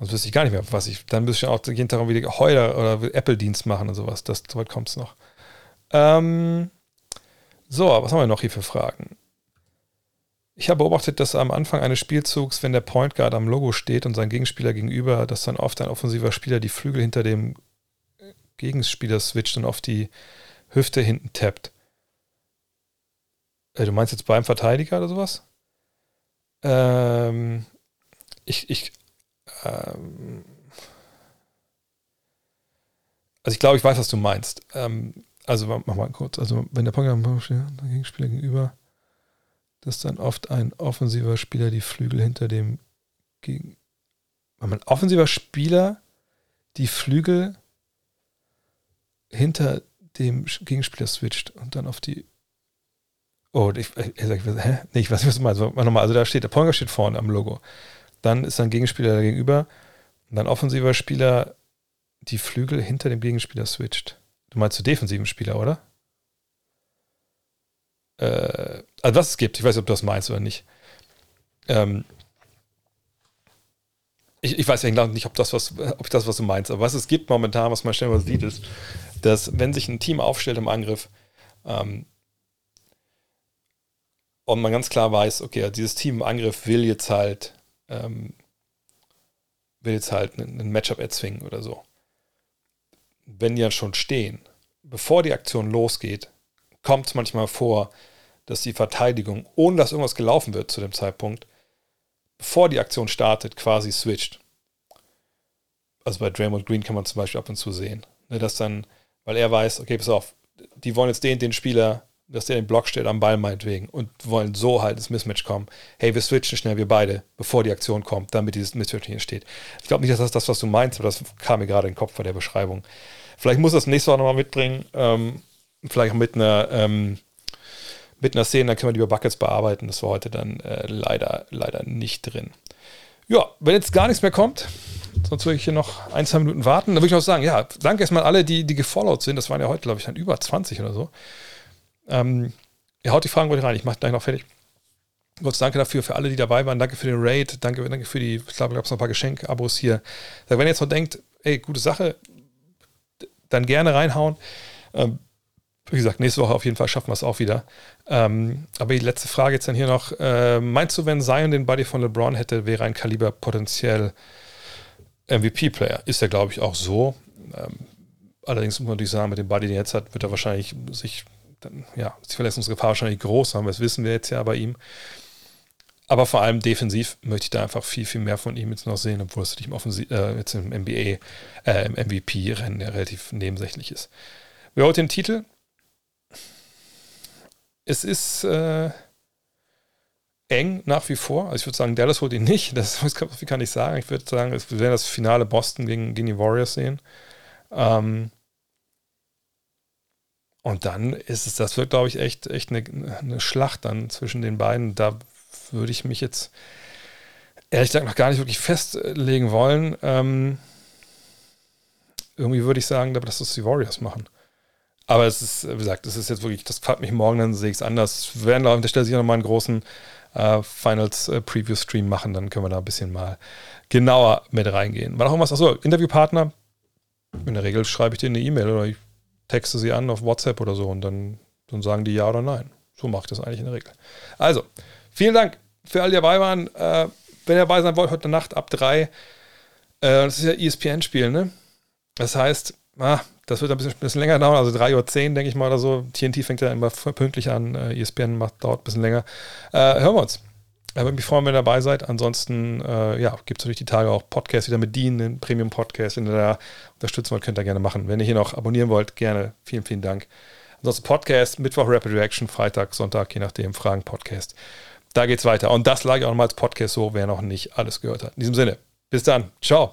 Sonst wüsste ich gar nicht mehr, was ich. Dann müsste ich auch jeden Tag wieder Heuler oder Apple-Dienst machen und sowas. Das, so weit kommt es noch. Ähm, so, was haben wir noch hier für Fragen? Ich habe beobachtet, dass am Anfang eines Spielzugs, wenn der Point Guard am Logo steht und sein Gegenspieler gegenüber, dass dann oft ein offensiver Spieler die Flügel hinter dem Gegenspieler switcht und auf die Hüfte hinten tappt. Äh, du meinst jetzt beim Verteidiger oder sowas? Ähm, ich, ich, ähm, also ich glaube, ich weiß, was du meinst. Ähm, also mach mal kurz. Also wenn der steht, der Gegenspieler gegenüber, dass dann oft ein offensiver Spieler die Flügel hinter dem gegen wenn ein offensiver Spieler die Flügel hinter dem Gegenspieler switcht und dann auf die Oh, ich, ich, ich, hä? Nee, ich weiß nicht, was du meinst. Nochmal, also da steht, der Ponger steht vorne am Logo. Dann ist ein Gegenspieler gegenüber und dann offensiver Spieler die Flügel hinter dem Gegenspieler switcht. Du meinst zu defensiven Spieler, oder? Äh, also was es gibt, ich weiß nicht, ob du das meinst oder nicht. Ähm, ich, ich weiß eigentlich nicht, ob das, was, ob das, was du meinst, aber was es gibt momentan, was man schnell mal sieht, ist, dass wenn sich ein Team aufstellt im Angriff ähm, und man ganz klar weiß, okay, dieses Team im Angriff will jetzt halt ähm, will jetzt halt ein Matchup erzwingen oder so. Wenn die dann schon stehen, bevor die Aktion losgeht, kommt es manchmal vor, dass die Verteidigung, ohne dass irgendwas gelaufen wird zu dem Zeitpunkt, bevor die Aktion startet, quasi switcht. Also bei Draymond Green kann man zum Beispiel ab und zu sehen, ne, dass dann, weil er weiß, okay, pass auf, die wollen jetzt den, den Spieler, dass der im Block steht am Ball meinetwegen und wollen so halt ins Mismatch kommen. Hey, wir switchen schnell, wir beide, bevor die Aktion kommt, damit dieses Mismatch nicht entsteht. Ich glaube nicht, dass das das, was du meinst, aber das kam mir gerade in den Kopf bei der Beschreibung. Vielleicht muss das nächste Mal nochmal mitbringen, ähm, vielleicht auch mit einer, ähm, mit einer Szene, dann können wir die über Buckets bearbeiten. Das war heute dann äh, leider, leider nicht drin. Ja, wenn jetzt gar nichts mehr kommt, sonst würde ich hier noch ein, zwei Minuten warten. Dann würde ich noch sagen, ja, danke erstmal alle, die, die gefollowt sind. Das waren ja heute, glaube ich, dann über 20 oder so. Ähm, ihr haut die Fragen heute rein, ich mache gleich noch fertig. Kurz danke dafür für alle, die dabei waren. Danke für den Raid. Danke, danke für die, ich glaube, gab es noch ein paar Geschenk-Abos hier. Wenn ihr jetzt noch denkt, ey, gute Sache, dann gerne reinhauen. Ähm, wie gesagt, nächste Woche auf jeden Fall schaffen wir es auch wieder. Ähm, aber die letzte Frage jetzt dann hier noch. Äh, meinst du, wenn Zion den Buddy von LeBron hätte, wäre ein Kaliber potenziell MVP-Player? Ist er, glaube ich, auch so. Ähm, allerdings muss man natürlich sagen, mit dem Buddy, den er jetzt hat, wird er wahrscheinlich sich dann, ja, ist die Verletzungsgefahr wahrscheinlich groß, aber das wissen wir jetzt ja bei ihm. Aber vor allem defensiv möchte ich da einfach viel, viel mehr von ihm jetzt noch sehen, obwohl es im, Offensiv, äh, jetzt im NBA, äh, im MVP-Rennen ja relativ nebensächlich ist. Wer holt den Titel? Es ist äh, eng nach wie vor. Also ich würde sagen, Dallas holt ihn nicht. Das, das kann ich sagen. Ich würde sagen, wir werden das Finale Boston gegen, gegen die Warriors sehen. Ähm, und dann ist es, das wird, glaube ich, echt, echt eine, eine Schlacht dann zwischen den beiden. Da würde ich mich jetzt ehrlich gesagt noch gar nicht wirklich festlegen wollen. Ähm, irgendwie würde ich sagen, dass das die Warriors machen. Aber es ist, wie gesagt, das ist jetzt wirklich, das fragt mich morgen, dann sehe ich es anders. Wir werden, an der Stelle sicher nochmal einen großen äh, Finals äh, machen, dann können wir da ein bisschen mal genauer mit reingehen. War noch irgendwas? Achso, Interviewpartner. In der Regel schreibe ich dir eine E-Mail oder ich texte sie an auf WhatsApp oder so und dann, dann sagen die ja oder nein. So mache ich das eigentlich in der Regel. Also, vielen Dank für alle, die dabei waren. Äh, wenn ihr dabei sein wollt, heute Nacht ab drei. Äh, das ist ja ESPN-Spiel, ne? Das heißt, ah, das wird ein bisschen, bisschen länger dauern, also 3.10 Uhr, denke ich mal, oder so. TNT fängt ja immer pünktlich an. Äh, ESPN macht, dauert ein bisschen länger. Äh, hören wir uns. Ich würde mich freuen, wenn ihr dabei seid. Ansonsten äh, ja, gibt es natürlich die Tage auch Podcasts wieder mit Dean, den Premium-Podcast. Wenn ihr da unterstützen wollt, könnt ihr gerne machen. Wenn ihr hier noch abonnieren wollt, gerne. Vielen, vielen Dank. Ansonsten Podcast, Mittwoch Rapid Reaction, Freitag, Sonntag, je nachdem, Fragen-Podcast. Da geht's weiter. Und das lag auch nochmal als Podcast so, wer noch nicht alles gehört hat. In diesem Sinne, bis dann. Ciao.